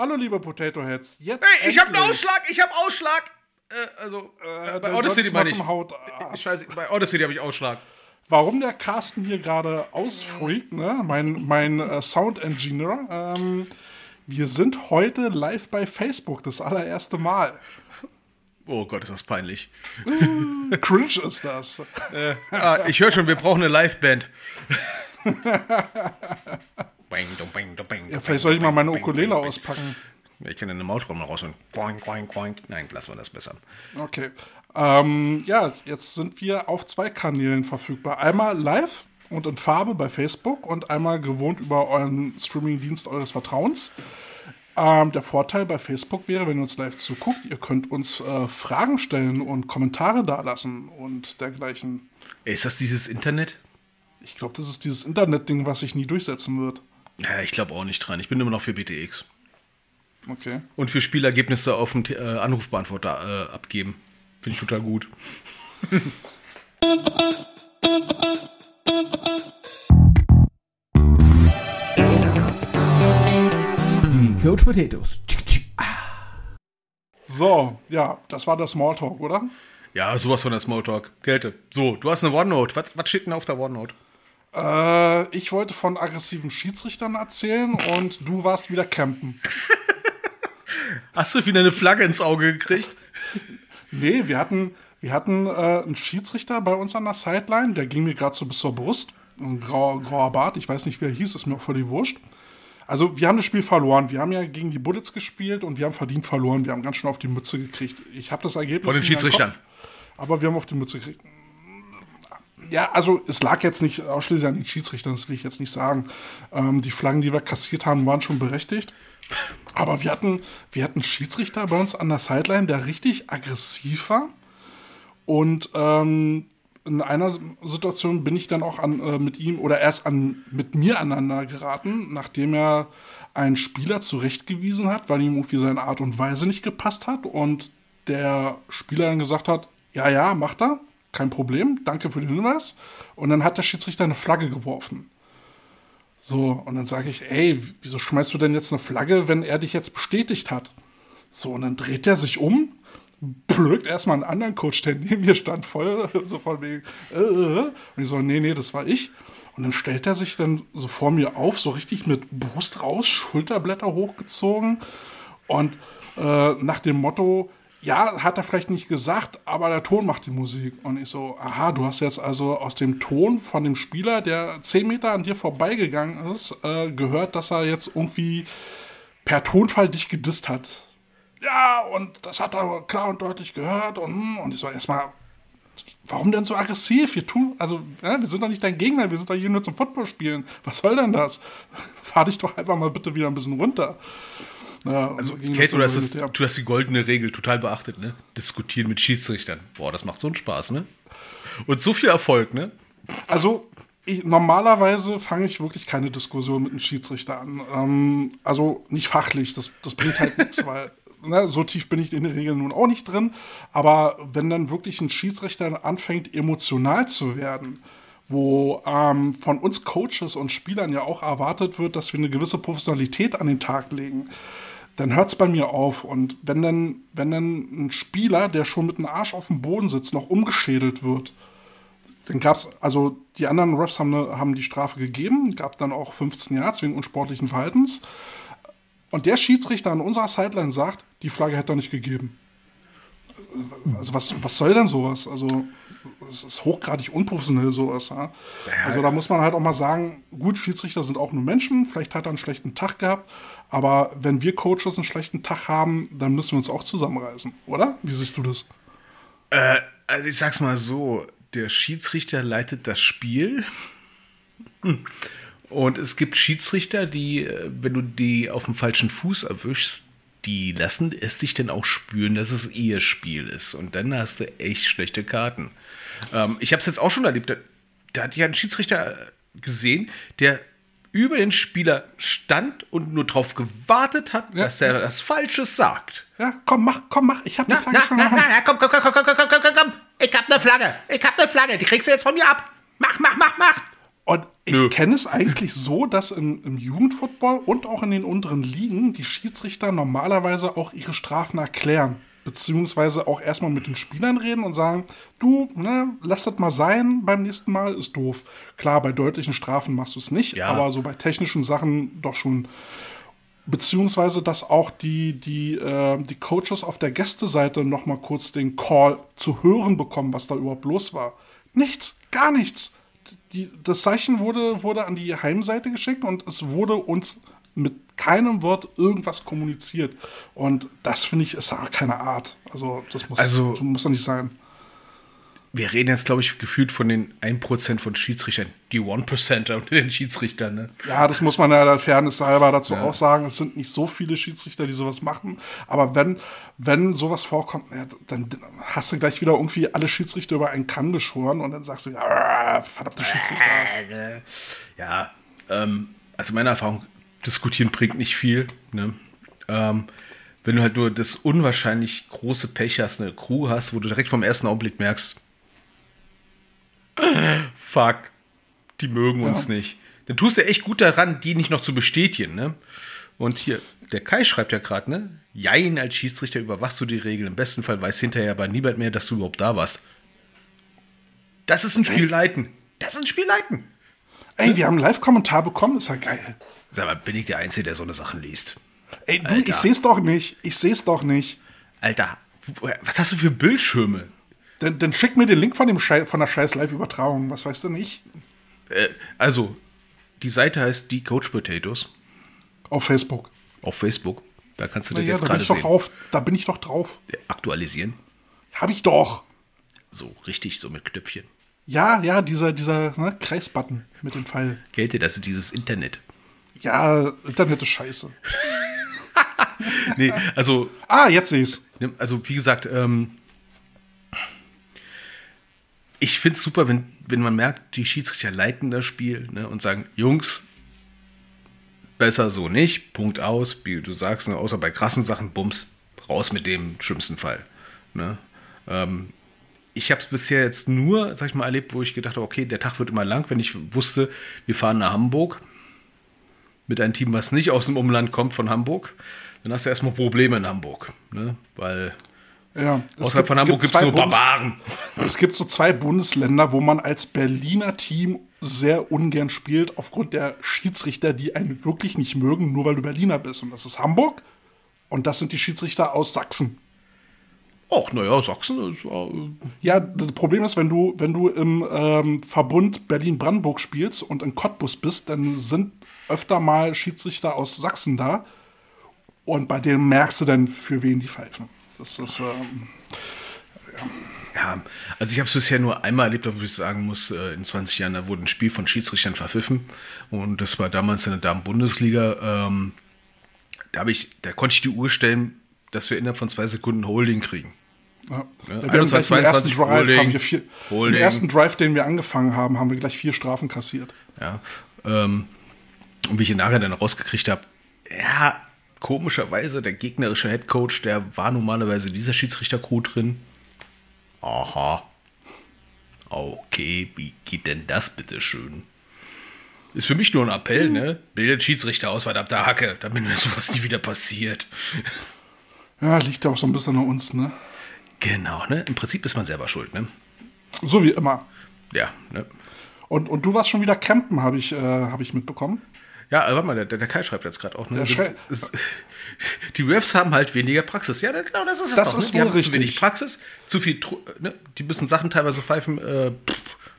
Hallo, liebe Potato Heads. Jetzt Hey, ich habe einen. Ausschlag, ich habe Ausschlag. Äh, also, Äh, bei Odyssey meine ich. Scheiße, bei Odyssey habe ich Ausschlag. Warum der Carsten hier gerade ausfreakt, ne? mein, mein äh, Sound Engineer. Ähm, wir sind heute live bei Facebook, das allererste Mal. Oh Gott, ist das peinlich. Cringe ist das. Äh, ah, ich höre schon, wir brauchen eine Liveband. Ja, vielleicht soll ich mal meine Ukulele auspacken. Ich kann eine Maultrommel raus und boing, boing, boing. Nein, lassen wir das besser. Okay. Ähm, ja, jetzt sind wir auf zwei Kanälen verfügbar. Einmal live und in Farbe bei Facebook und einmal gewohnt über euren Streamingdienst eures Vertrauens. Ähm, der Vorteil bei Facebook wäre, wenn ihr uns live zuguckt, ihr könnt uns äh, Fragen stellen und Kommentare dalassen und dergleichen. Ist das dieses Internet? Ich glaube, das ist dieses Internet-Ding, was sich nie durchsetzen wird. Ja, ich glaube auch nicht dran. Ich bin immer noch für BTX. Okay. Und für Spielergebnisse auf dem äh, Anrufbeantworter äh, abgeben. Finde ich total gut. Die Coach Potatoes. So, ja, das war der Smalltalk, oder? Ja, sowas von der Smalltalk. Kälte. So, du hast eine OneNote. Was, was steht denn auf der OneNote? Äh, ich wollte von aggressiven Schiedsrichtern erzählen und du warst wieder campen. Hast du wieder eine Flagge ins Auge gekriegt? Nee, wir hatten, wir hatten äh, einen Schiedsrichter bei uns an der Sideline, der ging mir gerade so bis zur Brust. Ein grauer, grauer Bart, ich weiß nicht, wer er hieß, ist mir auch völlig wurscht. Also, wir haben das Spiel verloren. Wir haben ja gegen die Bullets gespielt und wir haben verdient verloren. Wir haben ganz schön auf die Mütze gekriegt. Ich habe das Ergebnis. Von den Schiedsrichtern. Kopf, aber wir haben auf die Mütze gekriegt. Ja, also es lag jetzt nicht ausschließlich an den Schiedsrichtern, das will ich jetzt nicht sagen. Ähm, die Flaggen, die wir kassiert haben, waren schon berechtigt. Aber wir hatten, wir hatten Schiedsrichter bei uns an der Sideline, der richtig aggressiv war. Und ähm, in einer Situation bin ich dann auch an, äh, mit ihm oder erst an, mit mir aneinander geraten, nachdem er einen Spieler zurechtgewiesen hat, weil ihm irgendwie seine Art und Weise nicht gepasst hat. Und der Spieler dann gesagt hat, ja, ja, macht er, kein Problem, danke für den Hinweis. Und dann hat der Schiedsrichter eine Flagge geworfen. So, und dann sage ich, ey, wieso schmeißt du denn jetzt eine Flagge, wenn er dich jetzt bestätigt hat? So, und dann dreht er sich um, blökt erstmal einen anderen Coach, der neben mir stand, voll so von wegen, äh, äh. und ich so, nee, nee, das war ich. Und dann stellt er sich dann so vor mir auf, so richtig mit Brust raus, Schulterblätter hochgezogen und äh, nach dem Motto, ja, hat er vielleicht nicht gesagt, aber der Ton macht die Musik. Und ich so, aha, du hast jetzt also aus dem Ton von dem Spieler, der 10 Meter an dir vorbeigegangen ist, äh, gehört, dass er jetzt irgendwie per Tonfall dich gedisst hat. Ja, und das hat er klar und deutlich gehört. Und, hm, und ich so, erstmal, warum denn so aggressiv? Wir tun, also, ja, wir sind doch nicht dein Gegner, wir sind doch hier nur zum Football spielen. Was soll denn das? Fahr dich doch einfach mal bitte wieder ein bisschen runter. Ja, Also, Kate, du hast, das, her. du hast die goldene Regel total beachtet, ne? Diskutieren mit Schiedsrichtern. Boah, das macht so einen Spaß, ne? Und so viel Erfolg, ne? Also, ich, normalerweise fange ich wirklich keine Diskussion mit einem Schiedsrichter an. Ähm, also nicht fachlich, das, das bringt halt nichts, weil ne, so tief bin ich in der Regel nun auch nicht drin. Aber wenn dann wirklich ein Schiedsrichter anfängt, emotional zu werden, wo ähm, von uns Coaches und Spielern ja auch erwartet wird, dass wir eine gewisse Professionalität an den Tag legen, dann hört es bei mir auf. Und wenn dann, wenn dann ein Spieler, der schon mit dem Arsch auf dem Boden sitzt, noch umgeschädelt wird, dann gab es, also die anderen Refs haben, ne, haben die Strafe gegeben, gab dann auch 15 Yards wegen unsportlichen Verhaltens. Und der Schiedsrichter an unserer Sideline sagt, die Flagge hätte er nicht gegeben. Also was, was soll denn sowas? Also es ist hochgradig unprofessionell sowas. Ja? Also da muss man halt auch mal sagen, gut, Schiedsrichter sind auch nur Menschen, vielleicht hat er einen schlechten Tag gehabt, aber wenn wir Coaches einen schlechten Tag haben, dann müssen wir uns auch zusammenreißen, oder? Wie siehst du das? Äh, also ich sag's mal so, der Schiedsrichter leitet das Spiel. Und es gibt Schiedsrichter, die, äh, wenn du die auf dem falschen Fuß erwischst, die lassen es sich dann auch spüren, dass es ihr Spiel ist. Und dann hast du echt schlechte Karten. Ähm, ich habe es jetzt auch schon erlebt. Da, da hatte ich einen Schiedsrichter gesehen, der über den Spieler stand und nur darauf gewartet hat, Ja. dass er das Falsches sagt. Ja, komm, mach, komm, mach. Ich hab die Na, Flagge na, schon na, na, komm, komm, komm, komm, komm, komm, komm, komm, komm. Ich hab ne Flagge. Ich hab ne Flagge. Die kriegst du jetzt von mir ab. Mach, mach, mach, mach. Und ich kenne es eigentlich so, dass im, im Jugendfootball und auch in den unteren Ligen die Schiedsrichter normalerweise auch ihre Strafen erklären. Beziehungsweise auch erstmal mit den Spielern reden und sagen, du, ne, lass das mal sein, beim nächsten Mal ist doof. Klar, bei deutlichen Strafen machst du es nicht, Ja. aber so bei technischen Sachen doch schon. Beziehungsweise, dass auch die, die, äh, die Coaches auf der Gästeseite noch mal kurz den Call zu hören bekommen, was da überhaupt los war. Nichts, gar nichts. Die, das Zeichen wurde, wurde an die Heimseite geschickt und es wurde uns mit keinem Wort irgendwas kommuniziert. Und das finde ich ist auch keine Art. Also, das muss, Also- so muss doch nicht sein. Wir reden jetzt, glaube ich, gefühlt von den 1% von Schiedsrichtern, die 1%er unter den Schiedsrichtern. Ne? Ja, das muss man ja der Fairness halber dazu auch sagen. Es sind nicht so viele Schiedsrichter, die sowas machen. Aber wenn, wenn sowas vorkommt, ja, dann hast du gleich wieder irgendwie alle Schiedsrichter über einen Kamm geschoren und dann sagst du, ja, verdammte Schiedsrichter. Ja, ähm, also meine Erfahrung, diskutieren bringt nicht viel. Ne? Ähm, wenn du halt nur das unwahrscheinlich große Pech hast, eine Crew hast, wo du direkt vom ersten Augenblick merkst, fuck, die mögen uns Ja. nicht. Dann tust du echt gut daran, die nicht noch zu bestätigen. Ne? Und hier, der Kai schreibt ja gerade, ne? Jein, als Schiedsrichter überwachst du die Regeln. Im besten Fall weiß hinterher aber niemand mehr, dass du überhaupt da warst. Das ist ein Spiel leiten. Das ist ein Spiel leiten. Ey, wir haben einen Live-Kommentar bekommen, ist ja geil. Sag mal, bin ich der Einzige, der so eine Sachen liest? Ey, du, Alter. ich seh's doch nicht. Ich seh's doch nicht. Alter, was hast du für Bildschirme? Dann, dann schick mir den Link von, dem Schei von der scheiß Live-Übertragung. Was weißt du nicht? Äh, also, die Seite heißt die Coach Potatoes Auf Facebook. auf Facebook. Da kannst du das Ja, jetzt da gerade ich sehen. drauf. Da bin ich doch drauf. Aktualisieren. Hab ich doch. So, richtig, so mit Knöpfchen. Ja, ja, dieser, dieser ne, Kreisbutton mit dem Pfeil. Kälte, das ist dieses Internet. Ja, Internet ist scheiße. Nee, also, Ah, jetzt sehe ich's. ne, also wie gesagt, ähm, ich finde es super, wenn, wenn man merkt, die Schiedsrichter leiten das Spiel ne, und sagen, Jungs, besser so nicht, Punkt aus, wie du sagst, ne, außer bei krassen Sachen, Bums, raus mit dem schlimmsten Fall. Ne? Ähm, ich habe es bisher jetzt nur, sag ich mal, erlebt, wo ich gedacht habe, okay, der Tag wird immer lang, wenn ich wusste, wir fahren nach Hamburg mit einem Team, was nicht aus dem Umland kommt von Hamburg, dann hast du erstmal Probleme in Hamburg. Ne? Weil Ja, außerhalb von Hamburg gibt es zwei nur Bundes- Barbaren. Es gibt so zwei Bundesländer, wo man als Berliner Team sehr ungern spielt, aufgrund der Schiedsrichter, die einen wirklich nicht mögen, nur weil du Berliner bist. Und das ist Hamburg und das sind die Schiedsrichter aus Sachsen. Ach, naja, Sachsen ist. Äh, Ja, das Problem ist, wenn du, wenn du im ähm, Verbund Berlin-Brandenburg spielst und in Cottbus bist, dann sind öfter mal Schiedsrichter aus Sachsen da. Und bei denen merkst du dann, für wen die pfeifen. Das ist, ähm, ja, also ich habe es bisher nur einmal erlebt, wo ich sagen muss, äh, in 20 Jahren, da wurde ein Spiel von Schiedsrichtern verpfiffen. Und das war damals in der Damen-Bundesliga. Ähm, da, ich, da konnte ich die Uhr stellen, dass wir innerhalb von zwei Sekunden Holding kriegen. ja. Ja, wir haben 21, gleich im ersten 22 Drive Holding, haben wir vier, im ersten Drive, den wir angefangen haben, haben wir gleich vier Strafen kassiert. Ja, ähm, und wie ich ihn nachher dann rausgekriegt habe, ja, komischerweise, der gegnerische Headcoach, der war normalerweise dieser Schiedsrichter-Crew drin. Aha. Okay, wie geht denn das bitte schön? Ist für mich nur ein Appell, ne? Bildet Schiedsrichter aus, ab der Hacke, damit mir sowas nie wieder passiert. Ja, liegt ja auch so ein bisschen an uns, ne? Genau, ne? Im Prinzip ist man selber schuld, ne? So wie immer. Ja, ne? Und, und du warst schon wieder campen, habe ich, äh, hab ich mitbekommen. Ja, äh, warte mal, der, der Kai schreibt jetzt gerade auch. Ne? Es, die Refs haben halt weniger Praxis. Ja, genau, das ist es Das doch, ist ne? Wohl richtig. Zu wenig Praxis, zu viel, ne? die müssen Sachen teilweise pfeifen. Äh,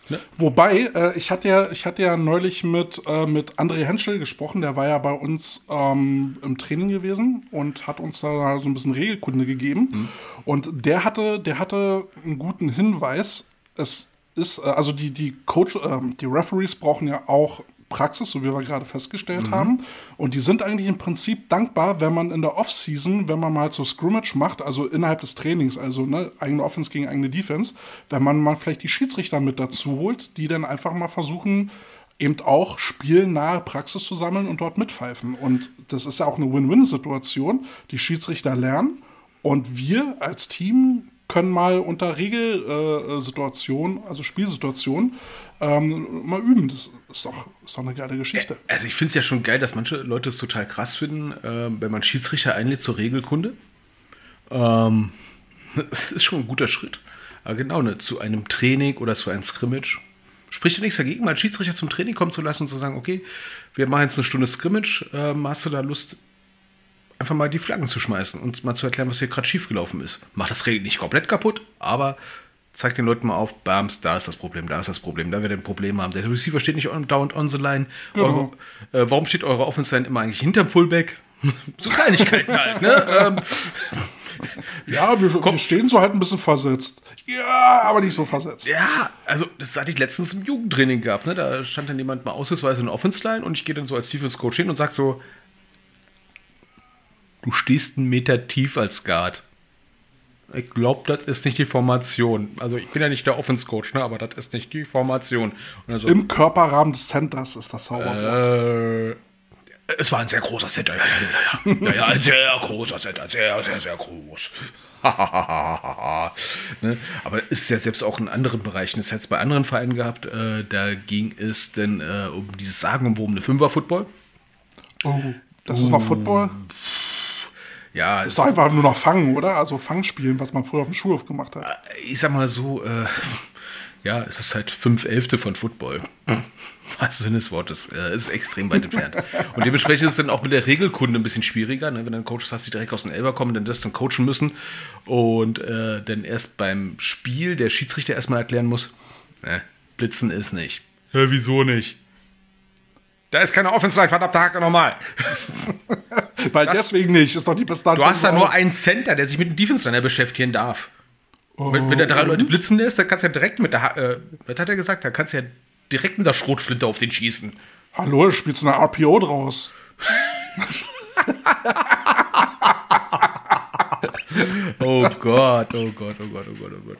ne? Wobei, äh, ich, hatte ja, ich hatte ja neulich mit, äh, mit André Henschel gesprochen, der war ja bei uns ähm, im Training gewesen und hat uns da so ein bisschen Regelkunde gegeben. Mhm. Und der hatte, der hatte einen guten Hinweis. Es ist, äh, also die, die Coach, ähm, die Referees brauchen ja auch Praxis, so wie wir gerade festgestellt Mhm. haben. Und die sind eigentlich im Prinzip dankbar, wenn man in der Offseason, wenn man mal so Scrimmage macht, also innerhalb des Trainings, also ne, eigene Offense gegen eigene Defense, wenn man mal vielleicht die Schiedsrichter mit dazu holt, die dann einfach mal versuchen, eben auch spielnahe Praxis zu sammeln und dort mitpfeifen. Und das ist ja auch eine Win-Win-Situation. Die Schiedsrichter lernen und wir als Team können mal unter Regelsituationen, also Spielsituationen, ähm, mal üben. Das ist doch, ist doch eine geile Geschichte. Also ich finde es ja schon geil, dass manche Leute es total krass finden, äh, wenn man Schiedsrichter einlädt zur Regelkunde. Ähm, das ist schon ein guter Schritt. Aber genau, ne, zu einem Training oder zu einem Scrimmage. Spricht ja nichts dagegen, mal einen Schiedsrichter zum Training kommen zu lassen und zu sagen, okay, wir machen jetzt eine Stunde Scrimmage, ähm, hast du da Lust, einfach mal die Flaggen zu schmeißen und mal zu erklären, was hier gerade schiefgelaufen ist. Macht das Regel nicht komplett kaputt, aber zeigt den Leuten mal auf, bams, da ist das Problem, da ist das Problem, da wird ein Problem haben. Der Receiver steht nicht dauernd on the line. Genau. Eure, äh, warum steht eure Offense Line immer eigentlich hinterm Fullback? so Kleinigkeiten halt, ne? ähm, Ja, wir, wir stehen so halt ein bisschen versetzt. Ja, aber nicht so versetzt. Ja, also das hatte ich letztens im Jugendtraining gehabt. Ne? Da stand dann jemand mal ausnahmsweise in der Offense-Line und ich gehe dann so als Defense Coach hin und sage so, du stehst einen Meter tief als Guard. Ich glaube, das ist nicht die Formation. Also ich bin ja nicht der Offense Coach, ne? aber das ist nicht die Formation. Also, Im Körperrahmen des Centers ist das Zauberwort. äh, es war ein sehr großer Center, ja, ja, ja, ja. ja, ja ein sehr großer Center, sehr, sehr, sehr groß. ne? Aber ist ja selbst auch in anderen Bereichen. Das hat es bei anderen Vereinen gehabt. Äh, da ging es dann äh, um dieses sagenumwobene Fünfer-Football. oh, das ist noch Football? Ja, Ist doch einfach nur noch Fangen, oder? Also Fangspielen, was man früher auf dem Schulhof gemacht hat. ich sag mal so, äh, ja, es ist halt fünf Elfte von Football. Was Sinn des Wortes. Äh, es ist extrem weit entfernt. Und dementsprechend ist es dann auch mit der Regelkunde ein bisschen schwieriger, ne? wenn dann Coaches hast, die direkt aus den Elber kommen, dann das dann coachen müssen und äh, dann erst beim Spiel der Schiedsrichter erstmal erklären muss, ne, Blitzen ist nicht. Hä, wieso nicht? Da ist keine Offense-Line, verdammte Hacke nochmal. Weil deswegen nicht, ist doch die bis Du hast da nur einen Center, der sich mit dem Defense-Liner beschäftigen darf. Wenn, wenn der drei Leute blitzen lässt, dann kannst du ja direkt mit der, äh, was hat er gesagt? Da kannst du ja direkt mit der Schrotflinte auf den schießen. Hallo, du spielst eine RPO draus. Oh Gott, oh Gott, oh Gott, oh Gott, oh Gott.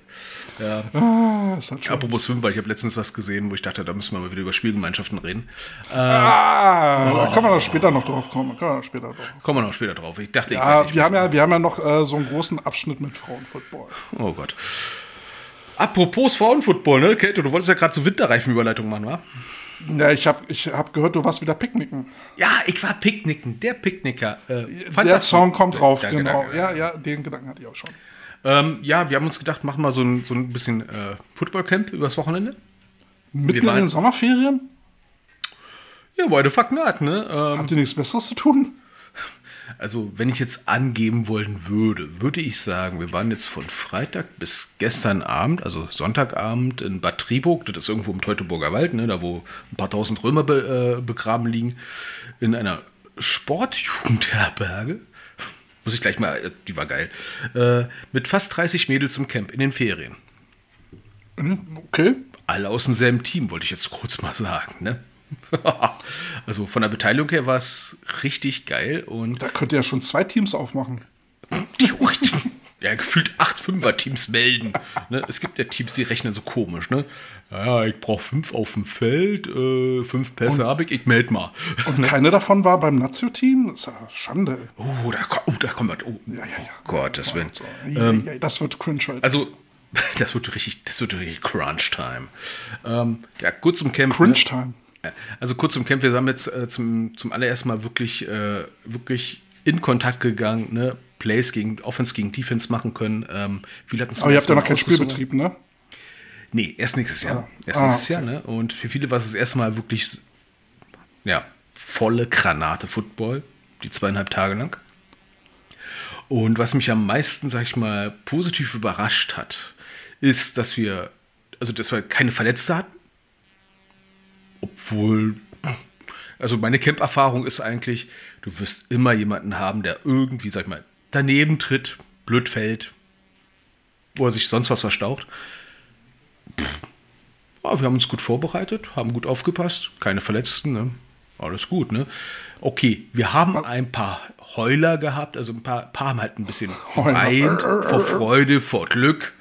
Ah, halt schon. Apropos Fünfer, ich habe letztens was gesehen, wo ich dachte, da müssen wir mal wieder über Spielgemeinschaften reden. Ah, da kann man doch später noch drauf kommen. Kann man später drauf. Kommen wir noch später drauf. Ich dachte, ich Ja, wir haben ja, wir haben ja noch äh, so einen großen Abschnitt mit Frauenfootball. Oh Gott. Apropos Frauenfootball, ne, Käthe, du wolltest ja gerade so Winterreifenüberleitung machen, wa? Ja, ich habe ich hab gehört, du warst wieder picknicken. Ja, ich war Picknicken, der Picknicker. Äh, Der. Song kommt drauf, Danke, genau. danke. Ja, ja, den Gedanken hatte ich auch schon. Ähm, ja, wir haben uns gedacht, machen mal so ein, so ein bisschen äh, Footballcamp übers Wochenende. Mitten in den Sommerferien? Ja, why the fuck not, ne? Ähm, Habt ihr nichts Besseres zu tun? also, wenn ich jetzt angeben wollen würde, würde ich sagen, wir waren jetzt von Freitag bis gestern Abend, also Sonntagabend in Bad Triburg, das ist irgendwo im Teutoburger Wald, ne, da wo ein paar tausend Römer be, äh, begraben liegen, in einer Sportjugendherberge. Muss ich gleich mal, äh, die war geil. Äh, mit fast 30 Mädels im Camp in den Ferien. Okay. alle aus demselben Team, wollte ich jetzt kurz mal sagen. Ne? also von der Beteiligung her war es richtig geil und Da könnt ihr ja schon zwei Teams aufmachen. ja, gefühlt acht Fünfer-Teams melden. Ne? Es gibt ja Teams, die rechnen so komisch. Ne? Ja, ich brauche fünf auf dem Feld, äh, fünf Pässe habe ich, ich melde mal. Und keine davon war beim Nazio-Team? Das ist ja Schande. Oh, da, oh, da kommt was. Oh, Ja, ja, ja. Gottes Willen. So, ja, ja, das wird cringe heute. Also, das wird richtig, das wird richtig Crunch-Time. Ähm, ja, kurz zum Camp. cringe ne? Time. Also kurz zum Camp, wir haben jetzt äh, zum, zum allerersten Mal wirklich, äh, wirklich in Kontakt gegangen, ne? Plays gegen Offense gegen Defense machen können. Ähm, hatten es Aber ihr habt ja noch keinen. Spielbetrieb, ne? Nee, erst nächstes Jahr. Erst Ah, nächstes Jahr, ne? Und für viele war es das erste Mal wirklich, ja, volle Granate Football, die zweieinhalb Tage lang. Und was mich am meisten, sag ich mal, positiv überrascht hat, ist, dass wir, also dass wir keine Verletzte hatten. Obwohl, also meine Camp-Erfahrung ist eigentlich, du wirst immer jemanden haben, der irgendwie, sag ich mal, daneben tritt, blöd fällt, wo er sich sonst was verstaucht. Ja, wir haben uns gut vorbereitet, haben gut aufgepasst, keine Verletzten, ne? alles gut. Ne? Okay, wir haben ein paar Heuler gehabt, also ein paar, paar haben halt ein bisschen geweint vor Freude, vor Glück.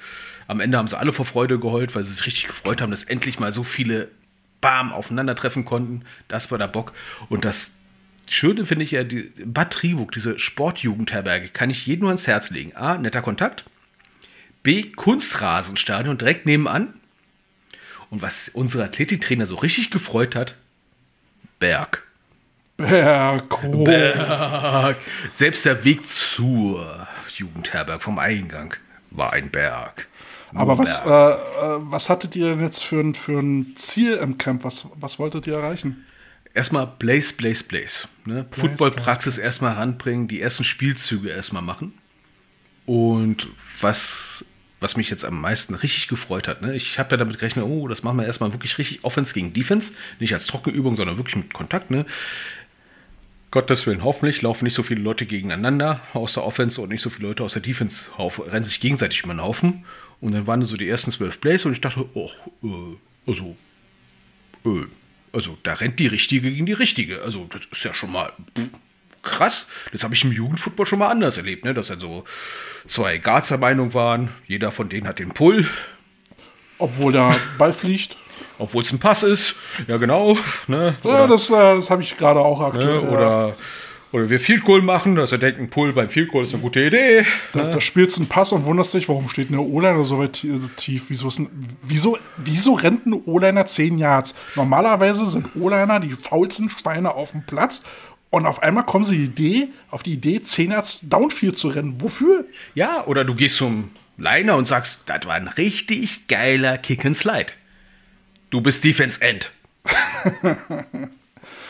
Am Ende haben sie alle vor Freude geheult, weil sie sich richtig gefreut haben, dass endlich mal so viele Bam aufeinandertreffen konnten. Das war der Bock. Und das Schöne finde ich ja, die Bad Triburg, diese Sportjugendherberge, kann ich jedem nur ans Herz legen. A, netter Kontakt. B-Kunstrasenstadion direkt nebenan. Und was unsere Athletiktrainer so richtig gefreut hat, Berg. Berg, oh. Berg. Selbst der Weg zur Jugendherberg vom Eingang war ein Berg. Nur Aber was, äh, Berg. äh, was hattet ihr denn jetzt für ein, für ein Ziel im Camp? Was, was wolltet ihr erreichen? Erstmal Blaze, Blaze, Blaze. Ne? Footballpraxis erstmal ranbringen, die ersten Spielzüge erstmal machen. Und was, was mich jetzt am meisten richtig gefreut hat, ne? ich habe ja damit gerechnet, oh, das machen wir erstmal wirklich richtig Offense gegen Defense, nicht als Trockenübung, sondern wirklich mit Kontakt. Ne? Gottes Willen, hoffentlich laufen nicht so viele Leute gegeneinander aus der Offense und nicht so viele Leute aus der Defense auf, rennen sich gegenseitig über den Haufen. Und dann waren so die ersten zwölf Plays und ich dachte, oh, äh, also, äh, also da rennt die Richtige gegen die Richtige. Also das ist ja schon mal krass. Das habe ich im Jugendfootball schon mal anders erlebt, ne? dass dann so zwei Guards der Meinung waren, jeder von denen hat den Pull, Obwohl der Ball fliegt. obwohl es ein Pass ist. Ja, genau. Ne? Ja, das, äh, das habe ich gerade auch ne? aktuell. ja. Oder, oder wir Field Goal machen, dass er denkt, ein Pull beim Field Goal ist eine gute Idee. Da, da spielst du einen Pass und wunderst dich, warum steht eine O-Liner so weit tie- tief? Wieso, ist ein, wieso, wieso rennt ein O-Liner 10 Yards? Normalerweise sind O-Liner die faulsten Schweine auf dem Platz und auf einmal kommen sie die Idee, auf die Idee, 10 Yards Downfield zu rennen. Wofür? Ja, oder du gehst zum Liner und sagst, das war ein richtig geiler Kick and Slide. Du bist Defense End.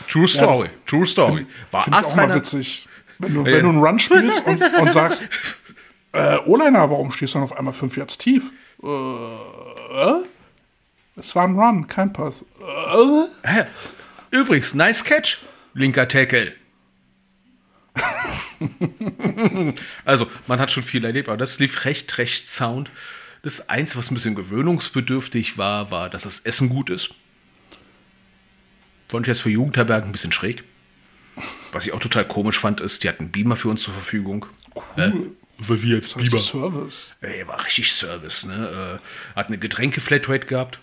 True Story, True Story. War Finde ich auch mal witzig. Wenn du, Ja. wenn du einen Run spielst und, und sagst, äh, O-Liner, warum stehst du dann auf einmal 5 Yards tief? Äh, äh? Es war ein Run, kein Pass. Äh? Übrigens, nice catch, linker Tackle. also, man hat schon viel erlebt, aber das lief recht, recht sound. Das Einzige, was ein bisschen gewöhnungsbedürftig war, war, dass das Essen gut ist. Fand ich jetzt für Jugendherbergen ein bisschen schräg. Was ich auch total komisch fand, ist, die hatten Beamer für uns zur Verfügung. Cool. weil wir jetzt Richtig Service. Ey, war richtig Service, ne? Äh, hat eine Getränke-Flatrate gehabt.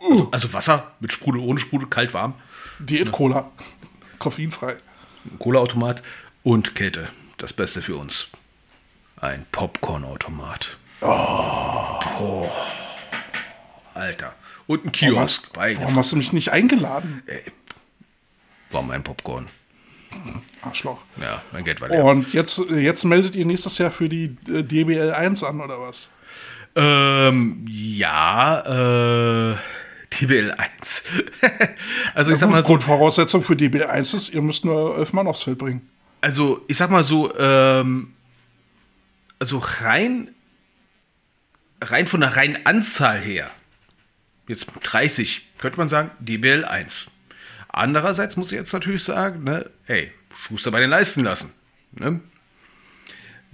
Also, also Wasser mit Sprudel, ohne Sprudel, kalt, warm. Diät-Cola. Koffeinfrei. Ein Cola-Automat und Kälte. Das Beste für uns. Ein Popcorn-Automat. Oh. Alter. Und ein Warum Kiosk. hast, Beide. warum hast du mich nicht eingeladen? War mein Popcorn. Arschloch. Ja, mein Geld war leer. Und jetzt, jetzt meldet ihr nächstes Jahr für die äh, DBL 1 an, oder was? Ähm, ja, äh, TBL 1. also ich sag mal so, Grundvoraussetzung für DBL 1 ist, ihr müsst nur elf Mann aufs Feld bringen. also ich sag mal so, ähm, also rein, rein von der reinen Anzahl her, jetzt 30, könnte man sagen, DBL 1. Andererseits muss ich jetzt natürlich sagen, ne, hey, Schuster bei den Leisten lassen. Ne?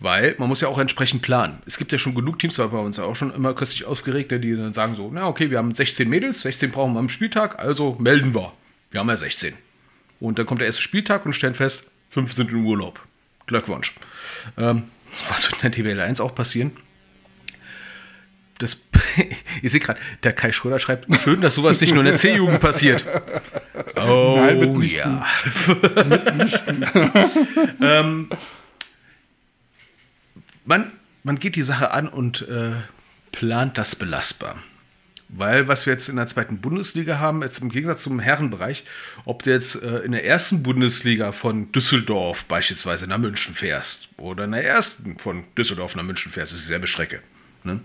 Weil man muss ja auch entsprechend planen. Es gibt ja schon genug Teams, da haben wir uns ja auch schon immer köstlich aufgeregt, ne, die dann sagen so, na okay, wir haben 16 Mädels, 16 brauchen wir am Spieltag, also melden wir. Wir haben ja 16. Und dann kommt der erste Spieltag und stellen fest, fünf sind im Urlaub. Glückwunsch. Ähm, was wird in der TBL 1 auch passieren? Das, ich sehe gerade, der Kai Schröder schreibt, schön, dass sowas nicht nur in der C-Jugend passiert. Oh, Nein, mitnichten. ja. ähm, man, man geht die Sache an und äh, plant das belastbar. Weil was wir jetzt in der zweiten Bundesliga haben, jetzt im Gegensatz zum Herrenbereich, ob du jetzt äh, in der ersten Bundesliga von Düsseldorf beispielsweise nach München fährst oder in der ersten von Düsseldorf nach München fährst, ist dieselbe Strecke. Ne?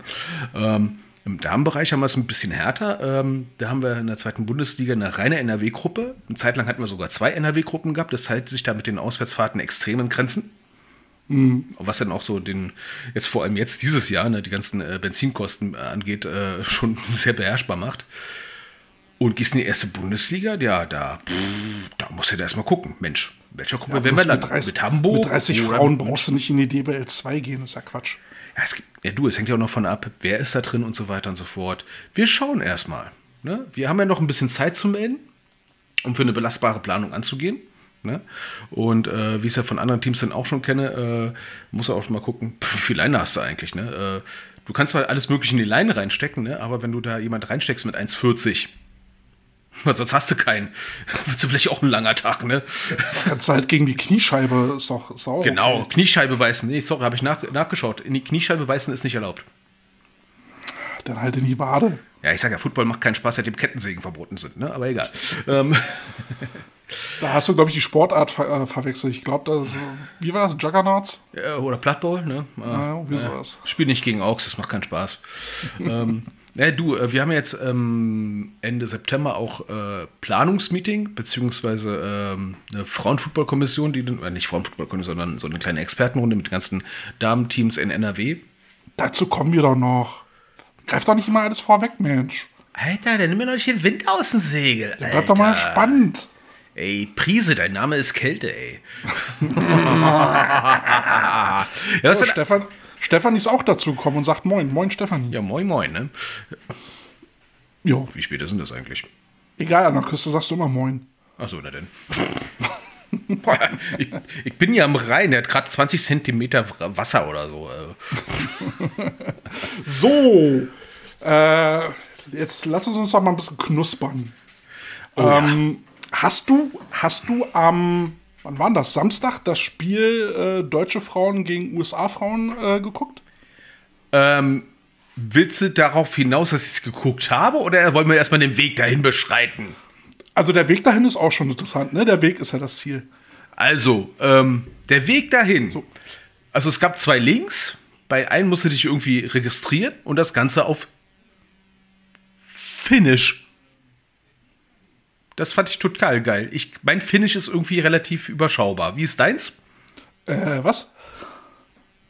Ähm, Im Damenbereich haben wir es ein bisschen härter. Ähm, da haben wir in der zweiten Bundesliga eine reine NRW-Gruppe. Eine Zeit lang hatten wir sogar zwei NRW-Gruppen gehabt. Das hält sich da mit den Auswärtsfahrten extrem in Grenzen. Was dann auch so den, jetzt vor allem jetzt dieses Jahr, ne, die ganzen äh, Benzinkosten äh, angeht, äh, schon sehr beherrschbar macht. Und gehst in die erste Bundesliga, ja, da, pff, da musst du ja erstmal gucken. Mensch, welcher Gruppe Ja, werden wir dann? mit 30, mit Hamburg? mit 30 oder Frauen brauchst du nicht in die DBL 2 gehen, das ist ja Quatsch. Ja, es gibt, ja, du, es hängt ja auch noch von ab, wer ist da drin und so weiter und so fort. Wir schauen erstmal. Ne? Wir haben ja noch ein bisschen Zeit zum Ende, um für eine belastbare Planung anzugehen. Ne? Und äh, wie ich es ja von anderen Teams dann auch schon kenne, äh, muss er auch schon mal gucken, wie viel Leine hast du eigentlich. Ne? Äh, du kannst zwar alles Mögliche in die Leine reinstecken, ne? aber wenn du da jemand reinsteckst mit 1,40, Weil sonst hast du keinen. Wird vielleicht auch ein langer Tag, ne? Kannst halt gegen die Kniescheibe, ist doch, auch Genau. Kniescheibe beißen. Nee, sorry, habe ich nach, nachgeschaut. In die Kniescheibe beißen ist nicht erlaubt. Dann halt in die Wade. Ja, ich sage ja, Football macht keinen Spaß, seitdem Kettensägen verboten sind, ne? Aber egal. ähm, Da hast du, glaube ich, die Sportart ver äh, verwechselt. Ich glaube, das, äh, wie war das? Juggernauts? äh, oder Bloodball, ne? Ja, wie sowas. Spiel nicht gegen Augs, das macht keinen Spaß. ähm, ja, du, äh, wir haben jetzt ähm, Ende September auch äh, Planungsmeeting, beziehungsweise ähm, eine Frauenfußballkommission, die, dann- äh, nicht Frauenfußballkommission, sondern so eine kleine Expertenrunde mit den ganzen Damenteams in NRW. Dazu kommen wir doch noch. Greif doch nicht immer alles vorweg, Mensch. Alter, dann nimm mir noch nicht den Wind aus dem Segel. Alter. Bleib doch mal spannend. Ey, Prise, dein Name ist Kälte, ey. ja, So, denn? Stefan, Stefan ist auch dazu gekommen und sagt Moin. Moin, Stefanie. ja, moin, moin, ne? Jo. Wie spät ist denn das eigentlich? Egal, an der Küste sagst du immer Moin. Achso, na denn. Ich, ich bin ja am Rhein, der hat gerade 20 Zentimeter Wasser oder so. äh. So, äh, jetzt lass uns uns doch mal ein bisschen knuspern. ähm, Hast du, hast du am, wann war das, Samstag, das Spiel äh, deutsche Frauen gegen USA-Frauen äh, geguckt? Ähm, willst du darauf hinaus, dass ich es geguckt habe, oder wollen wir erstmal den Weg dahin beschreiten? Also der Weg dahin ist auch schon interessant, ne? Der Weg ist ja das Ziel. Also, ähm, der Weg dahin. Also es gab zwei Links. Bei einem musst du dich irgendwie registrieren und das Ganze auf Finnish. Das fand ich total geil. Ich, mein Finnish ist irgendwie relativ überschaubar. Wie ist deins? Äh, was?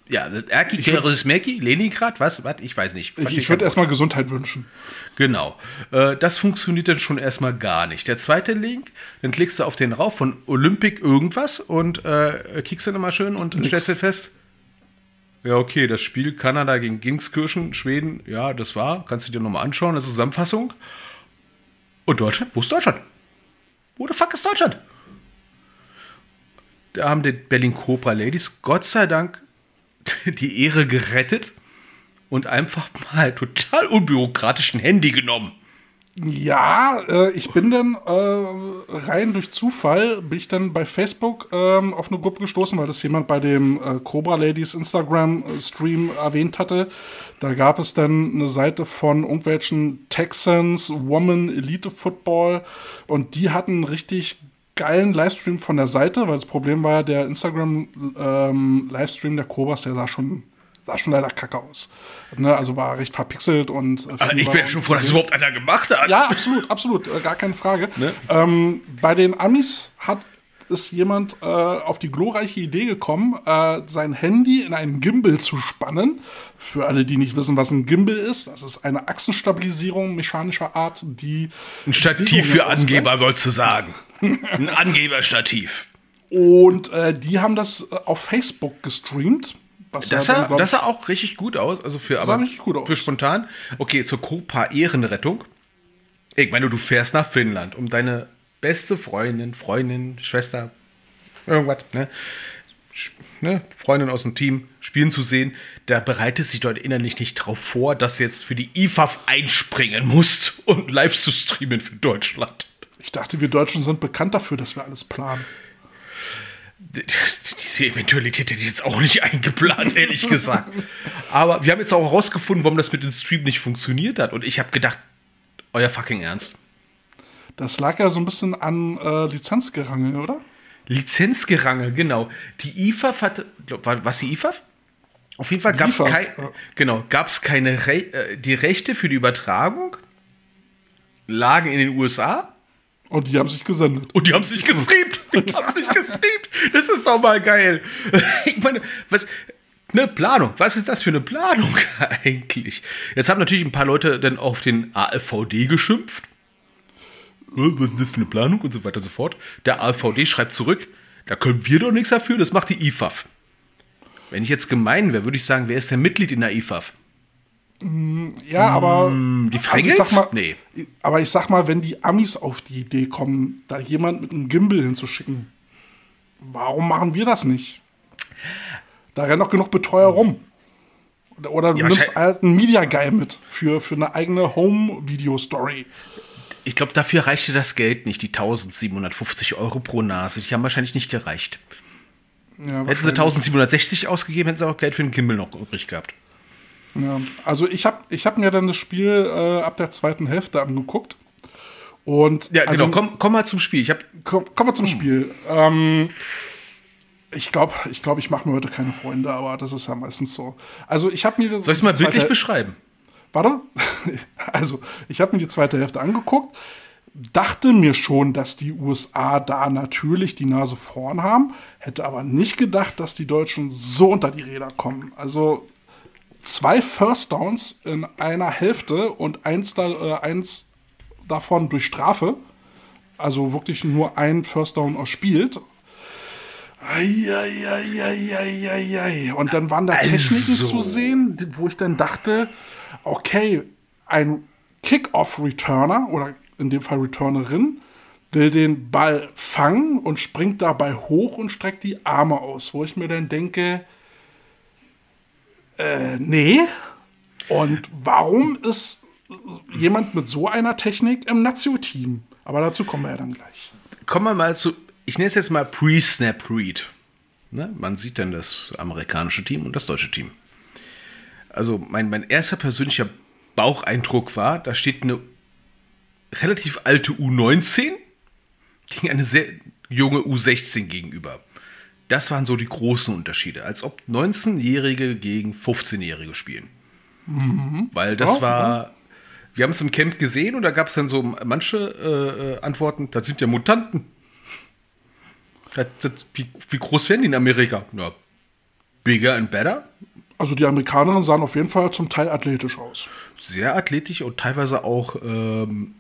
Ja, Erki, Keresmeki, Leningrad, was? Was? Ich weiß nicht. Ich, ich würde erstmal Gesundheit wünschen. Genau. Äh, das funktioniert dann schon erstmal gar nicht. Der zweite Link, dann klickst du auf den rauf von Olympic irgendwas und äh, kickst dann immer schön und stellst dir fest, ja, okay, das Spiel Kanada gegen Gingskirchen, Schweden, ja, das war, kannst du dir nochmal anschauen, das ist Zusammenfassung. Und Deutschland? Wo ist Deutschland? Wo the fuck ist Deutschland? Da haben die Berlin Cobra Ladies Gott sei Dank die Ehre gerettet und einfach mal total unbürokratisch ein Handy genommen. Ja, äh, ich bin dann äh, rein durch Zufall, bin ich dann bei Facebook ähm, auf eine Gruppe gestoßen, weil das jemand bei dem äh, Cobra Ladies Instagram-Stream erwähnt hatte. Da gab es dann eine Seite von irgendwelchen Texans Woman Elite Football und die hatten richtig geilen Livestream von der Seite, weil das Problem war, der Instagram-Livestream der Cobras, der sah schon, sah schon leider kacke aus. Ne? Also war recht verpixelt und äh, Also ich bin ja schon froh, dass überhaupt einer gemacht hat. ja, absolut, absolut, äh, gar keine Frage. Ne? Ähm, bei den Amis hat ist jemand äh, auf die glorreiche Idee gekommen, äh, sein Handy in einen Gimbal zu spannen. Für alle, die nicht wissen, was ein Gimbal ist, das ist eine Achsenstabilisierung mechanischer Art, die Ein Stativ für. Angeber, sollst du sagen. Ein Angeberstativ. Und äh, die haben das äh, auf Facebook gestreamt. Was Das dann, sah, glaub das sah auch richtig gut aus. Also für, aber richtig gut aus. für spontan. Okay, zur Copa Ehrenrettung. Ich meine, du fährst nach Finnland, um deine beste Freundin, Freundin, Schwester, irgendwas, ne? Ne? Freundin aus dem Team spielen zu sehen. Da bereitet sich dort innerlich nicht drauf vor, dass du jetzt für die IFAF einspringen musst und live zu streamen für Deutschland. ich dachte, wir Deutschen sind bekannt dafür, dass wir alles planen. Diese Eventualität hätte ich jetzt auch nicht eingeplant, ehrlich gesagt. Aber wir haben jetzt auch herausgefunden, warum das mit dem Stream nicht funktioniert hat. Und ich habe gedacht, euer fucking Ernst. Das lag ja so ein bisschen an äh, Lizenzgerangel, oder? Lizenzgerangel, genau. Die IFAF hatte, glaub, war, was die IFAF? Auf jeden Fall gab es kein, ja. genau, gab's keine Re äh, die Rechte für die Übertragung lagen in den USA Und die haben sich gesendet. Und die haben es nicht gestreamt. Die haben es nicht gestreamt. Das ist doch mal geil. Ich meine, was. Eine Planung. Was ist das für eine Planung eigentlich? Jetzt haben natürlich ein paar Leute dann auf den ALVD geschimpft. Äh, Was ist das für eine Planung und so weiter und so fort. Der ALVD schreibt zurück, da können wir doch nichts dafür, das macht die IFAF. Wenn ich jetzt gemein wäre, würde ich sagen, wer ist denn Mitglied in der IFAF? Ja, aber. Mm, die also ich mal, Nee. Aber ich sag mal, wenn die Amis auf die Idee kommen, da jemand mit einem Gimbal hinzuschicken, warum machen wir das nicht? Da rennen doch genug Betreuer rum. Oder, du Ja, nimmst wahrscheinlich- halt einen Media Guy mit für, für eine eigene Home-Video-Story. ich glaube, dafür reichte das Geld nicht, die 1750 Euro pro Nase. Die haben wahrscheinlich nicht gereicht. Ja, Hätten sie 1760 ausgegeben, hätten sie auch Geld für den Gimbal noch übrig gehabt. Ja, also ich habe ich hab mir dann das Spiel äh, ab der zweiten Hälfte angeguckt. Und Ja, also, genau. Komm, komm mal zum Spiel. Ich habe komm, kommen wir zum Spiel. Ähm, ich glaube, ich, glaub, ich mache mir heute keine Freunde, aber das ist ja meistens so. Also ich habe mir Soll ich es mal bildlich beschreiben? Warte. Also, ich habe mir die zweite Hälfte angeguckt, dachte mir schon, dass die USA da natürlich die Nase vorn haben, hätte aber nicht gedacht, dass die Deutschen so unter die Räder kommen. Also zwei First Downs in einer Hälfte und eins, da, äh, eins davon durch Strafe. Also wirklich nur ein First Down erspielt. Eieieiei. Und dann waren da Techniken Also. zu sehen, wo ich dann dachte, okay, ein Kick-Off-Returner oder in dem Fall Returnerin will den Ball fangen und springt dabei hoch und streckt die Arme aus, wo ich mir dann denke, äh, nee. Und warum ist jemand mit so einer Technik im Nazio-Team? Aber dazu kommen wir ja dann gleich. Kommen wir mal zu, ich nenne es jetzt mal Pre-Snap-Read. Ne? Man sieht dann das amerikanische Team und das deutsche Team. Also mein, mein erster persönlicher Baucheindruck war, da steht eine relativ alte U19 gegen eine sehr junge U16 gegenüber. Das waren so die großen Unterschiede, als ob 19-Jährige gegen 15-Jährige spielen. Weil das Ja, war, wir haben es im Camp gesehen und da gab es dann so manche äh, äh, Antworten, das sind ja Mutanten. Das, das, wie, wie groß werden die in Amerika? Na, bigger and better. Also die Amerikanerinnen sahen auf jeden Fall zum Teil athletisch aus. Sehr athletisch und teilweise auch ähm,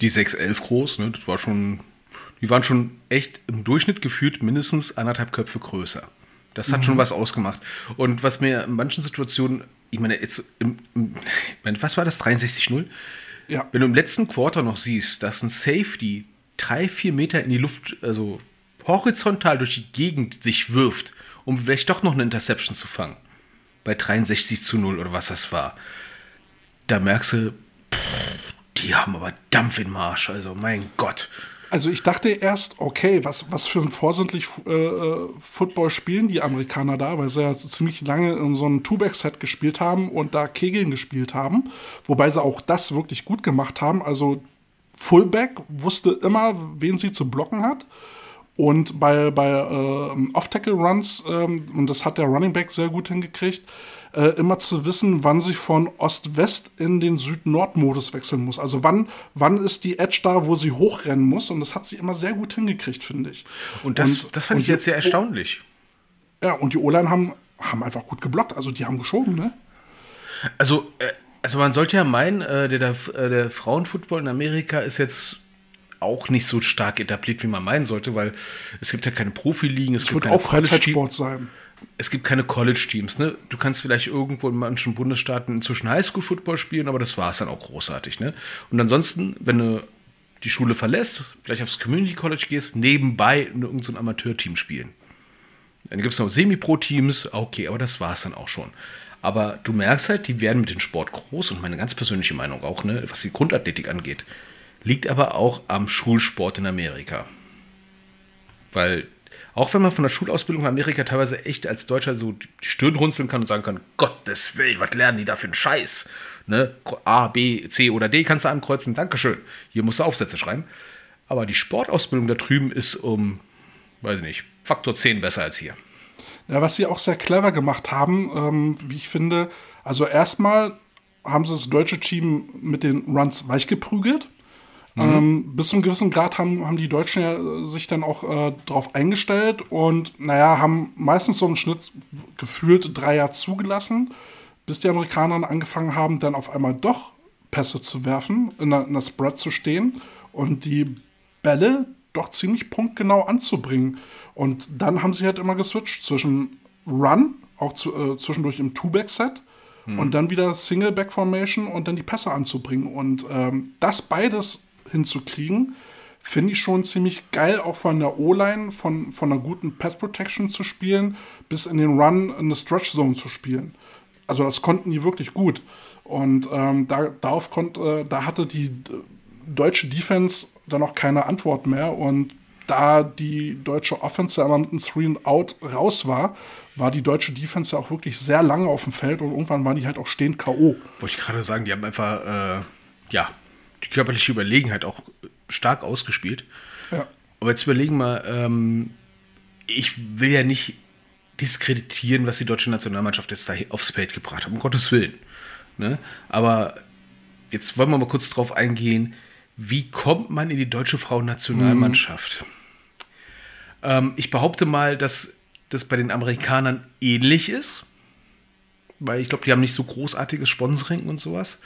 die 6'11 groß. Ne? Das war schon, die waren schon echt im Durchschnitt gefühlt mindestens anderthalb Köpfe größer. Das hat schon was ausgemacht. Und was mir in manchen Situationen, ich meine, jetzt, im, im, was war das, 63-0? Ja. Wenn du im letzten Quarter noch siehst, dass ein Safety drei, vier Meter in die Luft, also horizontal durch die Gegend sich wirft, um vielleicht doch noch eine Interception zu fangen, bei 63 zu 0 oder was das war, da merkst du, pff, die haben aber Dampf im Marsch, also mein Gott. Also ich dachte erst, okay, was, was für ein vorsintlich äh, äh, Football spielen die Amerikaner da, weil sie ja ziemlich lange in so einem Two-Back-Set gespielt haben und da Kegeln gespielt haben, wobei sie auch das wirklich gut gemacht haben. Also Fullback wusste immer, wen sie zu blocken hat. Und bei, bei äh, Off-Tackle-Runs, ähm, und das hat der Running Back sehr gut hingekriegt, äh, immer zu wissen, wann sie von Ost-West in den Süd-Nord-Modus wechseln muss. Also wann, wann ist die Edge da, wo sie hochrennen muss. Und das hat sie immer sehr gut hingekriegt, finde ich. Und das, das fand und ich jetzt sehr erstaunlich. Ja, und die O-Line haben, haben einfach gut geblockt. Also die haben geschoben, ne? Also, äh, also man sollte ja meinen, äh, der, der, der Frauenfootball in Amerika ist jetzt auch nicht so stark etabliert, wie man meinen sollte, weil es gibt ja keine Profiligen, es Es gibt wird auch Freizeitsport sein. Es gibt keine College-Teams. Ne? Du kannst vielleicht irgendwo in manchen Bundesstaaten inzwischen Highschool-Football spielen, aber das war es dann auch großartig. Ne? Und ansonsten, wenn du die Schule verlässt, vielleicht aufs Community College gehst, nebenbei in irgendein so Amateurteam spielen. Dann gibt es noch Semi-Pro-Teams, okay, aber das war es dann auch schon. Aber du merkst halt, die werden mit dem Sport groß und meine ganz persönliche Meinung auch, ne, was die Grundathletik angeht, liegt aber auch am Schulsport in Amerika. Weil auch wenn man von der Schulausbildung in Amerika teilweise echt als Deutscher so die Stirn runzeln kann und sagen kann, Gottes Willen, was lernen die da für einen Scheiß? Ne? A, B, C oder D kannst du ankreuzen, Dankeschön. Hier musst du Aufsätze schreiben. Aber die Sportausbildung da drüben ist um, weiß ich nicht, Faktor 10 besser als hier. Ja, was sie auch sehr clever gemacht haben, ähm, wie ich finde, also erstmal haben sie das deutsche Team mit den Runs weich geprügelt. Ähm, bis zu einem gewissen Grad haben, haben die Deutschen ja äh, sich dann auch äh, darauf eingestellt und naja, haben meistens so im Schnitt gefühlt drei Jahre zugelassen, bis die Amerikaner angefangen haben, dann auf einmal doch Pässe zu werfen, in der, in der Spread zu stehen und die Bälle doch ziemlich punktgenau anzubringen. Und dann haben sie halt immer geswitcht zwischen Run, auch zu, äh, zwischendurch im Two-Back-Set und dann wieder Single-Back-Formation und dann die Pässe anzubringen. Und ähm, das beides hinzukriegen, finde ich schon ziemlich geil, auch von der O-Line, von, von einer guten Pass-Protection zu spielen, bis in den Run in eine Stretch-Zone zu spielen. also das konnten die wirklich gut. Und ähm, da, darauf konnte, da hatte die deutsche Defense dann auch keine Antwort mehr. Und da die deutsche Offense immer mit einem Three and Out raus war, war die deutsche Defense auch wirklich sehr lange auf dem Feld und irgendwann waren die halt auch stehend K.O. Wollte ich gerade sagen, die haben einfach, äh, ja, die körperliche Überlegenheit auch stark ausgespielt. Ja. Aber jetzt überlegen wir, ähm, ich will ja nicht diskreditieren, was die deutsche Nationalmannschaft jetzt da aufs Feld gebracht hat, um Gottes Willen. Ne? Aber jetzt wollen wir mal kurz drauf eingehen, wie kommt man in die deutsche Frauennationalmannschaft? Mhm. Ähm, ich behaupte mal, dass das bei den Amerikanern ähnlich ist, weil ich glaube, die haben nicht so großartiges Sponsoring und sowas.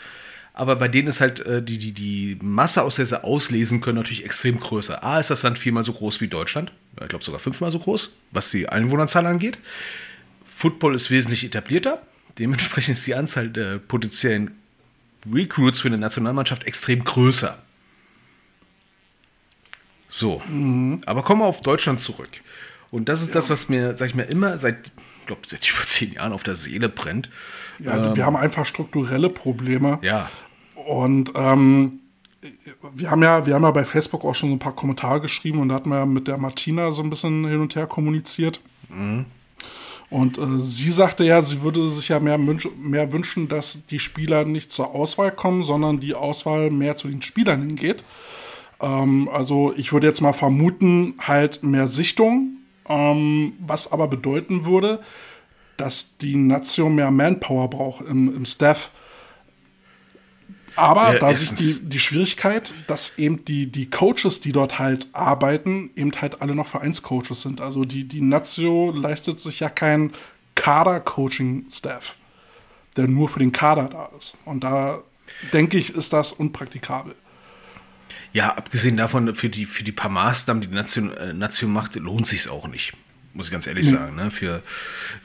Aber bei denen ist halt äh, die, die, die Masse, aus der sie auslesen können, natürlich extrem größer. A, ist das Land viermal so groß wie Deutschland. Ich glaube sogar fünfmal so groß, was die Einwohnerzahl angeht. Football ist wesentlich etablierter. Dementsprechend ist die Anzahl der potenziellen Recruits für eine Nationalmannschaft extrem größer. So, mhm. aber kommen wir auf Deutschland zurück. Und das ist ja. das, was mir, sag ich mir, immer seit, ich glaube, seit über zehn Jahren auf der Seele brennt. Ja, ähm, wir haben einfach strukturelle Probleme. Ja. Und ähm, wir haben ja, wir haben ja bei Facebook auch schon so ein paar Kommentare geschrieben und da hatten wir ja mit der Martina so ein bisschen hin und her kommuniziert. Mhm. Und äh, sie sagte ja, sie würde sich ja mehr, mehr wünschen, dass die Spieler nicht zur Auswahl kommen, sondern die Auswahl mehr zu den Spielern hingeht. Ähm, also ich würde jetzt mal vermuten, halt mehr Sichtung, ähm, was aber bedeuten würde, dass die Nation mehr Manpower braucht im, im Staff. Aber ja, da ist die, die Schwierigkeit, dass eben die, die Coaches, die dort halt arbeiten, eben halt alle noch Vereinscoaches sind. Also die, die Nazio leistet sich ja kein Kader-Coaching-Staff, der nur für den Kader da ist. Und da denke ich, ist das unpraktikabel. Ja, abgesehen davon, für die, für die paar Maßnahmen, die die Nation, äh, Nation macht, lohnt sich auch nicht. Muss ich ganz ehrlich mhm. sagen. Ne? Für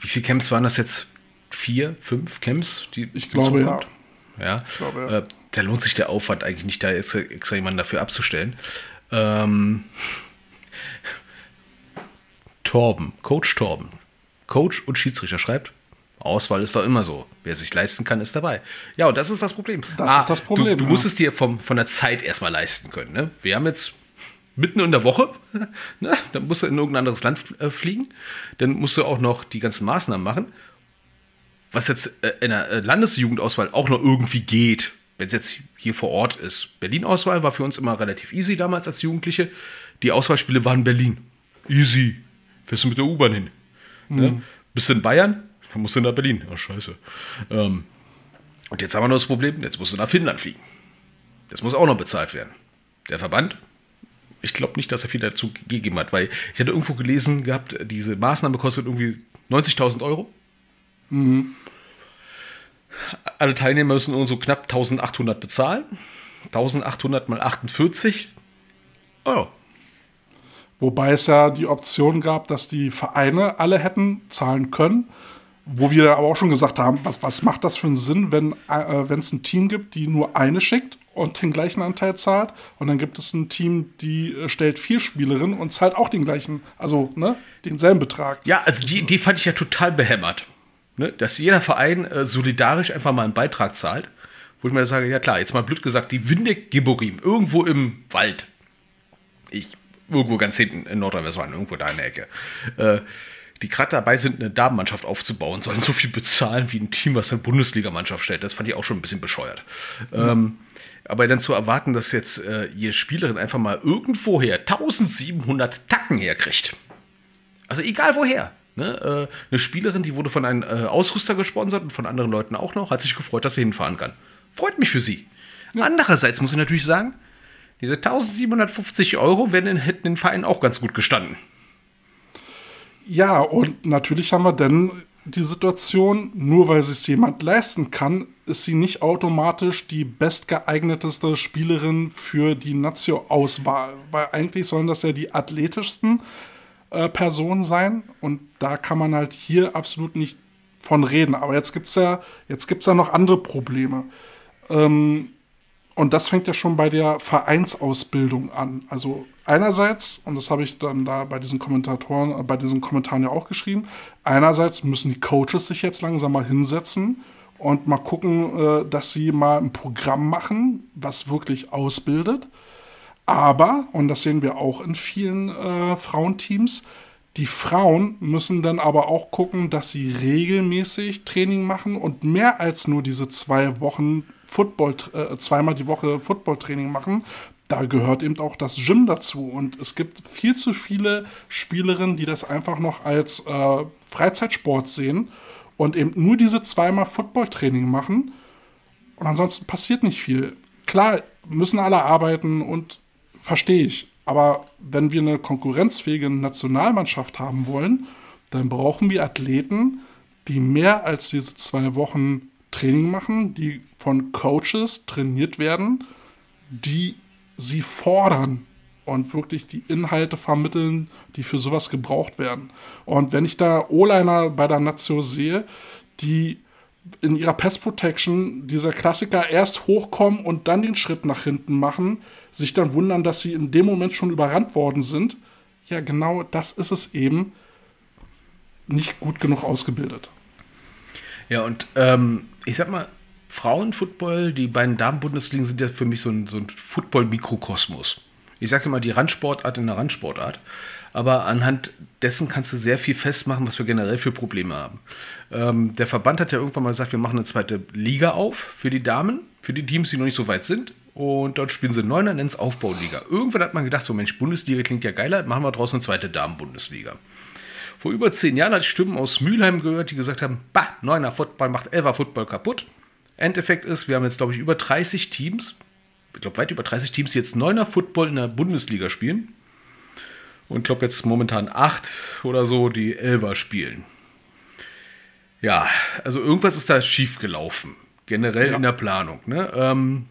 wie viele Camps waren das jetzt? Vier, fünf Camps? Die ich glaube, ja. Ja. Ich glaube, ja. Äh, da lohnt sich der Aufwand eigentlich nicht, da extra, extra jemanden dafür abzustellen. Ähm, Torben, Coach Torben, Coach und Schiedsrichter schreibt, Auswahl ist doch immer so. Wer sich leisten kann, ist dabei. Ja, und das ist das Problem. Das ah, ist das Problem. Du, du ja. musst es dir vom, von der Zeit erstmal leisten können. Ne? Wir haben jetzt mitten in der Woche, ne? dann musst du in irgendein anderes Land äh, fliegen. Dann musst du auch noch die ganzen Maßnahmen machen. Was jetzt äh, in der äh, Landesjugendauswahl auch noch irgendwie geht, wenn es jetzt hier vor Ort ist. Berlin-Auswahl war für uns immer relativ easy damals als Jugendliche. Die Auswahlspiele waren in Berlin. Easy. Fährst du mit der U-Bahn hin. Mhm. Ne? Bist du in Bayern? Dann musst du nach Berlin. Oh, scheiße. Ähm, und jetzt haben wir noch das Problem, jetzt musst du nach Finnland fliegen. Das muss auch noch bezahlt werden. Der Verband, ich glaube nicht, dass er viel dazu gegeben hat, weil ich hatte irgendwo gelesen gehabt, diese Maßnahme kostet irgendwie 90.000 Euro. Mhm. Alle Teilnehmer müssen nur so knapp 1800 bezahlen. 1800 mal 48. Oh. Wobei es ja die Option gab, dass die Vereine alle hätten zahlen können wo wir aber auch schon gesagt haben, was, was macht das für einen Sinn, wenn äh, es ein Team gibt, die nur eine schickt und den gleichen Anteil zahlt und dann gibt es ein Team, die äh, stellt vier Spielerinnen und zahlt auch den gleichen, also ne, denselben Betrag. Ja, also die, die fand ich ja total behämmert. Ne? Dass jeder Verein äh, solidarisch einfach mal einen Beitrag zahlt. Wo ich mir sage, ja klar, jetzt mal blöd gesagt, die Windeck Geborim, irgendwo im Wald. Ich, irgendwo ganz hinten in Nordrhein-Westfalen, irgendwo da in der Ecke. Äh, die gerade dabei sind, eine Damenmannschaft aufzubauen, sollen so viel bezahlen wie ein Team, was eine Bundesligamannschaft stellt. Das fand ich auch schon ein bisschen bescheuert. Mhm. Ähm, aber dann zu erwarten, dass jetzt äh, jede Spielerin einfach mal irgendwoher 1700 Tacken herkriegt. Also egal woher. Ne? Äh, eine Spielerin, die wurde von einem äh, Ausrüster gesponsert und von anderen Leuten auch noch, hat sich gefreut, dass sie hinfahren kann. Freut mich für sie. Ja. Andererseits muss ich natürlich sagen, diese 1750 Euro werden, hätten den Verein auch ganz gut gestanden. Ja, und natürlich haben wir dann die Situation, nur weil es jemand leisten kann, ist sie nicht automatisch die bestgeeigneteste Spielerin für die Nazio-Auswahl. Weil eigentlich sollen das ja die athletischsten äh, Personen sein. Und da kann man halt hier absolut nicht von reden. Aber jetzt gibt es ja, ja noch andere Probleme. Ähm, und das fängt ja schon bei der Vereinsausbildung an. Also einerseits, und das habe ich dann da bei diesen Kommentatoren, äh, bei diesen Kommentaren ja auch geschrieben, einerseits müssen die Coaches sich jetzt langsam mal hinsetzen und mal gucken, äh, dass sie mal ein Programm machen, was wirklich ausbildet. Aber, und das sehen wir auch in vielen äh, Frauenteams, die Frauen müssen dann aber auch gucken, dass sie regelmäßig Training machen und mehr als nur diese zwei Wochen Football, äh, zweimal die Woche Footballtraining machen. Da gehört eben auch das Gym dazu. Und es gibt viel zu viele Spielerinnen, die das einfach noch als äh, Freizeitsport sehen und eben nur diese zweimal Footballtraining machen. Und ansonsten passiert nicht viel. Klar, müssen alle arbeiten und verstehe ich. Aber wenn wir eine konkurrenzfähige Nationalmannschaft haben wollen, dann brauchen wir Athleten, die mehr als diese zwei Wochen Training machen, die von Coaches trainiert werden, die sie fordern und wirklich die Inhalte vermitteln, die für sowas gebraucht werden. Und wenn ich da O-Liner bei der Nazio sehe, die in ihrer Pass Protection dieser Klassiker erst hochkommen und dann den Schritt nach hinten machen, sich dann wundern, dass sie in dem Moment schon überrannt worden sind. Ja, genau das ist es eben. Nicht gut genug ausgebildet. Ja, und ähm, ich sag mal, Frauenfootball, die beiden Damen-Bundesligen sind ja für mich so ein, so ein Football-Mikrokosmos. Ich sage immer die Randsportart in der Randsportart aber anhand dessen kannst du sehr viel festmachen, was wir generell für Probleme haben. Ähm, der Verband hat ja irgendwann mal gesagt, wir machen eine zweite Liga auf für die Damen, für die Teams, die noch nicht so weit sind. Und dort spielen sie Neuner, es Aufbauliga. Irgendwann hat man gedacht, so Mensch, Bundesliga klingt ja geiler, machen wir draußen eine zweite Damen-Bundesliga. Vor über zehn Jahren hatte ich Stimmen aus Mülheim gehört, die gesagt haben, bah, Neuner Football macht Elfer Football kaputt. Endeffekt ist, wir haben jetzt, glaube ich, über 30 Teams, ich glaube weit über 30 Teams, die jetzt Neuner Football in der Bundesliga spielen. Und ich glaube jetzt momentan acht oder so, die Elver spielen. Ja, also irgendwas ist da schief gelaufen. Generell ja. in der Planung. Ne? Ähm,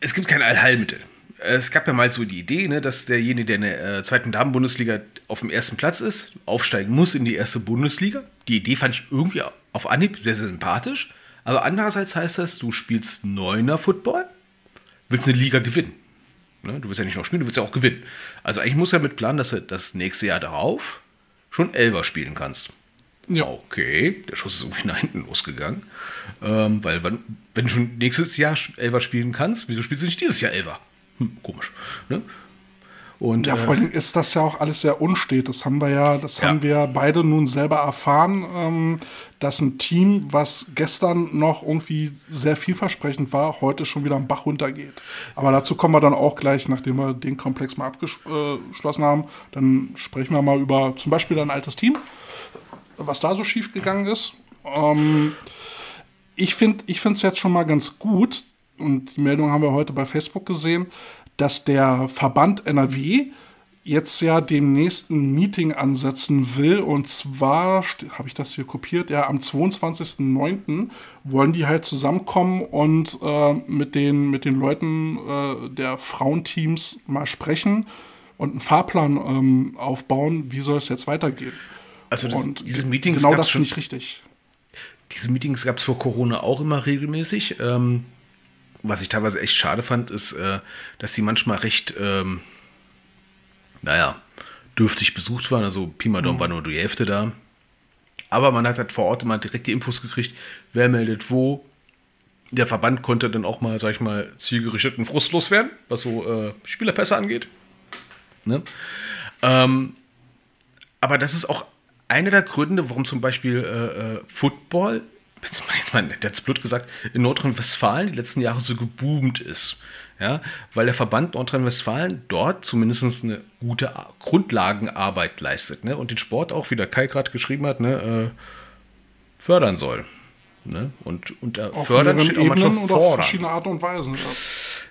es gibt kein Allheilmittel. Es gab ja mal so die Idee, ne, dass derjenige, der in der äh, zweiten Damen-Bundesliga auf dem ersten Platz ist, aufsteigen muss in die erste Bundesliga. Die Idee fand ich irgendwie auf Anhieb sehr, sehr sympathisch. Aber andererseits heißt das, du spielst Neuner Football, willst eine Liga gewinnen. Ne? Du willst ja nicht noch spielen, du willst ja auch gewinnen. Also eigentlich muss ja mit planen, dass du das nächste Jahr darauf schon Elver spielen kannst. Ja. Okay, der Schuss ist irgendwie nach hinten losgegangen. Ähm, weil, wenn, wenn du schon nächstes Jahr Elver spielen kannst, wieso spielst du nicht dieses Jahr Elver? Hm, komisch. Ne? Und, ja, vor allem ist das ja auch alles sehr unstet. Das haben wir ja, das ja. haben wir beide nun selber erfahren, ähm, dass ein Team, was gestern noch irgendwie sehr vielversprechend war, heute schon wieder am Bach runtergeht. Aber dazu kommen wir dann auch gleich, nachdem wir den Komplex mal abgeschlossen haben. Dann sprechen wir mal über zum Beispiel ein altes Team, was da so schief gegangen ist. Ähm, ich finde es jetzt schon mal ganz gut, und die Meldung haben wir heute bei Facebook gesehen, dass der Verband NRW jetzt ja dem nächsten Meeting ansetzen will. Und zwar, habe ich das hier kopiert, ja, am 22.09. wollen die halt zusammenkommen und äh, mit, den, mit den Leuten äh, der Frauenteams mal sprechen und einen Fahrplan ähm, aufbauen, wie soll es jetzt weitergehen. Also das, und diese Meetings genau das finde ich richtig. Diese Meetings gab es vor Corona auch immer regelmäßig. Ähm, was ich teilweise echt schade fand, ist, äh, dass sie manchmal recht, ähm, naja, dürftig besucht waren. Also Pi mal Daumen mhm. war nur die Hälfte da. Aber man hat halt vor Ort immer direkt die Infos gekriegt, wer meldet wo. Der Verband konnte dann auch mal, sag ich mal, zielgerichtet und frustlos werden, was so äh, Spielerpässe angeht. Ne? Ähm, aber das ist auch einer der Gründe, warum zum Beispiel äh, äh Football jetzt mal, jetzt mal jetzt blöd gesagt, in Nordrhein-Westfalen die letzten Jahre so geboomt ist. Ja, weil der Verband Nordrhein-Westfalen dort zumindest eine gute Grundlagenarbeit leistet ne? und den Sport auch, wie der Kai gerade geschrieben hat, ne, äh, fördern soll. Ne? Und unter auf fördern steht auch manchmal oder fordern. auf verschiedene Art und Weise.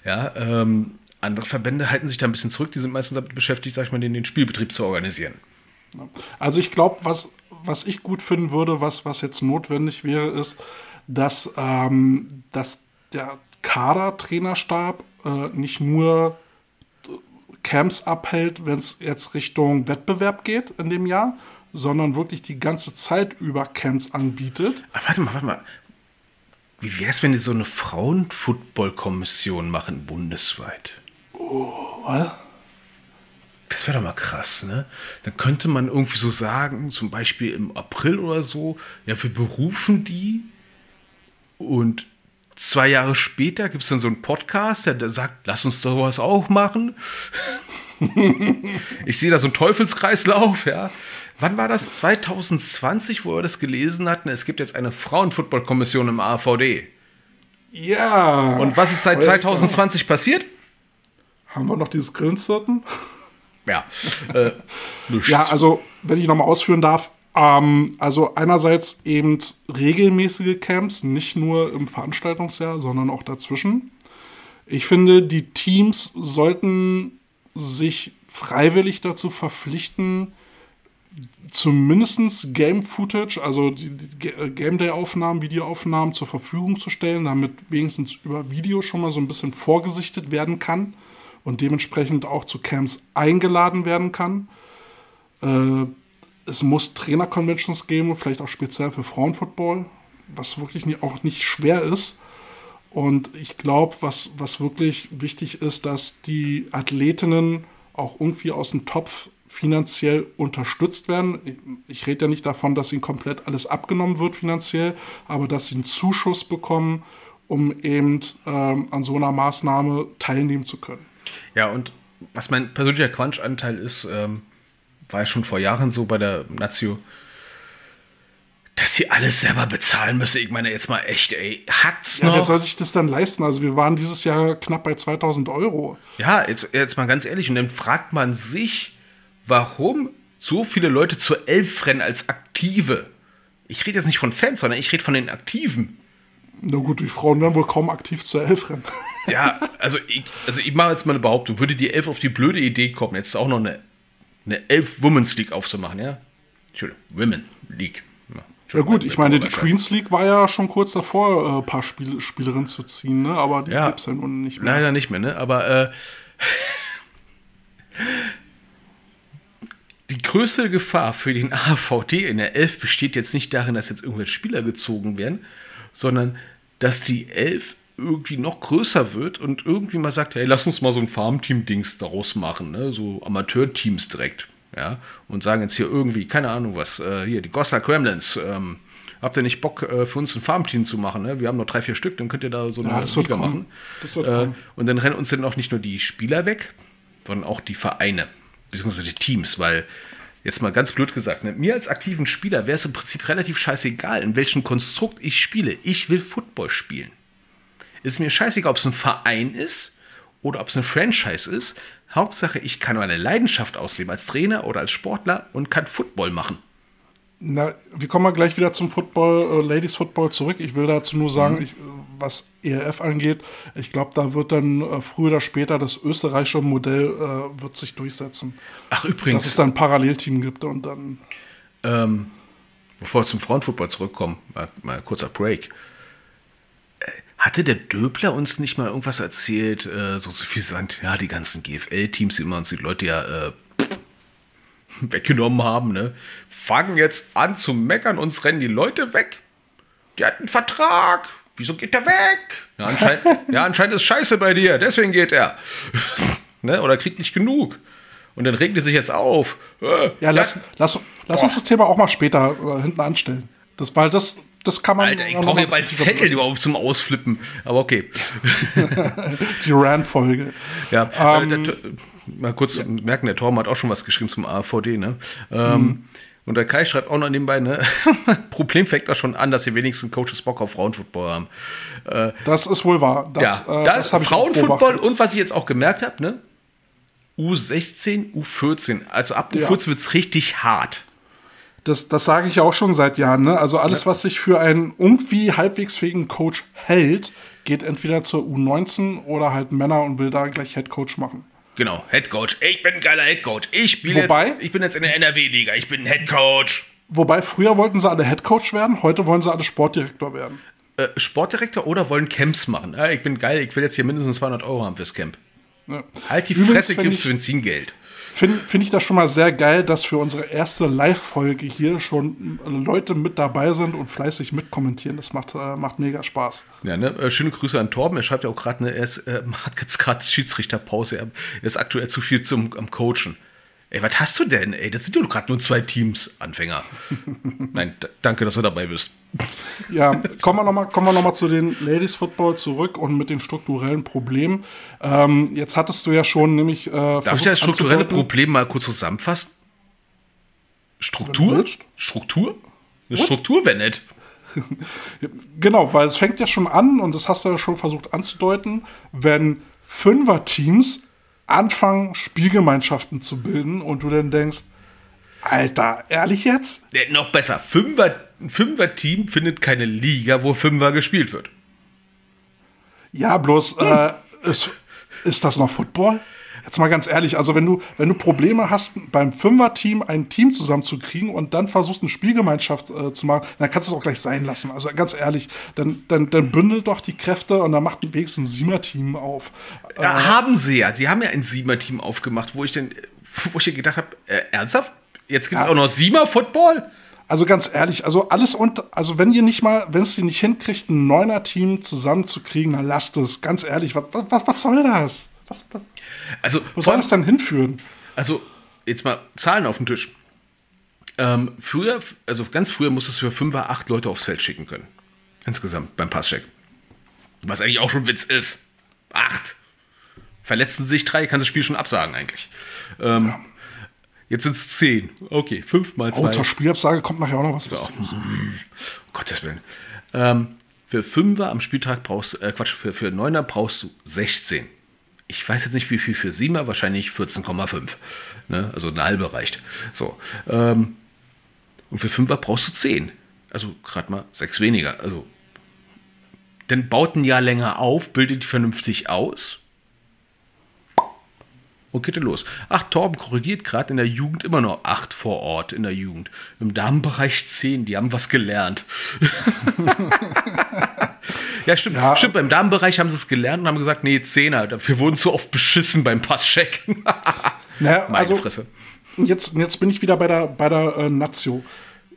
Ja, ja ähm, andere Verbände halten sich da ein bisschen zurück, die sind meistens damit beschäftigt, sag ich mal, den, den Spielbetrieb zu organisieren. Also ich glaube, was was ich gut finden würde, was, was jetzt notwendig wäre, ist, dass, ähm, dass der Kader-Trainerstab äh, nicht nur Camps abhält, wenn es jetzt Richtung Wettbewerb geht in dem Jahr, sondern wirklich die ganze Zeit über Camps anbietet. Aber warte mal, warte mal. Wie wäre es, wenn die so eine Frauenfootball-Kommission machen, bundesweit? Was? Das wäre doch mal krass, ne? Dann könnte man irgendwie so sagen, zum Beispiel im April oder so, ja, wir berufen die und zwei Jahre später gibt es dann so einen Podcast, der, sagt, lass uns sowas auch machen. ich sehe da so einen Teufelskreislauf, ja. Wann war das? 2020, wo wir das gelesen hatten? Es gibt jetzt eine Frauenfootball-Kommission im AVD. Ja. Und was ist seit Alter. 2020 passiert? Haben wir noch dieses Grillenzirpen? Ja. Äh. Ja, also, wenn ich nochmal ausführen darf, ähm, also einerseits eben regelmäßige Camps, nicht nur im Veranstaltungsjahr, sondern auch dazwischen. Ich finde, die Teams sollten sich freiwillig dazu verpflichten, zumindest Game Footage, also die, die äh, Game Day Aufnahmen, Videoaufnahmen zur Verfügung zu stellen, damit wenigstens über Video schon mal so ein bisschen vorgesichtet werden kann und dementsprechend auch zu Camps eingeladen werden kann. Äh, es muss Trainer-Conventions geben, vielleicht auch speziell für Frauenfootball, was wirklich nie, auch nicht schwer ist. Und ich glaube, was, was wirklich wichtig ist, dass die Athletinnen auch irgendwie aus dem Topf finanziell unterstützt werden. Ich, ich rede ja nicht davon, dass ihnen komplett alles abgenommen wird finanziell, aber dass sie einen Zuschuss bekommen, um eben ähm, an so einer Maßnahme teilnehmen zu können. Ja, und was mein persönlicher Quatschanteil ist, ähm, war ja schon vor Jahren so bei der Nazio, dass sie alles selber bezahlen müssen. Ich meine, jetzt mal echt, ey, hackt's Ja, wer noch? soll sich das dann leisten? Also wir waren dieses Jahr knapp bei 2000 Euro. Ja, jetzt, jetzt mal ganz ehrlich, und dann fragt man sich, warum so viele Leute zur Elf rennen als Aktive. Ich rede jetzt nicht von Fans, sondern ich rede von den Aktiven. Na gut, die Frauen werden wohl kaum aktiv zur Elf rennen. Ja, also ich, also ich mache jetzt mal eine Behauptung. Würde die Elf auf die blöde Idee kommen, jetzt auch noch eine, eine Elf Women's League aufzumachen, ja? Entschuldigung, Women League. Ja gut, ich meine, die Queen. Queens League war ja schon kurz davor, äh, ein paar Spiel Spielerinnen zu ziehen, ne? aber die Ja. gibt's ja nun nicht mehr. Leider nicht mehr, ne? Aber äh, die größte Gefahr für den AVD in der Elf besteht jetzt nicht darin, dass jetzt irgendwelche Spieler gezogen werden, sondern dass die Elf irgendwie noch größer wird und irgendwie mal sagt, hey, lass uns mal so ein Farmteam-Dings daraus machen, ne? so Amateurteams direkt, ja, und sagen jetzt hier irgendwie, keine Ahnung was, äh, hier, die Goslar Kremlins, ähm, habt ihr nicht Bock, äh, für uns ein Farmteam zu machen, ne? wir haben noch drei, vier Stück, dann könnt ihr da so eine Ja, Liga kommen. machen. Das wird Äh, und dann rennen uns dann auch nicht nur die Spieler weg, sondern auch die Vereine, beziehungsweise die Teams, weil jetzt mal ganz blöd gesagt, ne, mir als aktiven Spieler wäre es im Prinzip relativ scheißegal, in welchem Konstrukt ich spiele. Ich will Football spielen. Ist mir scheißegal, ob es ein Verein ist oder ob es ein Franchise ist. Hauptsache, ich kann meine Leidenschaft ausleben als Trainer oder als Sportler und kann Football machen. Na, wir kommen mal gleich wieder zum Football, äh, Ladies Football zurück. Ich will dazu nur sagen, Mhm. ich, was ERF angeht, ich glaube, da wird dann äh, früher oder später das österreichische Modell äh, wird sich durchsetzen. Ach, Dass übrigens, es dann ein Parallelteam gibt und dann. ähm, bevor wir zum Frauenfußball zurückkommen, mal, mal ein kurzer Break. Äh, Hatte der Döbler uns nicht mal irgendwas erzählt, äh, so suffisant, ja, die ganzen GFL-Teams, die immer uns die Leute ja äh, weggenommen haben, ne, fangen jetzt an zu meckern, uns rennen die Leute weg. Die hat einen Vertrag. Wieso geht der weg? Ja, anscheinend, ja, anscheinend ist scheiße bei dir, deswegen geht er. ne, oder kriegt nicht genug. Und dann regt die sich jetzt auf. Äh, Ja, lass, lass, lass uns das Thema auch mal später äh, hinten anstellen. Das, weil das, das kann man. Alter, ich brauche ein bald Zettel überhaupt zum Ausflippen. Aber okay. Die Rand-Folge. Ja, Ähm, äh, Tor- mal kurz merken, der Torben hat auch schon was geschrieben zum AVD, ne? Ähm, Mhm. Und der Kai schreibt auch noch nebenbei, ne? Problem fängt doch schon an, dass die wenigsten Coaches Bock auf Frauenfootball haben. Das ist wohl wahr. Das, ja, äh, das, das Frauenfootball und was ich jetzt auch gemerkt habe, ne? U16, U14. Also ab U14 Ja. wird's richtig hart. Das, das sage ich ja auch schon seit Jahren. Ne? Also alles, was sich für einen irgendwie halbwegs fähigen Coach hält, geht entweder zur U19 oder halt Männer und will da gleich Head Coach machen. Genau, Head Coach. Ich bin ein geiler Head Coach. Ich spiele Wobei- jetzt, ich bin jetzt in der NRW-Liga. Ich bin ein Head Coach. Wobei früher wollten sie alle Head Coach werden, heute wollen sie alle Sportdirektor werden. Äh, Sportdirektor oder wollen Camps machen? Ja, ich bin geil, ich will jetzt hier mindestens 200 Euro haben fürs Camp. Ja. Halt die Übrigens, Fresse, gibst ich- Benzingeld. Finde find ich das schon mal sehr geil, dass für unsere erste Live-Folge hier schon Leute mit dabei sind und fleißig mitkommentieren. Das macht, äh, macht mega Spaß. Ja, ne? Äh, schöne Grüße an Torben. Er schreibt ja auch gerade, ne, er ist, äh, hat jetzt gerade Schiedsrichterpause. Er, ist aktuell zu viel zum am Coachen. Ey, was hast du denn? Ey, das sind doch gerade nur zwei Teams, Anfänger. Nein, danke, dass du dabei bist. Ja, kommen wir nochmal noch zu den Ladies Football zurück und mit den strukturellen Problemen. Ähm, jetzt hattest du ja schon nämlich. Äh, Darf ich das strukturelle Problem mal kurz zusammenfassen? Struktur? Struktur? Eine What? Struktur wäre nett. genau, weil es fängt ja schon an, und das hast du ja schon versucht anzudeuten, wenn Fünfer-Teams anfangen, Spielgemeinschaften zu bilden und du dann denkst, Alter, ehrlich jetzt? Ja, noch besser, Fünfer, ein Fünfer-Team findet keine Liga, wo Fünfer gespielt wird. Ja, bloß, hm. äh, ist, ist das noch Football? Jetzt mal ganz ehrlich, also wenn du, wenn du Probleme hast, beim Fünfer-Team ein Team zusammenzukriegen und dann versuchst, eine Spielgemeinschaft äh, zu machen, dann kannst du es auch gleich sein lassen. Also ganz ehrlich, dann, dann, dann bündelt doch die Kräfte und dann macht wenigstens ein Siemer-Team auf. Ja, äh, haben sie ja. Sie haben ja ein Siemer-Team aufgemacht, wo ich dann, wo ich gedacht habe, äh, ernsthaft? Jetzt gibt es ja. auch noch Siemer-Football? Also ganz ehrlich, also alles und also wenn ihr nicht mal, wenn es ihr nicht hinkriegt, ein neuner Team zusammenzukriegen, dann lasst es. Ganz ehrlich, was, was, was soll das? Was, was? Also, Wo soll das dann hinführen? Also, jetzt mal Zahlen auf den Tisch. Ähm, früher, also ganz früher musstest du für 5 8 Leute aufs Feld schicken können. Insgesamt beim Passcheck. Was eigentlich auch schon Witz ist. Acht. Verletzten sich drei, kann das Spiel schon absagen eigentlich. Ähm, ja. Jetzt sind es zehn. Okay, fünf mal zwei. Oh, zur Spielabsage kommt nachher auch noch was. Ja. Um Gottes Willen. Ähm, für Fünfer am Spieltag brauchst du, äh, Quatsch, für, für Neuner brauchst du 16 ich weiß jetzt nicht, wie viel für Siemer, wahrscheinlich 14,5. Ne? Also eine halbe reicht. So. Ähm, und für Fünfer brauchst du 10. Also gerade mal sechs weniger. Also dann baut ein Jahr länger auf, bildet die vernünftig aus. Und geht los. Ach, Torben korrigiert gerade in der Jugend immer noch 8 vor Ort in der Jugend. Im Damenbereich 10, die haben was gelernt. Ja, stimmt. Ja. Stimmt, beim Damenbereich haben sie es gelernt und haben gesagt, nee, Zehner, dafür wurden zu oft beschissen beim Passcheck. naja, Meine also, Fresse. Jetzt, jetzt bin ich wieder bei der, bei der äh, Nazio.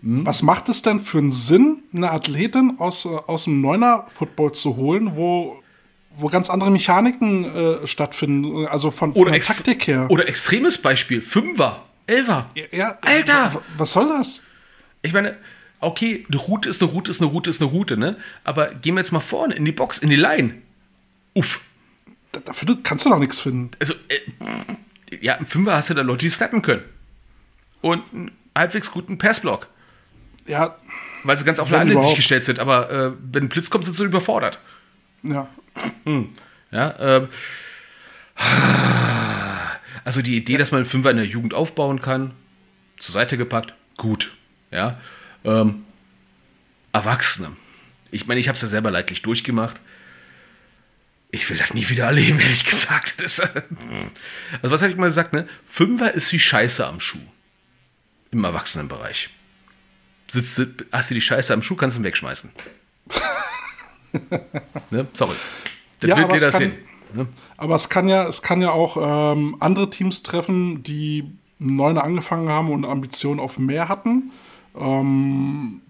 Hm? Was macht es denn für einen Sinn, eine Athletin aus, äh, aus dem Neuner-Football zu holen, wo, wo ganz andere Mechaniken äh, stattfinden, also von, von der Taktik her? Oder extremes Beispiel, Fünfer, Elfer. Ja, ja, Alter! Was soll das? Ich meine, okay, eine Route ist eine Route, ist eine Route, ist eine Route, ne? Aber gehen wir jetzt mal vorne in die Box, in die Line. Uff. Da, dafür kannst du noch nichts finden. Also, äh, ja, im Fünfer hast du da Leute, die snappen können. Und einen halbwegs guten Passblock. Ja. Weil sie ganz auf Line sich gestellt sind, aber äh, wenn ein Blitz kommt, sind sie überfordert. Ja. Hm. Ja, ähm. Also die Idee, dass man einen Fünfer in der Jugend aufbauen kann, zur Seite gepackt, gut. Ja, ähm, Erwachsene. Ich meine, ich habe es ja selber leidlich durchgemacht. Ich will das nie wieder erleben, ehrlich gesagt. Das, also was habe ich mal gesagt, ne? Fünfer ist wie Scheiße am Schuh. Im Erwachsenenbereich. Sitzt, hast du die Scheiße am Schuh, kannst du ihn wegschmeißen. ne? Sorry. Das ja, aber, es kann, ne? aber es kann ja, es kann ja auch ähm, andere Teams treffen, die neu angefangen haben und Ambitionen auf mehr hatten ähm,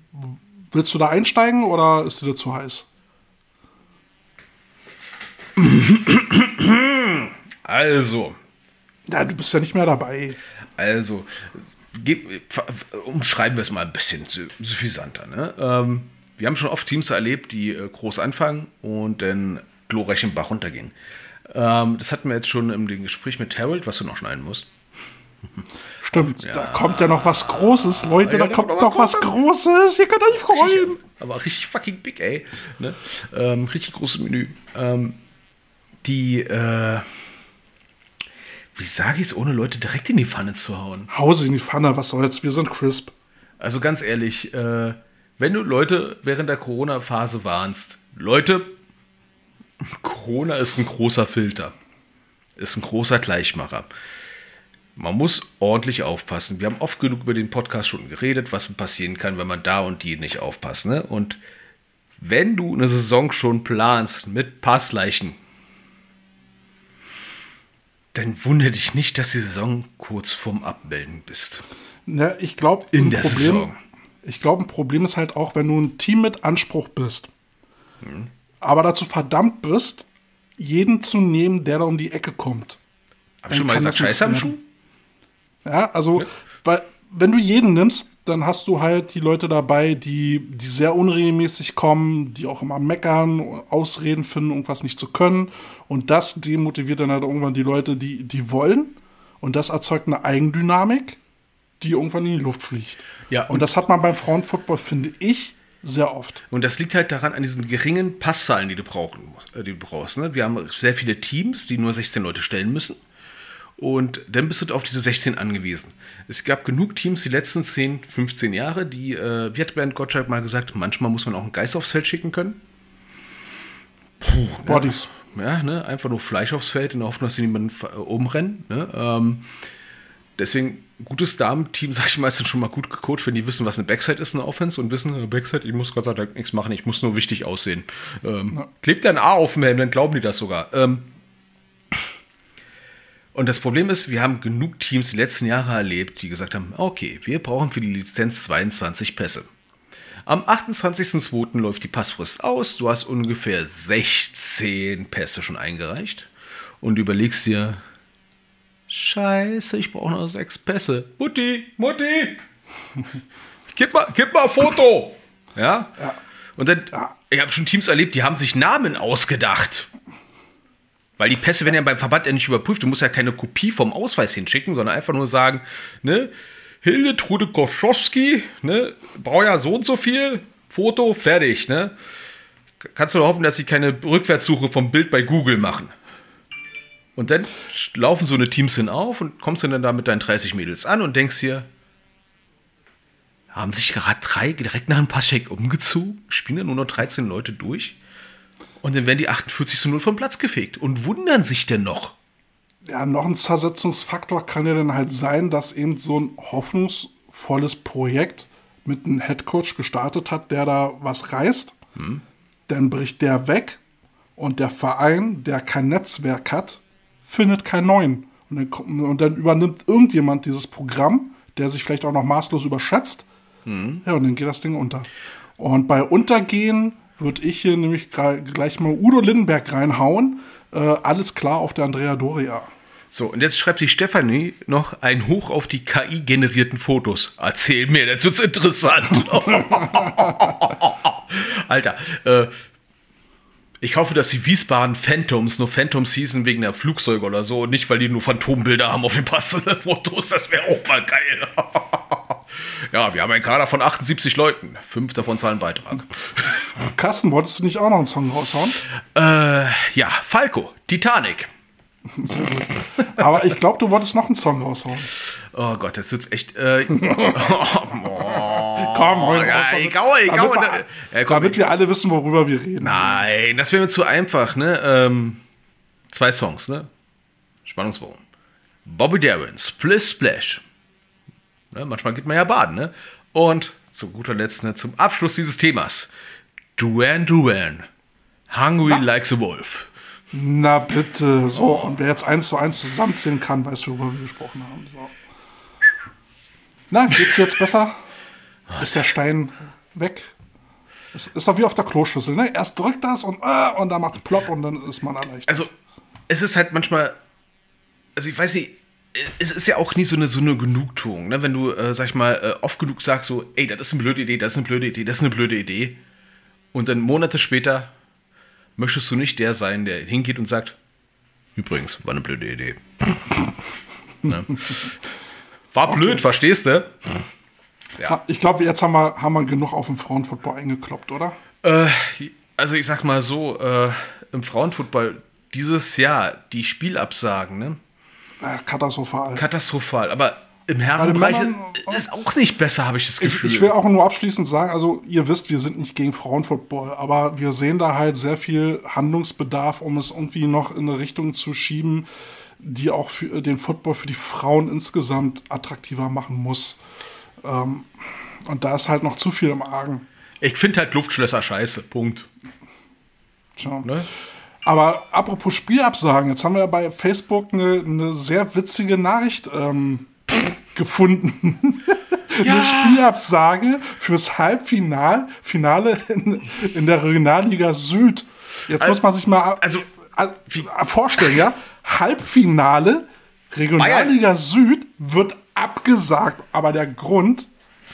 willst du da einsteigen oder ist dir zu heiß? Also. Ja, du bist ja nicht mehr dabei. Also, umschreiben wir es mal ein bisschen suffisanter. Ne? Ähm, wir haben schon oft Teams erlebt, die äh, groß anfangen und dann glorreich im Bach runtergehen. Ähm, das hatten wir jetzt schon im Gespräch mit Harold, was du noch schneiden musst. Stimmt, ja. da kommt ja noch was Großes, Leute, ja, da, kommt noch was, Großes. Ihr könnt euch freuen. Aber richtig fucking big, ey. Ne? Ähm, richtig großes Menü. Ähm, die, äh, wie sage ich es, ohne Leute direkt in die Pfanne zu hauen? Hause in die Pfanne, was soll's, wir sind crisp. Also ganz ehrlich, äh, wenn du Leute während der Corona-Phase warnst, Leute, Corona ist ein großer Filter. Ist ein großer Gleichmacher. Man muss ordentlich aufpassen. Wir haben oft genug über den Podcast schon geredet, was passieren kann, wenn man da und die nicht aufpasst. Ne? Und wenn du eine Saison schon planst mit Passleichen, Dann wundere dich nicht, dass die Saison kurz vorm Abmelden bist. Ne, ich glaube, In der Problem, Saison. Ich glaube, ein Problem ist halt auch, wenn du ein Team mit Anspruch bist, Mhm. aber dazu verdammt bist, jeden zu nehmen, der da um die Ecke kommt. Hab ich schon mal gesagt, das nichts Scheiß am. Schuh? Ja, also, weil, wenn du jeden nimmst, dann hast du halt die Leute dabei, die, die sehr unregelmäßig kommen, die auch immer meckern, Ausreden finden, irgendwas nicht zu können. Und das demotiviert dann halt irgendwann die Leute, die, die wollen. Und das erzeugt eine Eigendynamik, die irgendwann in die Luft fliegt. Ja, und, und- das hat man beim Frauenfootball, finde ich, sehr oft. Und das liegt halt daran, an diesen geringen Passzahlen, die du, brauchen, äh, die du brauchst. Ne? Wir haben sehr viele Teams, die nur 16 Leute stellen müssen. Und dann bist du auf diese 16 angewiesen. Es gab genug Teams die letzten 10, 15 Jahre, die, äh, wie hat Bernd Gottschalk mal gesagt, manchmal muss man auch einen Geist aufs Feld schicken können. Bodies. Ja, ne? Einfach nur Fleisch aufs Feld in der Hoffnung, dass sie niemanden äh, umrennen. Ne? Ähm, deswegen, gutes Damenteam, sag ich mal, ist dann schon mal gut gecoacht, wenn die wissen, was eine Backside ist, eine Offense und wissen, eine Backside, ich muss Gott sei Dank nichts machen, ich muss nur wichtig aussehen. Ähm, Klebt ein A auf dem Helm, dann glauben die das sogar. Ähm, und das Problem ist, wir haben genug Teams die letzten Jahre erlebt, die gesagt haben, okay, wir brauchen für die Lizenz 22 Pässe. Am 28.02. läuft die Passfrist aus. Du hast ungefähr 16 Pässe schon eingereicht. Und überlegst dir, scheiße, ich brauche noch sechs Pässe. Mutti, Mutti, gib mal, gib mal ein Foto. Ja? Und dann, ich habe schon Teams erlebt, die haben sich Namen ausgedacht. Weil die Pässe werden ja beim Verband ja nicht überprüft. Du musst ja keine Kopie vom Ausweis hinschicken, sondern einfach nur sagen, ne, Hilde Trude Koschowski, ne, braucht ja so und so viel, Foto, fertig, ne. Kannst du nur hoffen, dass sie keine Rückwärtssuche vom Bild bei Google machen. Und dann laufen so eine Teams hin auf und kommst dann da mit deinen 30 Mädels an und denkst dir, haben sich gerade drei direkt nach dem Passcheck umgezogen, spielen dann nur noch 13 Leute durch und dann werden die 48 zu 0 vom Platz gefegt und wundern sich denn noch. Ja, noch ein Zersetzungsfaktor kann ja dann halt sein, dass eben so ein hoffnungsvolles Projekt mit einem Headcoach gestartet hat, der da was reißt. Dann bricht der weg und der Verein, der kein Netzwerk hat, findet keinen neuen. Und dann, und dann übernimmt irgendjemand dieses Programm, der sich vielleicht auch noch maßlos überschätzt. Ja, und dann geht das Ding unter. Und bei Untergehen würde ich hier nämlich gleich mal Udo Lindenberg reinhauen. Äh, alles klar auf der Andrea Doria. So, und jetzt schreibt die Stefanie noch ein Hoch auf die KI-generierten Fotos. Erzähl mir, jetzt wird's interessant. Alter, äh, ich hoffe, dass die Wiesbaden Phantoms nur Phantoms hießen wegen der Flugzeuge oder so und nicht, weil die nur Phantombilder haben auf den passenden Fotos. Das wäre auch mal geil. ja, wir haben einen Kader von 78 Leuten. Fünf davon zahlen Beitrag. Carsten, wolltest du nicht auch noch einen Song raushauen? Äh, ja, Falco, Titanic. Aber ich glaube, du wolltest noch einen Song raushauen. Oh Gott, das wird's echt. Äh, Komm, hol raus, damit- ich hau, ich damit, wir, komm, damit wir alle wissen, worüber wir reden. Nein, das wäre mir zu einfach, ne? Ähm, zwei Songs, ne? Spannungsbogen. Bobby Darin, Splish Splash. Ne, manchmal geht man ja baden, ne? Und zu guter Letzt, ne, zum Abschluss dieses Themas. Duran Duran. Hungry like a Wolf. Na bitte. So, und wer jetzt eins zu eins zusammenzählen kann, weiß, worüber wir gesprochen haben. So. Na, geht's jetzt besser? Ist der Stein weg? Es ist doch wie auf der Kloschüssel, ne? Erst drückt das und, äh, und dann macht's plopp und dann ist man erleichtert. Also, es ist halt manchmal, also ich weiß nicht, es ist ja auch nie so eine, so eine Genugtuung, ne? wenn du, äh, sag ich mal, äh, oft genug sagst, so, ey, das ist eine blöde Idee, das ist eine blöde Idee, das ist eine blöde Idee. Und dann Monate später möchtest du nicht der sein, der hingeht und sagt, übrigens, war eine blöde Idee. ne? War blöd, verstehst du? Ja, ich glaube, jetzt haben wir, haben wir genug auf den Frauenfootball eingekloppt, oder? Äh, also ich sag mal so, äh, im Frauenfußball dieses Jahr die Spielabsagen, ne? Äh, katastrophal. katastrophal. Aber im Herrenbereich ist auch nicht besser, habe ich das Ich, Gefühl. ich will auch nur abschließend sagen, also ihr wisst, wir sind nicht gegen Frauenfootball, aber wir sehen da halt sehr viel Handlungsbedarf, um es irgendwie noch in eine Richtung zu schieben, die auch für den Football für die Frauen insgesamt attraktiver machen muss. Ähm, und da ist halt noch zu viel im Argen. ich finde halt Luftschlösser scheiße. Punkt. Tja. Ne? Aber apropos Spielabsagen, jetzt haben wir ja bei Facebook eine, eine sehr witzige Nachricht ähm, gefunden. Eine Spielabsage fürs Halbfinal, Finale in, in der Regionalliga Süd. Jetzt muss man sich mal also, also, vorstellen, ja? Halbfinale, Regionalliga Süd wird abgesagt, aber der Grund,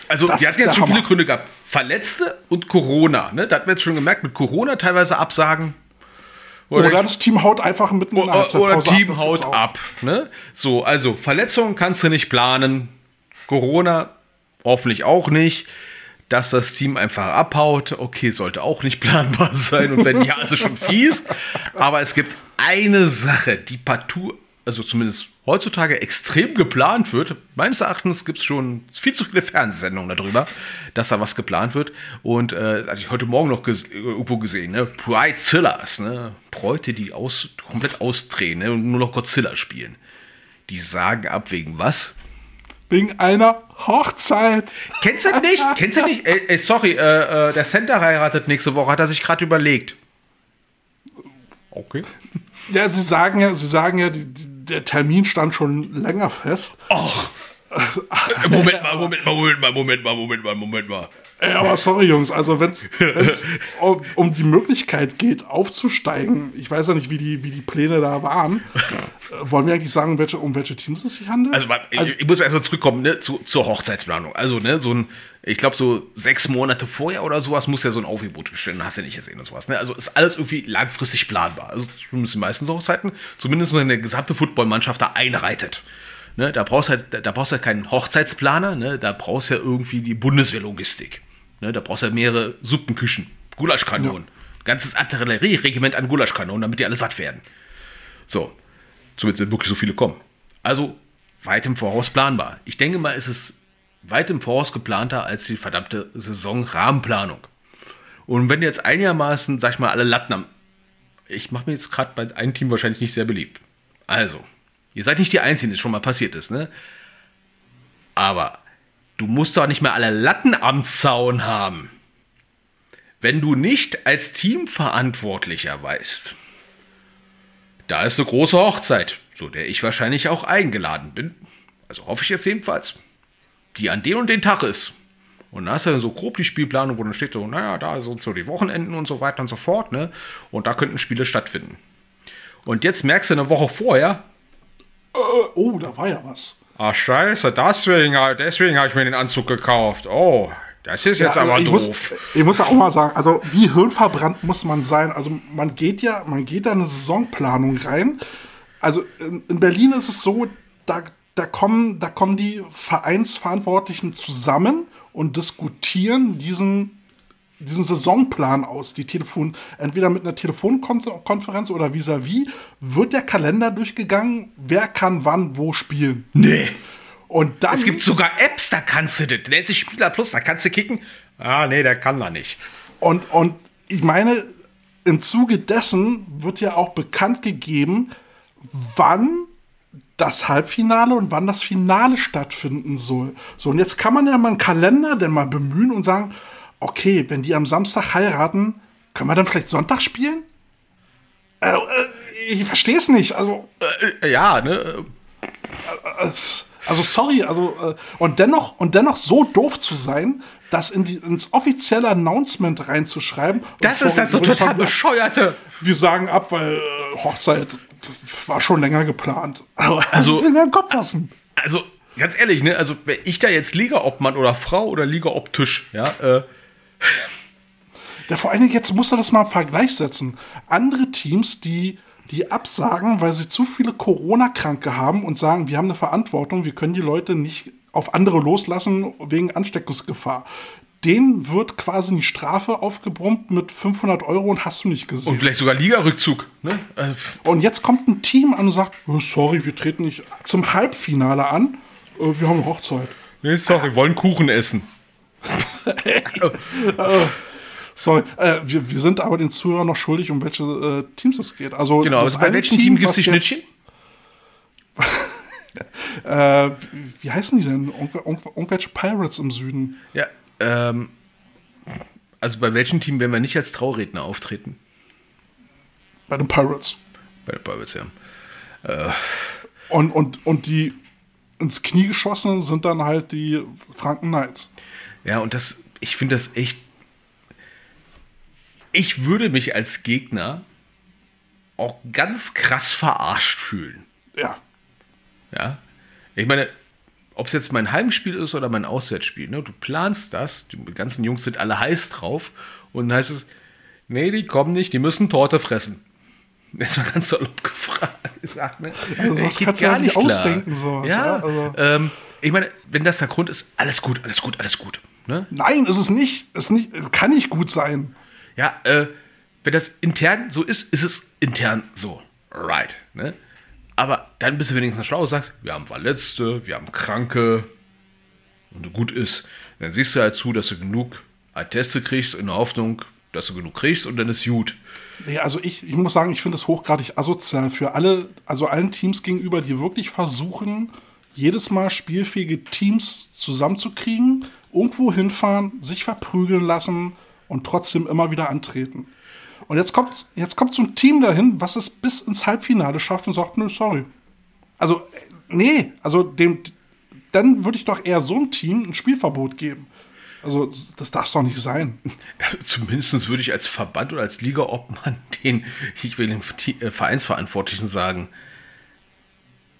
Also, Das ist hatten jetzt schon viele Hammer. Gründe gehabt. Verletzte und Corona. Ne? Da hatten wir jetzt schon gemerkt, mit Corona teilweise Absagen. oder das Team haut einfach mitten in der oder, oder ab, Team das haut ab. Ne? So, also Verletzungen kannst du nicht planen. Corona hoffentlich auch nicht. Dass das Team einfach abhaut, okay, sollte auch nicht planbar sein. Und wenn ja, ist es schon fies. Aber es gibt eine Sache, die partout, also zumindest heutzutage extrem geplant wird. Meines Erachtens gibt es schon viel zu viele Fernsehsendungen darüber, dass da was geplant wird. Und äh, hatte ich heute Morgen noch ges irgendwo gesehen, ne? Bridezillas, ne? Bräute, die aus komplett ausdrehen ne? und nur noch Godzilla spielen. Die sagen ab wegen was? Wegen einer Hochzeit. Kennst du nicht? Kennst du nicht? Ey, ey sorry, äh, äh, der Center heiratet nächste Woche, hat er sich gerade überlegt. Okay. Ja, sie sagen ja, sie sagen ja, die, die, der Termin stand schon länger fest. Ach. Moment mal, Moment mal, Moment mal, Moment mal, Moment mal, Moment mal. Ey, aber sorry, Jungs, also wenn es um, um die Möglichkeit geht, aufzusteigen, ich weiß ja nicht, wie die, wie die Pläne da waren, äh, wollen wir eigentlich sagen, welche, um welche Teams es sich handelt? Also, warte, ich, ich muss erstmal zurückkommen ne, zu, zur Hochzeitsplanung. Also, ne, so ein, ich glaube, so sechs Monate vorher oder sowas muss ja so ein Aufgebot bestellen. Hast du nicht gesehen und sowas. Ne? Also ist alles irgendwie langfristig planbar. Also zumindest die meisten Hochzeiten, zumindest wenn eine gesamte Footballmannschaft da einreitet. Ne, da brauchst halt, da brauchst halt keinen Hochzeitsplaner, ne, da brauchst ja irgendwie die Bundeswehrlogistik. Ne, da brauchst du ja mehrere Suppenküchen, Gulaschkanonen, ganzes Artillerieregiment an Gulaschkanonen, damit die alle satt werden. So, zumindest wenn wirklich so viele kommen. Also weit im Voraus planbar. Ich denke mal, es ist weit im Voraus geplanter als die verdammte Saisonrahmenplanung. Und wenn jetzt einigermaßen, sag ich mal, alle Latten am. Ich mache mir jetzt gerade bei einem Team wahrscheinlich nicht sehr beliebt. Also, ihr seid nicht die Einzigen, das schon mal passiert ist, ne? Aber du musst doch nicht mehr alle Latten am Zaun haben. Wenn du nicht als Teamverantwortlicher weißt, da ist eine große Hochzeit, zu der ich wahrscheinlich auch eingeladen bin. Also hoffe ich jetzt jedenfalls. Die an den und den Tag ist. Und da hast du dann so grob die Spielplanung, wo dann steht so, naja, da sind so die Wochenenden und so weiter und so fort, ne? Und da könnten Spiele stattfinden. Und jetzt merkst du eine Woche vorher, Äh, oh, da war ja was. Ach scheiße, deswegen, deswegen habe ich mir den Anzug gekauft. Oh, das ist jetzt Ja, also aber ich doof. Muss, ich muss ja auch mal sagen, also wie hirnverbrannt muss man sein? Also man geht ja, man geht da in eine Saisonplanung rein. Also in, in Berlin ist es so, da, da, kommen, da kommen die Vereinsverantwortlichen zusammen und diskutieren diesen, diesen Saisonplan aus. Die Telefon, entweder mit einer Telefonkonferenz oder vis-à-vis wird der Kalender durchgegangen, wer kann wann wo spielen. nee. Und dann Es gibt sogar Apps, da kannst du das. Nennt sich Spieler Plus, da kannst du kicken. Ah, nee, der kann da nicht. Und, und ich meine, im Zuge dessen wird ja auch bekannt gegeben, wann das Halbfinale und wann das Finale stattfinden soll. So, und jetzt kann man ja mal einen Kalender denn mal bemühen und sagen, okay, wenn die am Samstag heiraten, können wir dann vielleicht Sonntag spielen? Äh, äh, ich verstehe es nicht. Also, Äh, ja, ne? es- also sorry, also äh, und dennoch und dennoch so doof zu sein, das in die, ins offizielle Announcement reinzuschreiben. Das ist das so total bescheuerte. wir sagen ab, weil äh, Hochzeit war schon länger geplant. Also- Also, den Kopf fassen. Also, ganz ehrlich, ne? Also, wenn ich da jetzt Liga-Obmann oder Frau oder Liga-Obtisch, ja, äh, Ja, vor allen Dingen, jetzt muss er das mal im Vergleich setzen. Andere Teams, die, die absagen, weil sie zu viele Corona-Kranke haben und sagen, wir haben eine Verantwortung, wir können die Leute nicht auf andere loslassen wegen Ansteckungsgefahr. Denen wird quasi eine Strafe aufgebrummt mit 500 Euro und hast du nicht gesehen. und vielleicht sogar Liga-Rückzug, ne? Äh, Und jetzt kommt ein Team an und sagt, oh, sorry, wir treten nicht zum Halbfinale an. Äh, Wir haben eine Hochzeit. nee, sorry, wollen Kuchen essen. Sorry, äh, wir, wir sind aber den Zuhörern noch schuldig, um welche äh, Teams es geht. Also, Genau, das also bei welchem Team gibt es die Schnittchen? Äh, wie heißen die denn? Irgendw irgendw irgendwelche Pirates im Süden. Ja, ähm, also bei welchem Team werden wir nicht als Trauredner auftreten? Bei den Pirates. Bei den Pirates, ja. Und, und, und die ins Knie geschossenen sind dann halt die Franken Knights. Ja, und das, ich finde das echt. Ich würde mich als Gegner auch ganz krass verarscht fühlen. Ja. Ja. Ich meine, ob es jetzt mein Heimspiel ist oder mein Auswärtsspiel, ne? du planst das, die ganzen Jungs sind alle heiß drauf und dann heißt es, nee, die kommen nicht, die müssen Torte fressen. Das war ganz salopp gefragt. Gesagt, ne? Also Geht kannst du ja gar nicht ausdenken, sowas, Ja, ja, also- ähm, ich meine, wenn das der Grund ist, alles gut, alles gut, alles gut. Ne? Nein, ist es nicht. Ist nicht. Es kann nicht gut sein. Ja, äh, wenn das intern so ist, ist es intern so. Right. Ne? Aber dann bist du wenigstens schlau und sagst, wir haben Verletzte, wir haben Kranke und gut ist. Dann siehst du halt zu, dass du genug Atteste kriegst in der Hoffnung, dass du genug kriegst und dann ist gut. Nee, also ich, ich muss sagen, ich finde es hochgradig asozial für alle, also allen Teams gegenüber, die wirklich versuchen, jedes Mal spielfähige Teams zusammenzukriegen, irgendwo hinfahren, sich verprügeln lassen und trotzdem immer wieder antreten. Und jetzt kommt, jetzt kommt so ein Team dahin, was es bis ins Halbfinale schafft und sagt, nö, sorry. Also, nee, also dem, dann würde ich doch eher so einem Team ein Spielverbot geben. Also, das darf doch nicht sein. Zumindest würde ich als Verband oder als Ligaobmann den, ich will den äh, Vereinsverantwortlichen sagen,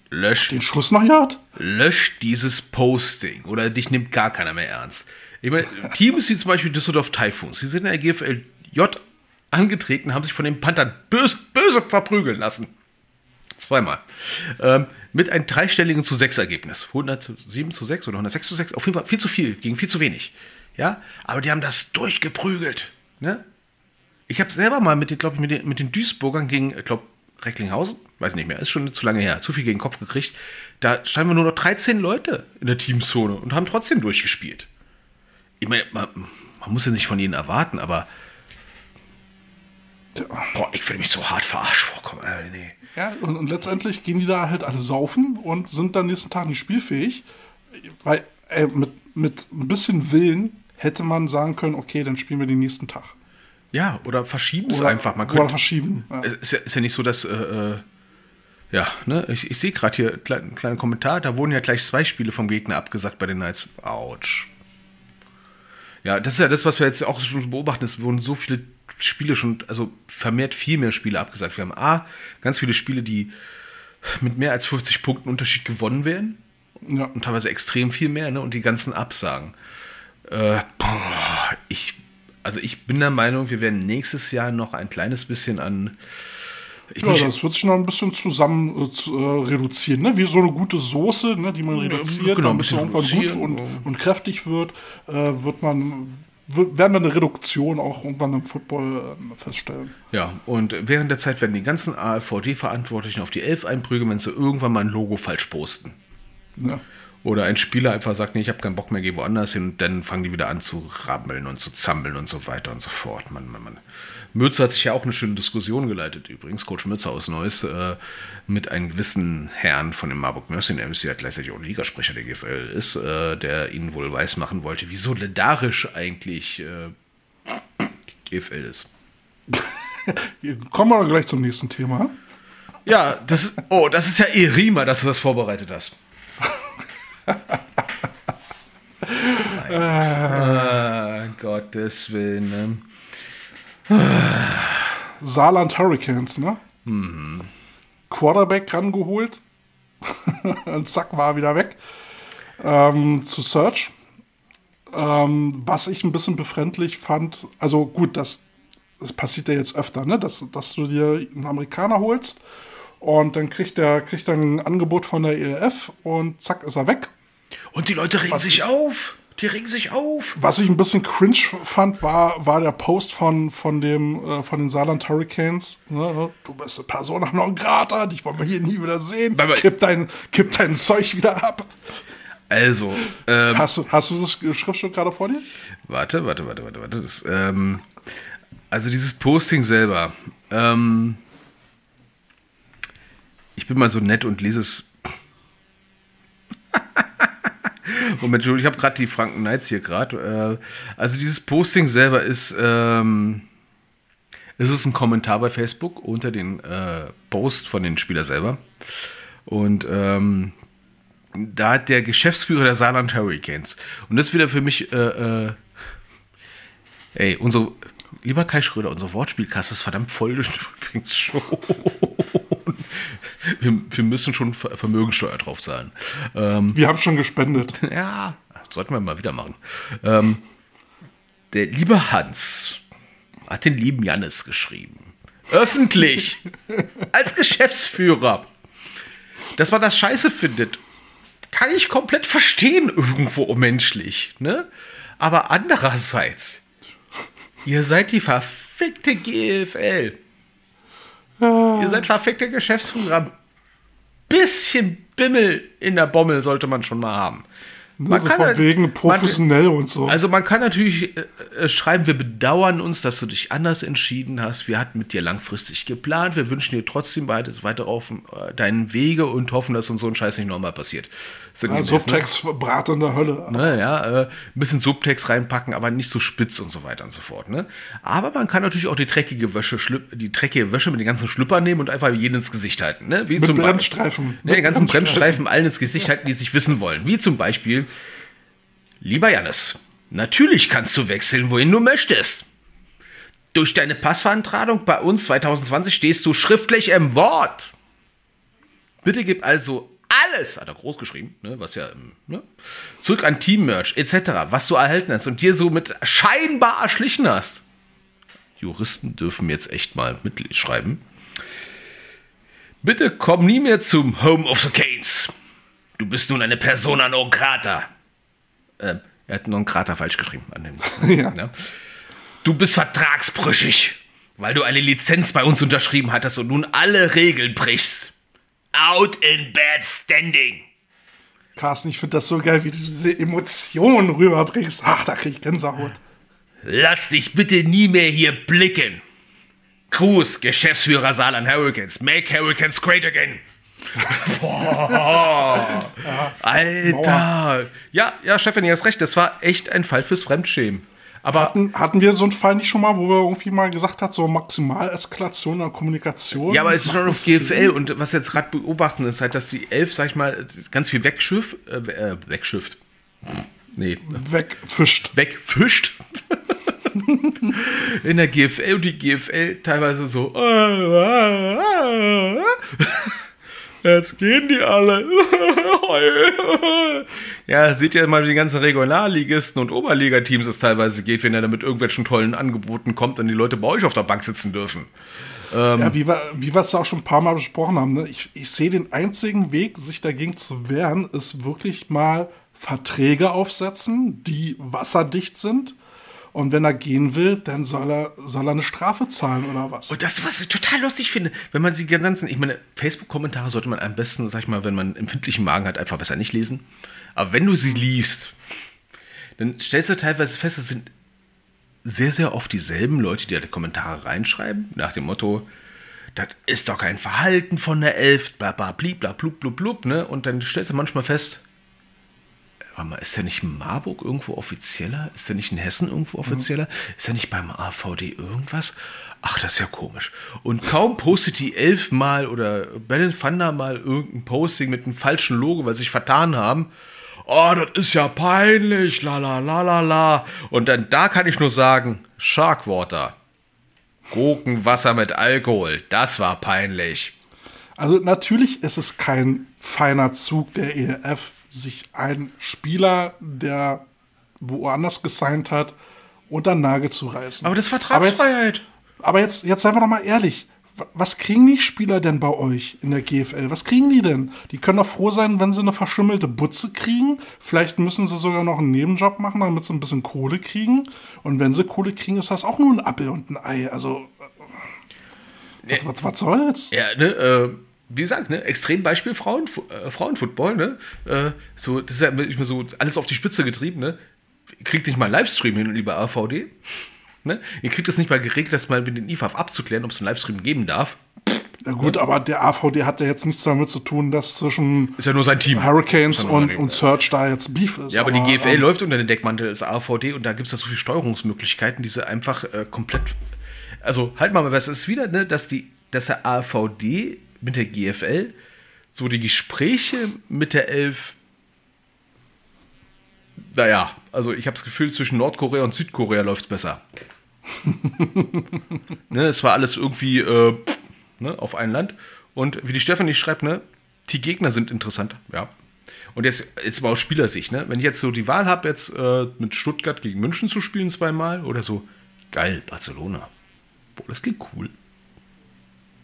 löscht Den Schuss nach Yard? löscht dieses Posting oder dich nimmt gar keiner mehr ernst. Ich meine, Teams wie zum Beispiel Düsseldorf Typhoons, die sind in der GFL J angetreten, haben sich von den Panthern böse, böse verprügeln lassen. Zweimal. Ähm, mit einem dreistelligen zu 6 Ergebnis. 107 zu 6 oder 106 zu 6. Auf jeden Fall viel zu viel, gegen viel zu wenig. Ja, aber die haben das durchgeprügelt. Ne? Ich habe selber mal mit den, glaube ich, mit den, mit den Duisburgern gegen, ich glaube, Recklinghausen, weiß nicht mehr, ist schon zu lange her, zu viel gegen den Kopf gekriegt. Da standen wir nur noch 13 Leute in der Teamzone und haben trotzdem durchgespielt. Ich meine, man, man muss ja nicht von ihnen erwarten, aber boah, ich würde mich so hart verarscht vorkommen. Äh, nee. Ja, und, und letztendlich gehen die da halt alle saufen und sind dann nächsten Tag nicht spielfähig. Weil äh, mit, mit ein bisschen Willen hätte man sagen können, okay, dann spielen wir den nächsten Tag. Ja, oder verschieben es Oder, einfach. Man oder könnte, verschieben. Ja. Es ist ja, ist ja nicht so, dass. Äh, äh, ja, ne, ich, ich sehe gerade hier einen kleinen, kleinen Kommentar, da wurden ja gleich zwei Spiele vom Gegner abgesagt bei den Knights. Autsch. Ja, das ist ja das, was wir jetzt auch schon beobachten. Es wurden so viele Spiele schon, also vermehrt viel mehr Spiele abgesagt. Wir haben A, ganz viele Spiele, die mit mehr als 50 Punkten Unterschied gewonnen werden. Ja. Und teilweise extrem viel mehr, ne? Und die ganzen Absagen. Äh, ich, also ich bin der Meinung, wir werden nächstes Jahr noch ein kleines bisschen an. Ich Ja, das wird sich noch ein bisschen zusammen äh, äh, reduzieren, ne? Wie so eine gute Soße, ne, die man reduziert, genau, ein damit sie bisschen irgendwann gut und, ja. und kräftig wird, äh, wird man, werden wir eine Reduktion auch irgendwann im Football äh, feststellen. Ja, und während der Zeit werden die ganzen AVD-Verantwortlichen auf die Elf einprügeln, wenn sie irgendwann mal ein Logo falsch posten. Ja. Oder ein Spieler einfach sagt, nee, ich habe keinen Bock mehr, geh woanders hin, und dann fangen die wieder an zu rabbeln und zu zampeln und so weiter und so fort. Mann, Mann, Mann. Mütze hat sich ja auch eine schöne Diskussion geleitet, übrigens, Coach Mütze aus Neuss, äh, mit einem gewissen Herrn von dem Marburg Mercy, der gleichzeitig auch Ligasprecher der GFL ist, äh, der ihnen wohl weismachen wollte, wie solidarisch eigentlich äh, GFL ist. Kommen wir gleich zum nächsten Thema. Ja, das ist, oh, das ist ja eh Rima, dass du das vorbereitet hast. ah, Gottes Willen. Saarland Hurricanes, ne? Mhm. Quarterback rangeholt. und zack, war er wieder weg. Ähm, zu Search. Ähm, was ich ein bisschen befremdlich fand, also gut, das, das passiert ja jetzt öfter, ne? Dass, dass du dir einen Amerikaner holst und dann kriegt er kriegt er ein Angebot von der ELF und zack ist er weg. Und die Leute regen Was sich ich- auf. Die regen sich auf. Was ich ein bisschen cringe fand, war, war der Post von, von, dem, äh, von den Saarland Hurricanes. Ne? Du bist eine Persona non grata, dich wollen wir hier nie wieder sehen. Bye, bye. Kipp dein, kipp dein Zeug wieder ab. Also, ähm, Hast du, hast du das Schriftstück gerade vor dir? warte, warte, warte, warte, warte. Das, ähm, also dieses Posting selber. Ähm, ich bin mal so nett und lese es. Moment, ich habe gerade die Franken Knights hier gerade. Äh, also dieses Posting selber ist, ähm, Es ein Kommentar bei Facebook unter den äh, Post von den Spieler selber. Und ähm, da hat der Geschäftsführer der Saarland Hurricanes. Und das ist wieder für mich, äh, äh, ey, unsere, lieber Kai Schröder, unsere Wortspielkasse ist verdammt voll übrigens schon. Wir, wir müssen schon Ver- Vermögensteuer drauf zahlen. Ähm, Wir haben schon gespendet. ja, sollten wir mal wieder machen. Ähm, der liebe Hans hat den lieben Jannis geschrieben. Öffentlich. als Geschäftsführer. Dass man das scheiße findet, kann ich komplett verstehen irgendwo menschlich. Ne? Aber andererseits, ihr seid die verfickte GFL. Ihr seid verfickte Geschäftsführer. Bisschen Bimmel in der Bommel sollte man schon mal haben. Man Also kann von wegen professionell und so. Also man kann natürlich äh, äh, schreiben, wir bedauern uns, dass du dich anders entschieden hast. Wir hatten mit dir langfristig geplant. Wir wünschen dir trotzdem beides weiter auf äh, deinen Wege und hoffen, dass uns so ein Scheiß nicht nochmal passiert. Ja, ne? Subtext Brat in der Hölle. Ne, ja, äh, ein bisschen Subtext reinpacken, aber nicht so spitz und so weiter und so fort. Ne? Aber man kann natürlich auch die dreckige Wäsche, die dreckige Wäsche mit den ganzen Schlüppern nehmen und einfach jeden ins Gesicht halten. Ne? Wie Mit zum Bremsstreifen. Ne, den ganzen Bremsstreifen. Bremsstreifen allen ins Gesicht halten, die sich wissen wollen. Wie zum Beispiel, lieber Jannis, natürlich kannst du wechseln, wohin du möchtest. Durch deine Passverantragung bei uns 2020 stehst du schriftlich im Wort. Bitte gib also alles, hat er groß geschrieben, ne, was ja, ähm, ne, zurück an Team-Merch etc., was du erhalten hast und dir somit scheinbar erschlichen hast. Juristen dürfen jetzt echt mal mitschreiben. Bitte komm nie mehr zum Home of the Canes. Du bist nun eine Persona non grata. Ähm, er hat non grata falsch geschrieben. An dem, Ja. ne? Du bist vertragsbrüchig, weil du eine Lizenz bei uns unterschrieben hattest und nun alle Regeln brichst. Out in bad standing. Carsten, ich finde das so geil, wie du diese Emotionen rüberbringst. Ach, da krieg ich Gänsehaut. Lass dich bitte nie mehr hier blicken. Cruz, Geschäftsführer Saarland Hurricanes. Make Hurricanes great again. Boah. Alter. Ja, ja, Chefin, ihr hast recht. Das war echt ein Fall fürs Fremdschämen. Aber Hatten, hatten wir so einen Fall nicht schon mal, wo wir irgendwie mal gesagt hat, so Maximaleskalation der Kommunikation? Ja, aber es ist schon auf GFL und was jetzt gerade beobachten, ist halt, dass die Elf, sag ich mal, ganz viel wegschifft, äh, äh, wegschifft. Nee, Wegfischt. wegfischt. In der GFL und die GFL teilweise so. Jetzt gehen die alle. ja, seht ihr mal, wie die ganzen Regionalligisten und Oberligateams es teilweise geht, wenn er da mit irgendwelchen tollen Angeboten kommt und die Leute bei euch auf der Bank sitzen dürfen. Ja, wie wir, wie wir es auch schon ein paar Mal besprochen haben, ne? ich, ich sehe den einzigen Weg, sich dagegen zu wehren, ist wirklich mal Verträge aufsetzen, die wasserdicht sind. Und wenn er gehen will, dann soll er, soll er eine Strafe zahlen oder was? Und das, was ich total lustig finde, wenn man sie ganzen, ich meine, Facebook-Kommentare sollte man am besten, sag ich mal, wenn man einen empfindlichen Magen hat, einfach besser nicht lesen. Aber wenn du sie liest, dann stellst du teilweise fest, es sind sehr, sehr oft dieselben Leute, die da die Kommentare reinschreiben, nach dem Motto, das ist doch kein Verhalten von der Elf, bla bla bla blub blub blub, ne? Und dann stellst du manchmal fest, warte mal, ist der nicht in Marburg irgendwo offizieller? Ist der nicht in Hessen irgendwo offizieller? Ist er nicht beim AVD irgendwas? Ach, das ist ja komisch. Und kaum postet die Elf mal oder Bellen Thunder mal irgendein Posting mit einem falschen Logo, weil sie sich vertan haben. Oh, das ist ja peinlich, la la la la la. Und dann da kann ich nur sagen, Sharkwater. Gurkenwasser mit Alkohol, das war peinlich. Also natürlich ist es kein feiner Zug der ELF, sich einen Spieler, der woanders gesigned hat, unter den Nagel zu reißen. Aber das ist Aber jetzt, Vertragsfreiheit. aber jetzt, jetzt seien wir doch mal ehrlich. Wa- Was kriegen die Spieler denn bei euch in der GFL? Was kriegen die denn? Die können doch froh sein, wenn sie eine verschimmelte Butze kriegen. Vielleicht müssen sie sogar noch einen Nebenjob machen, damit sie ein bisschen Kohle kriegen. Und wenn sie Kohle kriegen, ist das auch nur ein Apfel und ein Ei. Also, was, was, was soll's? Ja, ne, äh, wie gesagt, ne, Extrembeispiel Frauen, äh, Frauenfootball, ne? Äh, so, das ist ja wirklich mal so alles auf die Spitze getrieben, ne? Ihr kriegt nicht mal einen Livestream hin, lieber AVD. Ne? Ihr kriegt es nicht mal geregelt, das mal mit den IFAF abzuklären, ob es einen Livestream geben darf. Ja gut, aber der AVD hat ja jetzt nichts damit zu tun, dass zwischen Ist ja nur sein Team. Hurricanes und, und Search da jetzt Beef ist. Ja, aber die GFL ähm, läuft unter den Deckmantel des AVD und da gibt es da so viele Steuerungsmöglichkeiten, die sie einfach äh, komplett. Also halt mal, was ist wieder, ne, dass die, dass der AVD mit der GFL so die Gespräche mit der Elf, naja, also ich habe das Gefühl, zwischen Nordkorea und Südkorea läuft es besser. ne, es war alles irgendwie äh, ne, auf ein Land. Und wie die Stefanie schreibt, ne, die Gegner sind interessant, ja. Und jetzt, jetzt aber aus Spielersicht, ne? Wenn ich jetzt so die Wahl habe, jetzt äh, mit Stuttgart gegen München zu spielen zweimal oder so, geil, Barcelona. Boah, das klingt cool.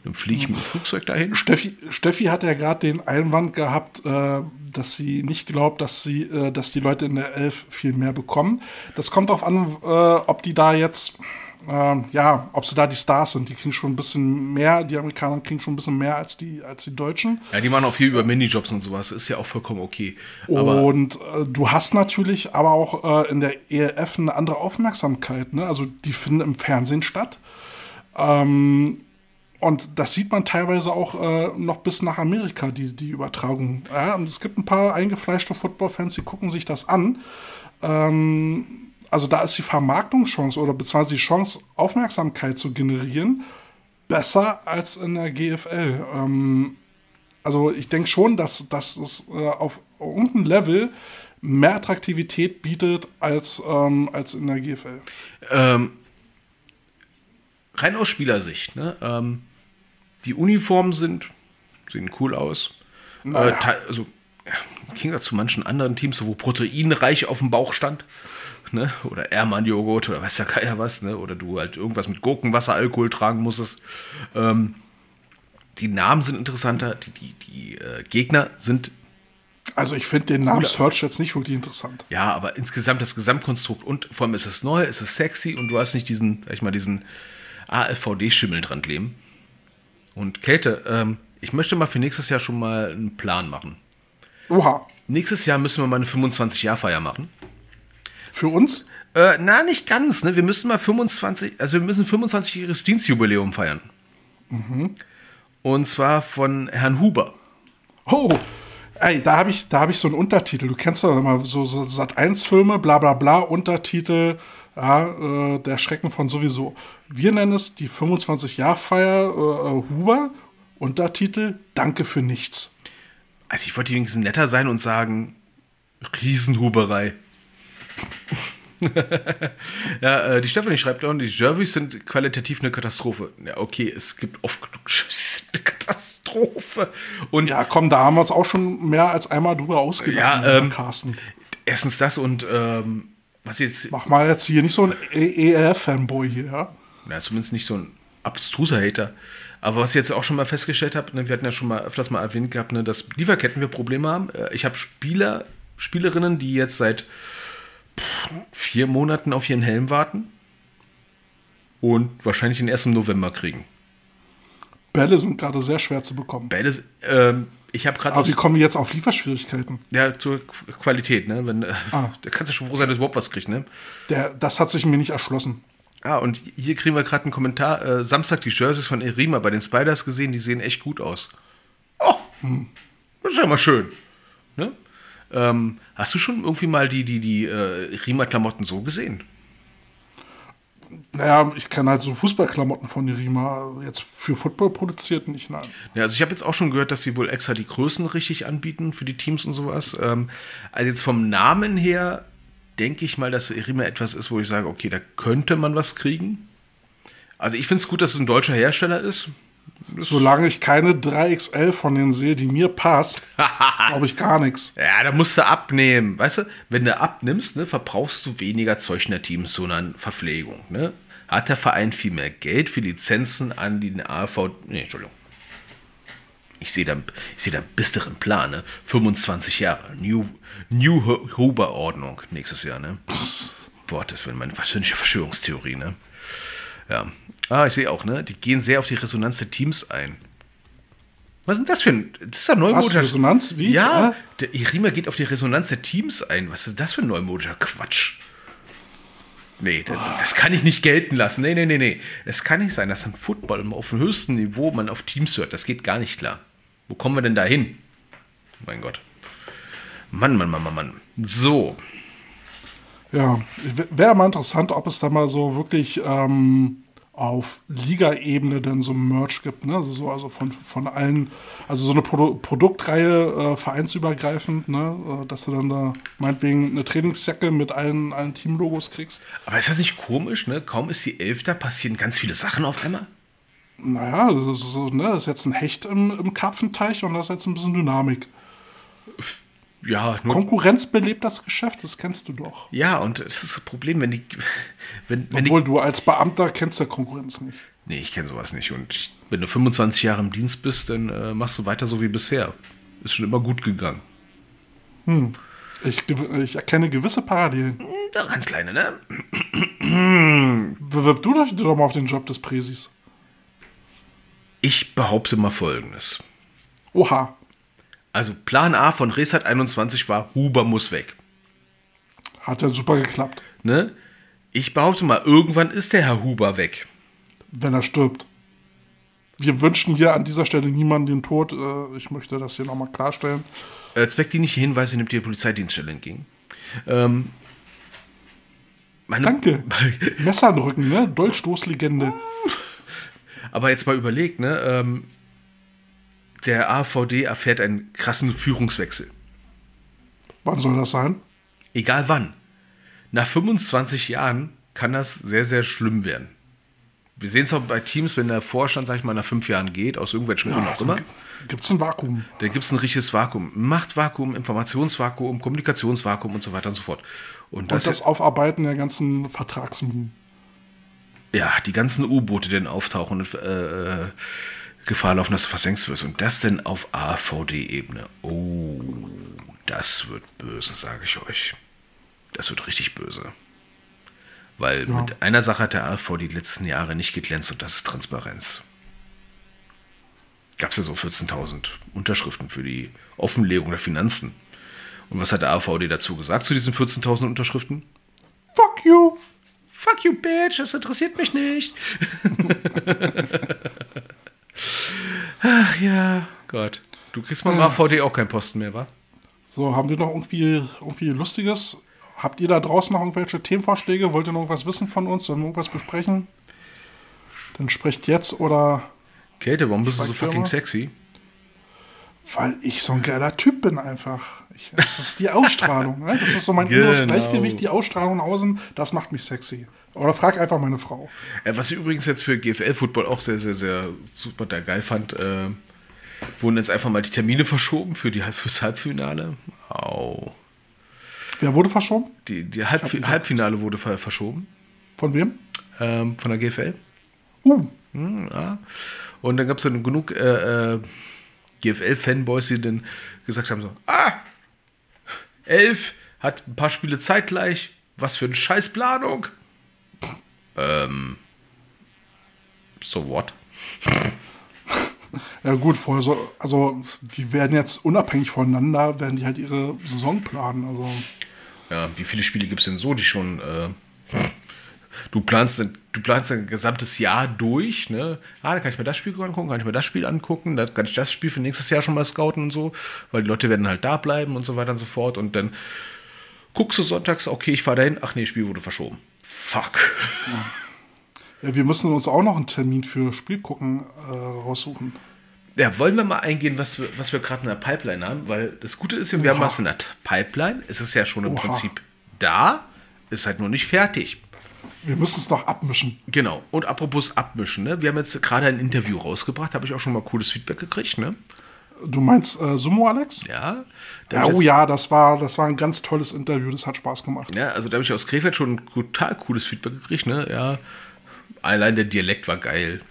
Dann fliege ich mit dem Flugzeug dahin. Steffi, Steffi hat ja gerade den Einwand gehabt, äh, dass sie nicht glaubt, dass sie, äh, dass die Leute in der Elf viel mehr bekommen. Das kommt darauf an, äh, ob die da jetzt, ähm, ja, ob sie da die Stars sind. Die kriegen schon ein bisschen mehr, die Amerikaner kriegen schon ein bisschen mehr als die, als die Deutschen. Ja, die machen auch viel über Minijobs und sowas. Ist ja auch vollkommen okay. Aber Und äh, du hast natürlich aber auch äh, in der ELF eine andere Aufmerksamkeit. Ne? Also die finden im Fernsehen statt. Ähm, und das sieht man teilweise auch äh, noch bis nach Amerika, die, die Übertragung. Ja, es gibt ein paar eingefleischte Football-Fans, die gucken sich das an. Ähm, also da ist die Vermarktungschance oder beziehungsweise die Chance, Aufmerksamkeit zu generieren, besser als in der GFL. Ähm, also ich denke schon, dass, dass es äh, auf irgendeinem Level mehr Attraktivität bietet als, ähm, als in der GFL. ähm, rein aus Spielersicht, ne? Ähm, die Uniformen sind, sehen cool aus. Naja. Äh, also, im Gegensatz zu manchen anderen Teams, wo proteinreich auf dem Bauch stand, ne? Oder Ermann-Joghurt oder weiß ja keiner was, ne? Oder du halt irgendwas mit Gurkenwasser, Alkohol tragen musstest. Ähm, die Namen sind interessanter, die, die, die äh, Gegner sind Also ich finde den Namen Cooler. Search jetzt nicht wirklich interessant. Ja, aber insgesamt das Gesamtkonstrukt und vor allem ist es neu, ist es sexy und du hast nicht diesen, sag ich mal, diesen AFVD-Schimmel dran kleben. Und Käthe, ähm, ich möchte mal für nächstes Jahr schon mal einen Plan machen. Oha, Nächstes Jahr müssen wir mal eine 25-Jahr-Feier machen. für uns? Äh, na, nicht ganz, ne? Wir müssen mal 25, also wir müssen 25-jähriges Dienstjubiläum feiern. Und zwar von Herrn Huber. Oh, ey, da habe ich, da hab ich so einen Untertitel. Du kennst doch immer so, so Sat1-Filme, bla bla bla, Untertitel, ja, äh, der Schrecken von sowieso. Wir nennen es die 25-Jahr-Feier äh, Huber, Untertitel Danke für nichts. Also ich wollte wenigstens netter sein und sagen, Riesenhuberei. ja, äh, die Stefanie schreibt auch, die Jervys sind qualitativ eine Katastrophe. Ja, okay, es gibt oft genug Jerseys, eine Katastrophe. Und Ja, komm, da haben wir uns auch schon mehr als einmal drüber ausgelassen, Ja, ähm, Carsten. erstens das und ähm, was jetzt, Mach mal jetzt hier nicht so ein ELF-Fanboy hier, ja? na, zumindest nicht so ein abstruser Hater. Aber was ich jetzt auch schon mal festgestellt habe, ne, wir hatten ja schon mal öfters mal erwähnt gehabt, ne, dass Lieferketten wir Probleme haben. Äh, Ich habe Spieler, Spielerinnen, die jetzt seit pff, vier Monaten auf ihren Helm warten und wahrscheinlich den erst im November kriegen. Bälle sind gerade sehr schwer zu bekommen. Beides, ähm, ich habe gerade Aber wie kommen wir jetzt auf Lieferschwierigkeiten? ja, zur Qu- Qualität, ne? Wenn, äh, Ah. Da kannst du schon froh sein, dass du überhaupt was kriegst, ne? Der, das hat sich mir nicht erschlossen. Ah, und hier kriegen wir gerade einen Kommentar. Äh, Samstag die Jerseys von Erima bei den Spiders gesehen, die sehen echt gut aus. Oh, das ist ja mal schön. Ne? Ähm, hast du schon irgendwie mal die, die, die äh, Erima-Klamotten so gesehen? Naja, ich kenne halt so Fußballklamotten von Irima. Jetzt für Football produziert nicht, nein. Ja, also ich habe jetzt auch schon gehört, dass sie wohl extra die Größen richtig anbieten für die Teams und sowas. Ähm, also jetzt vom Namen her denke ich mal, dass Erima etwas ist, wo ich sage, okay, da könnte man was kriegen. Also ich finde es gut, dass es ein deutscher Hersteller ist. Solange ich keine 3XL von denen sehe, die mir passt, glaube ich gar nichts. Ja, da musst du abnehmen. Weißt du, wenn du abnimmst, ne, verbrauchst du weniger Zeug in der Teams, sondern Verpflegung. Ne? Hat der Verein viel mehr Geld für Lizenzen an den AV. Nee, Entschuldigung. Ich sehe da, ich sehe da einen bisteren Plan, ne? 25 Jahre. New, New Hu- Huber-Ordnung nächstes Jahr, ne? Boah, das wäre meine persönliche Verschwörungstheorie, ne? Ja. Ah, ich sehe auch, ne? Die gehen sehr auf die Resonanz der Teams ein. Was ist denn das für ein. Das ist Was, neumodischer. Resonanz? Wie? Ja, Äh? der Irima geht auf die Resonanz der Teams ein. Was ist das für ein neumodischer Quatsch? Nee, das, das kann ich nicht gelten lassen. Nee, nee, nee, nee. Es kann nicht sein, dass ein Football auf dem höchsten Niveau man auf Teams hört. Das geht gar nicht klar. Wo kommen wir denn da hin? Mein Gott. Mann, Mann, Mann, Mann, Mann. So. Ja, wäre mal interessant, ob es da mal so wirklich, ähm, auf Liga-Ebene denn so Merch gibt, ne? Also so, also von, von allen, also so eine Produ Produktreihe äh, vereinsübergreifend, ne? Äh, dass du dann da meinetwegen eine Trainingsjacke mit allen, allen Teamlogos kriegst. Aber ist das nicht komisch, ne? Kaum ist die Elf da, passieren ganz viele Sachen auf einmal. Naja, das ist, so, ne? das ist jetzt ein Hecht im, im Karpfenteich und das ist jetzt ein bisschen Dynamik. Ja, Konkurrenz belebt das Geschäft, das kennst du doch. ja, und das ist das Problem, wenn die. Wenn, wenn die Obwohl du als Beamter kennst der Konkurrenz nicht. nee, ich kenne sowas nicht. Und ich, wenn du 25 Jahre im Dienst bist, dann äh, machst du weiter so wie bisher. Ist schon immer gut gegangen. Ich, gew- ich erkenne gewisse Parallelen. Da ganz kleine, ne? Bewirb du dich doch mal auf den Job des Präsis. Ich behaupte mal folgendes. Oha, Also Plan A von Resat 21 war, Huber muss weg. hat ja super geklappt, Ne? Ich behaupte mal, irgendwann ist der Herr Huber weg. wenn er stirbt. Wir wünschen hier an dieser Stelle niemanden den Tod. Äh, Ich möchte das hier nochmal klarstellen. Äh, zweckdienliche Hinweise nimmt die Polizeidienststelle entgegen. Ähm, Danke. Messer den Rücken, ne? Dolchstoßlegende. Aber jetzt mal überlegt, ne? Ähm, der AVD erfährt einen krassen Führungswechsel. Wann soll das sein? Egal wann. Nach 25 Jahren kann das sehr, sehr schlimm werden. Wir sehen es auch bei Teams, wenn der Vorstand, sag ich mal, nach fünf Jahren geht, aus irgendwelchen Gründen auch immer, Gibt es ein Vakuum? dann gibt es ein richtiges Vakuum. Machtvakuum, Informationsvakuum, Kommunikationsvakuum und so weiter und so fort. Und das, Und das Aufarbeiten der ganzen Vertragsminen. ja, die ganzen U-Boote, die dann auftauchen und äh, äh, Gefahr laufen, dass du versenkst wirst. Und das denn auf AVD-Ebene. Oh, das wird böse, sage ich euch. Das wird richtig böse. Weil Ja. mit einer Sache hat der AV die letzten Jahre nicht geglänzt und das ist Transparenz. Gab es ja so 14.000 Unterschriften für die Offenlegung der Finanzen. Und was hat der AVD dazu gesagt zu diesen 14.000 Unterschriften? Fuck you! Fuck you, bitch, das interessiert mich nicht. Ach ja, Gott. Du kriegst mal im AVD auch keinen Posten mehr, wa? So, haben wir noch irgendwie, irgendwie Lustiges? Habt ihr da draußen noch irgendwelche Themenvorschläge? Wollt ihr noch irgendwas wissen von uns? Sollen wir irgendwas besprechen? Dann sprecht jetzt oder Käthe, warum bist du so fucking sexy? weil ich so ein geiler Typ bin einfach. Ich, das ist die Ausstrahlung. Ne? Das ist so mein inneres Genau. Gleichgewicht, die Ausstrahlung außen. Das macht mich sexy. Oder frag einfach meine Frau. Äh, was ich übrigens jetzt für GFL-Football auch sehr, sehr, sehr super da geil fand, äh, wurden jetzt einfach mal die Termine verschoben für die, fürs Halbfinale. Au. Wer wurde verschoben? Die, die Halb, Halbfinale wurde ver verschoben Von wem? ähm, von der GFL. Uh, Hm, ja. Und dann gab es dann genug äh, äh, GFL-Fanboys, die dann gesagt haben: so, ah, elf, hat ein paar Spiele zeitgleich, was für eine Scheißplanung. Ähm, so what? ja gut, vorher so, also die werden jetzt unabhängig voneinander, werden die halt ihre Saison planen. Also Ja, wie viele Spiele gibt es denn so, die schon. Äh, du planst, du planst ein gesamtes Jahr durch, ne? Ah, da kann ich mir das Spiel angucken, kann ich mir das Spiel angucken, da kann ich das Spiel für nächstes Jahr schon mal scouten und so, weil die Leute werden halt da bleiben und so weiter und so fort. Und dann guckst du sonntags, okay, ich fahre dahin, ach nee, Spiel wurde verschoben. Fuck. ja, wir müssen uns auch noch einen Termin für Spiel gucken äh, raussuchen. Ja, wollen wir mal eingehen, was wir, was wir gerade in der Pipeline haben? Weil das Gute ist ja, wir haben Oha. was in der Pipeline. Es ist ja schon im Oha. Prinzip da, ist halt nur nicht fertig. Wir müssen es noch abmischen. Genau. Und apropos abmischen, ne? Wir haben jetzt gerade ein Interview rausgebracht, habe ich auch schon mal cooles Feedback gekriegt, ne? Du meinst äh, Sumo, Alex? Ja. Ja, oh ja, das war, das war ein ganz tolles Interview, das hat Spaß gemacht. Ja, also da habe ich aus Krefeld schon ein total cooles Feedback gekriegt, ne? Ja. Allein der Dialekt war geil.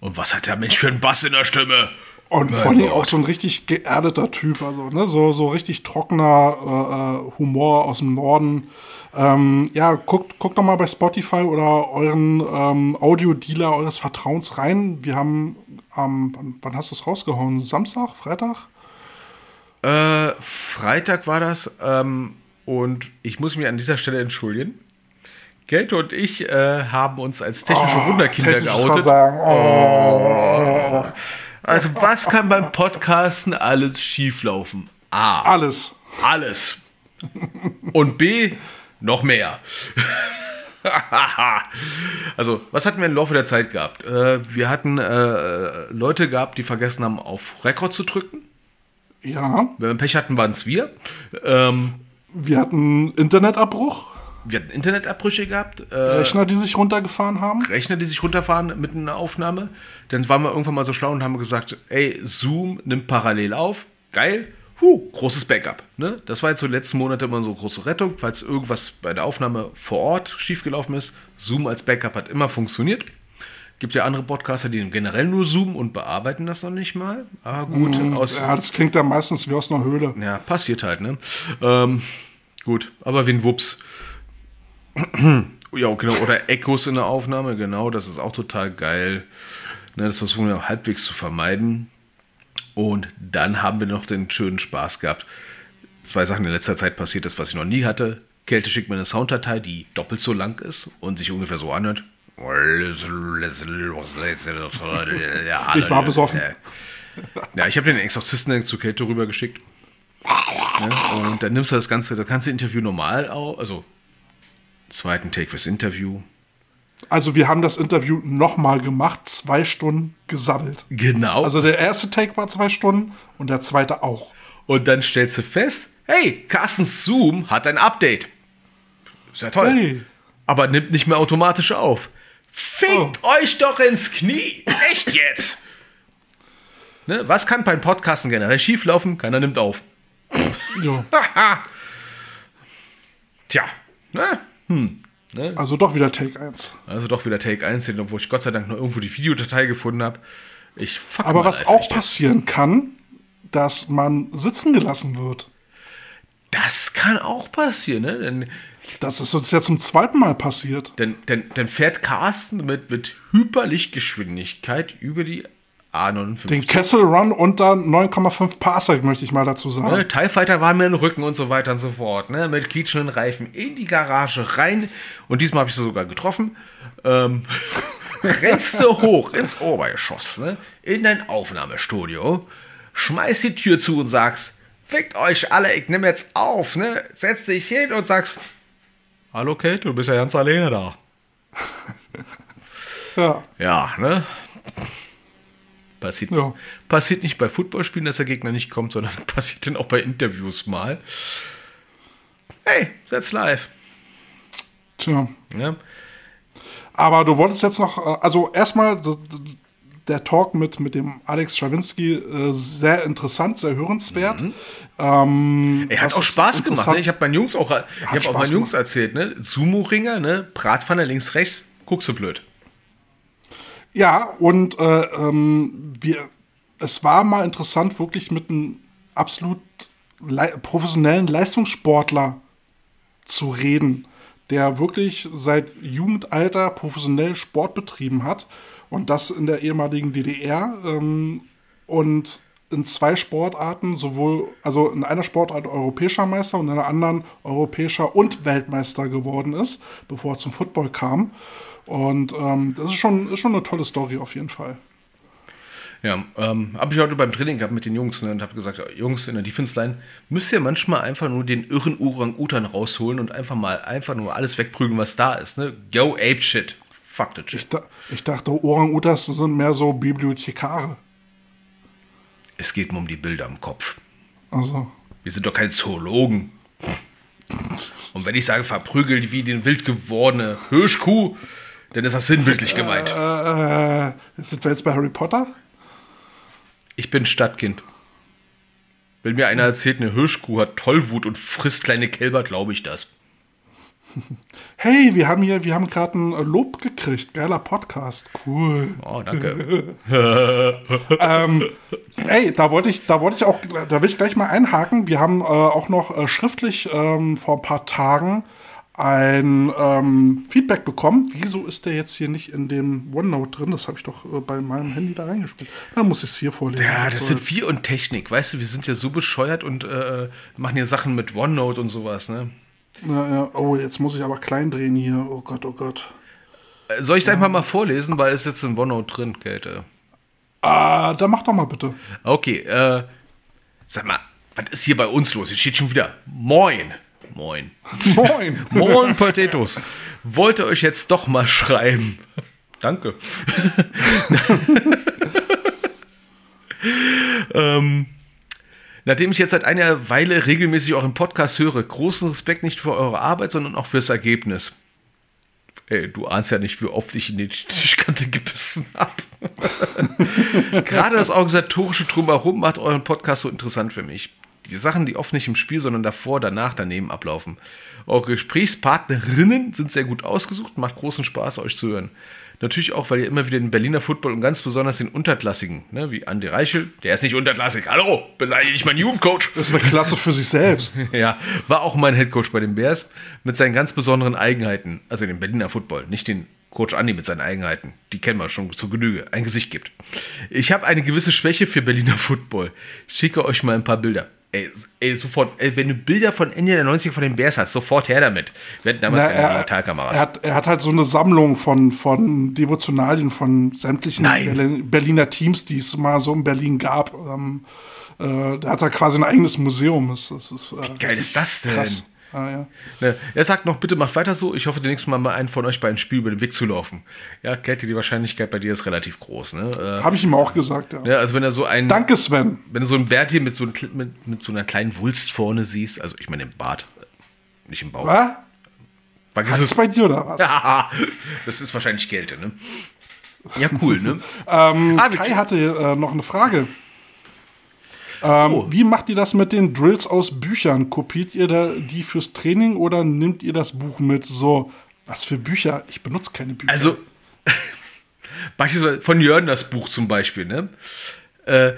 Und was hat der Mensch für einen Bass in der Stimme? Und Mein vor allem auch so ein richtig geerdeter Typ, also ne, so, so richtig trockener äh, äh, Humor aus dem Norden. Ähm, ja, guckt, guckt doch mal bei Spotify oder euren ähm, Audiodealer eures Vertrauens rein. Wir haben am, wann, wann hast du es rausgehauen? Samstag, Freitag? Äh, Freitag war das. Ähm, und ich muss mich an dieser Stelle entschuldigen. Gelte und ich äh, haben uns als technische Oh, Wunderkinder geoutet. Versagen. Oh. Also, was kann beim Podcasten alles schieflaufen? A. Alles. Alles. Und B. Noch mehr. also, was hatten wir im Laufe der Zeit gehabt? Äh, wir hatten äh, Leute gehabt, die vergessen haben, auf Rekord zu drücken. Ja, Wenn wir Pech hatten, waren es wir. Ähm, wir hatten Internetabbruch, wir hatten Internetabbrüche gehabt. Äh, Rechner, die sich runtergefahren haben. Rechner, die sich runterfahren mit einer Aufnahme. Dann waren wir irgendwann mal so schlau und haben gesagt, ey, Zoom nimmt parallel auf. Geil. Huh, großes Backup. Ne? Das war jetzt so die letzten Monate immer so große Rettung, falls irgendwas bei der Aufnahme vor Ort schiefgelaufen ist. Zoom als Backup hat immer funktioniert. Gibt ja andere Podcaster, die generell nur zoomen und bearbeiten das noch nicht mal. Aber gut, aus, Ja, das klingt ja meistens wie aus einer Höhle. ja, passiert halt, ne? Ähm, gut, aber wie ein Wups. ja, genau. Oder Echos in der Aufnahme, genau, das ist auch total geil. Ne, das versuchen wir auch halbwegs zu vermeiden. Und dann haben wir noch den schönen Spaß gehabt. Zwei Sachen in letzter Zeit passiert ist, was ich noch nie hatte. Kälte schickt mir eine Sounddatei, die doppelt so lang ist und sich ungefähr so anhört. Ich war besoffen. Ja, ich habe den Exorzisten zu Kälte rübergeschickt. Ja, und dann nimmst du das ganze, das ganze Interview normal auf, also zweiten Take fürs Interview. Also wir haben das Interview nochmal gemacht, zwei Stunden gesabbelt. Genau. Also der erste Take war zwei Stunden und der zweite auch. und dann stellst du fest, hey, Carstens Zoom hat ein Update. Ist ja toll. Hey. Aber nimmt nicht mehr automatisch auf. Fickt euch doch ins Knie. Echt jetzt? ne, was kann beim Podcasten generell schieflaufen? Keiner nimmt auf. Ja. Tja, ne? Also doch wieder Take 1. Also doch wieder Take 1, hin, obwohl ich Gott sei Dank nur irgendwo die Videodatei gefunden habe. Ich fuck Aber mal was einfach auch passieren kann, dass man sitzen gelassen wird. Das kann auch passieren, ne? Denn, Das ist uns ja zum zweiten Mal passiert. denn, denn, dann fährt Carsten mit, mit Hyperlichtgeschwindigkeit über die A59. Den Kessel Run unter 9,5 Parsec, möchte ich mal dazu sagen. Ne, TIE Fighter waren mir im Rücken und so weiter und so fort. Ne? Mit quietschenden Reifen in die Garage rein. Und diesmal habe ich sie sogar getroffen. Ähm, rennst du hoch ins Obergeschoss, ne? in dein Aufnahmestudio, schmeiß die Tür zu und sagst, fickt euch alle, ich nehme jetzt auf. Ne? Setz dich hin und sagst, hallo Kate, du bist ja ganz alleine da. Ja. Ja, ne? Passiert, Ja. passiert nicht bei Footballspielen, dass der Gegner nicht kommt, sondern passiert dann auch bei Interviews mal. Hey, setz live. Tja. Ne? Aber du wolltest jetzt noch, äh, also erstmal der Talk mit, mit dem Alex Schawinski, äh, sehr interessant, sehr hörenswert. Ähm, Er hat auch Spaß gemacht. Ne? Ich habe meinen Jungs auch, ich habe auch meinen Jungs gemacht. erzählt, ne? Sumo-Ringer, ne? Bratpfanne links, rechts, guckst du blöd. Ja, und äh, ähm, wir, es war mal interessant, wirklich mit einem absolut lei professionellen Leistungssportler zu reden, der wirklich seit Jugendalter professionell Sport betrieben hat und das in der ehemaligen DDR ähm, und in zwei Sportarten, sowohl, also in einer Sportart europäischer Meister und in einer anderen europäischer und Weltmeister geworden ist, bevor er zum Football kam. Und ähm, das ist schon, ist schon eine tolle Story auf jeden Fall. Ja, ähm, habe ich heute beim Training gehabt mit den Jungs ne, und habe gesagt, Jungs in der Defense Line, müsst ihr manchmal einfach nur den irren Orang-Utan rausholen und einfach mal einfach nur alles wegprügeln, was da ist. Ne? Go ape shit. Fuck the shit. Ich, da, ich dachte, Orang-Utas sind mehr so Bibliothekare. Es geht mir um die Bilder im Kopf. Also, Wir sind doch keine Zoologen. Und wenn ich sage, verprügelt wie den wild gewordene Hirschkuh, dann ist das sinnbildlich gemeint. äh, sind wir jetzt bei Harry Potter? Ich bin Stadtkind. Wenn mir einer erzählt, eine Hirschkuh hat Tollwut und frisst kleine Kälber, glaube ich das. Hey, wir haben hier, wir haben gerade ein Lob gekriegt. Geiler Podcast. Cool. Oh, danke. Ey, da wollte ich, da wollte ich auch, da will ich gleich mal einhaken. Wir haben äh, auch noch äh, schriftlich ähm, vor ein paar Tagen ein ähm, Feedback bekommen. Wieso ist der jetzt hier nicht in dem OneNote drin? Das habe ich doch äh, bei meinem Handy da reingespielt. Dann muss ich es hier vorlesen. Ja, das sind soll's. wir und Technik. Weißt du, wir sind ja so bescheuert und äh, machen hier Sachen mit OneNote und sowas. Ne? Ja, ja. Oh, jetzt muss ich aber klein drehen hier. Oh Gott, oh Gott. Äh, Soll ich es einfach mal vorlesen, weil es jetzt in OneNote drin, Kälte. Ah, dann mach doch mal bitte. Okay, äh, sag mal, was ist hier bei uns los? Hier steht schon wieder Moin. Moin. Moin. Moin, Potatoes. Wollte euch jetzt doch mal schreiben. Danke. ähm, nachdem ich jetzt seit einer Weile regelmäßig euren Podcast höre, großen Respekt nicht für eure Arbeit, sondern auch fürs Ergebnis. Ey, du ahnst ja nicht, wie oft ich in die Tischkante gebissen habe. Gerade das organisatorische Drumherum macht euren Podcast so interessant für mich. Die Sachen, die oft nicht im Spiel, sondern davor, danach, daneben ablaufen. Eure Gesprächspartnerinnen sind sehr gut ausgesucht, macht großen Spaß, euch zu hören. Natürlich auch, weil ihr immer wieder den Berliner Football und ganz besonders den Unterklassigen, ne, wie Andi Reichel, der ist nicht unterklassig. Hallo, beleidige ich meinen Jugendcoach. Das ist eine Klasse für sich selbst. Ja, war auch mein Headcoach bei den Bears mit seinen ganz besonderen Eigenheiten, also den Berliner Football, nicht den Coach Andi mit seinen Eigenheiten, die kennen wir schon zu Genüge, ein Gesicht gibt. Ich habe eine gewisse Schwäche für Berliner Football. Schicke euch mal ein paar Bilder. Ey, ey sofort, ey, wenn du Bilder von Ende der 90er von den Bears hast, sofort her damit. Wir hatten damals Na, keine er, Digitalkameras. er, hat, er hat halt so eine Sammlung von, von Devotionalien von sämtlichen Nein. Berlin- Berliner Teams, die es mal so in Berlin gab. Ähm, äh, der hat da quasi ein eigenes Museum. Das, das ist, äh, geil richtig ist das denn? Krass. Ah, ja. Ne, Er sagt noch, bitte macht weiter so. Ich hoffe, nächstes Mal mal einen von euch bei einem Spiel über den Weg zu laufen. Ja, Käthe, die Wahrscheinlichkeit bei dir ist relativ groß. Ne? Habe ich ihm auch gesagt, ja. Äh, ja, also wenn er so einen, Danke, Sven. wenn du so ein Bärtchen mit so, einem Kle- mit, mit so einer kleinen Wulst vorne siehst, also ich meine im Bart, äh, nicht im Bauch. Was? Vergiss Ist es. bei dir oder was? das ist wahrscheinlich Kälte, ne? Ja, cool, ne? Ähm, Ah, Kai hatte äh, noch eine Frage. Ähm, Oh. Wie macht ihr das mit den Drills aus Büchern? Kopiert ihr da die fürs Training oder nimmt ihr das Buch mit? So, was für Bücher? Ich benutze keine Bücher. Also, beispielsweise von Jörn das Buch zum Beispiel, ne? Äh,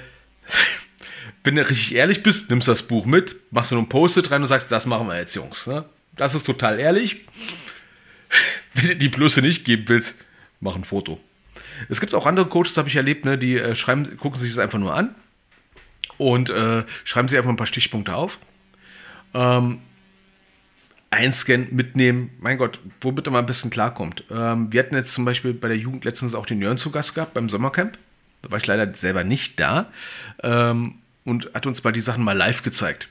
wenn du richtig ehrlich bist, nimmst das Buch mit, machst du nur ein Post-it rein und sagst, das machen wir jetzt, Jungs. Ne? Das ist total ehrlich. Wenn du die Blöße nicht geben willst, mach ein Foto. Es gibt auch andere Coaches, habe ich erlebt, ne, die äh, schreiben, gucken sich das einfach nur an und äh, schreiben sich einfach ein paar Stichpunkte auf. Ähm, einscannen, mitnehmen. Mein Gott, womit er mal ein bisschen klarkommt. Ähm, wir hatten jetzt zum Beispiel bei der Jugend letztens auch den Jörn zu Gast gehabt beim Sommercamp. Da war ich leider selber nicht da. Ähm, und hat uns mal die Sachen mal live gezeigt.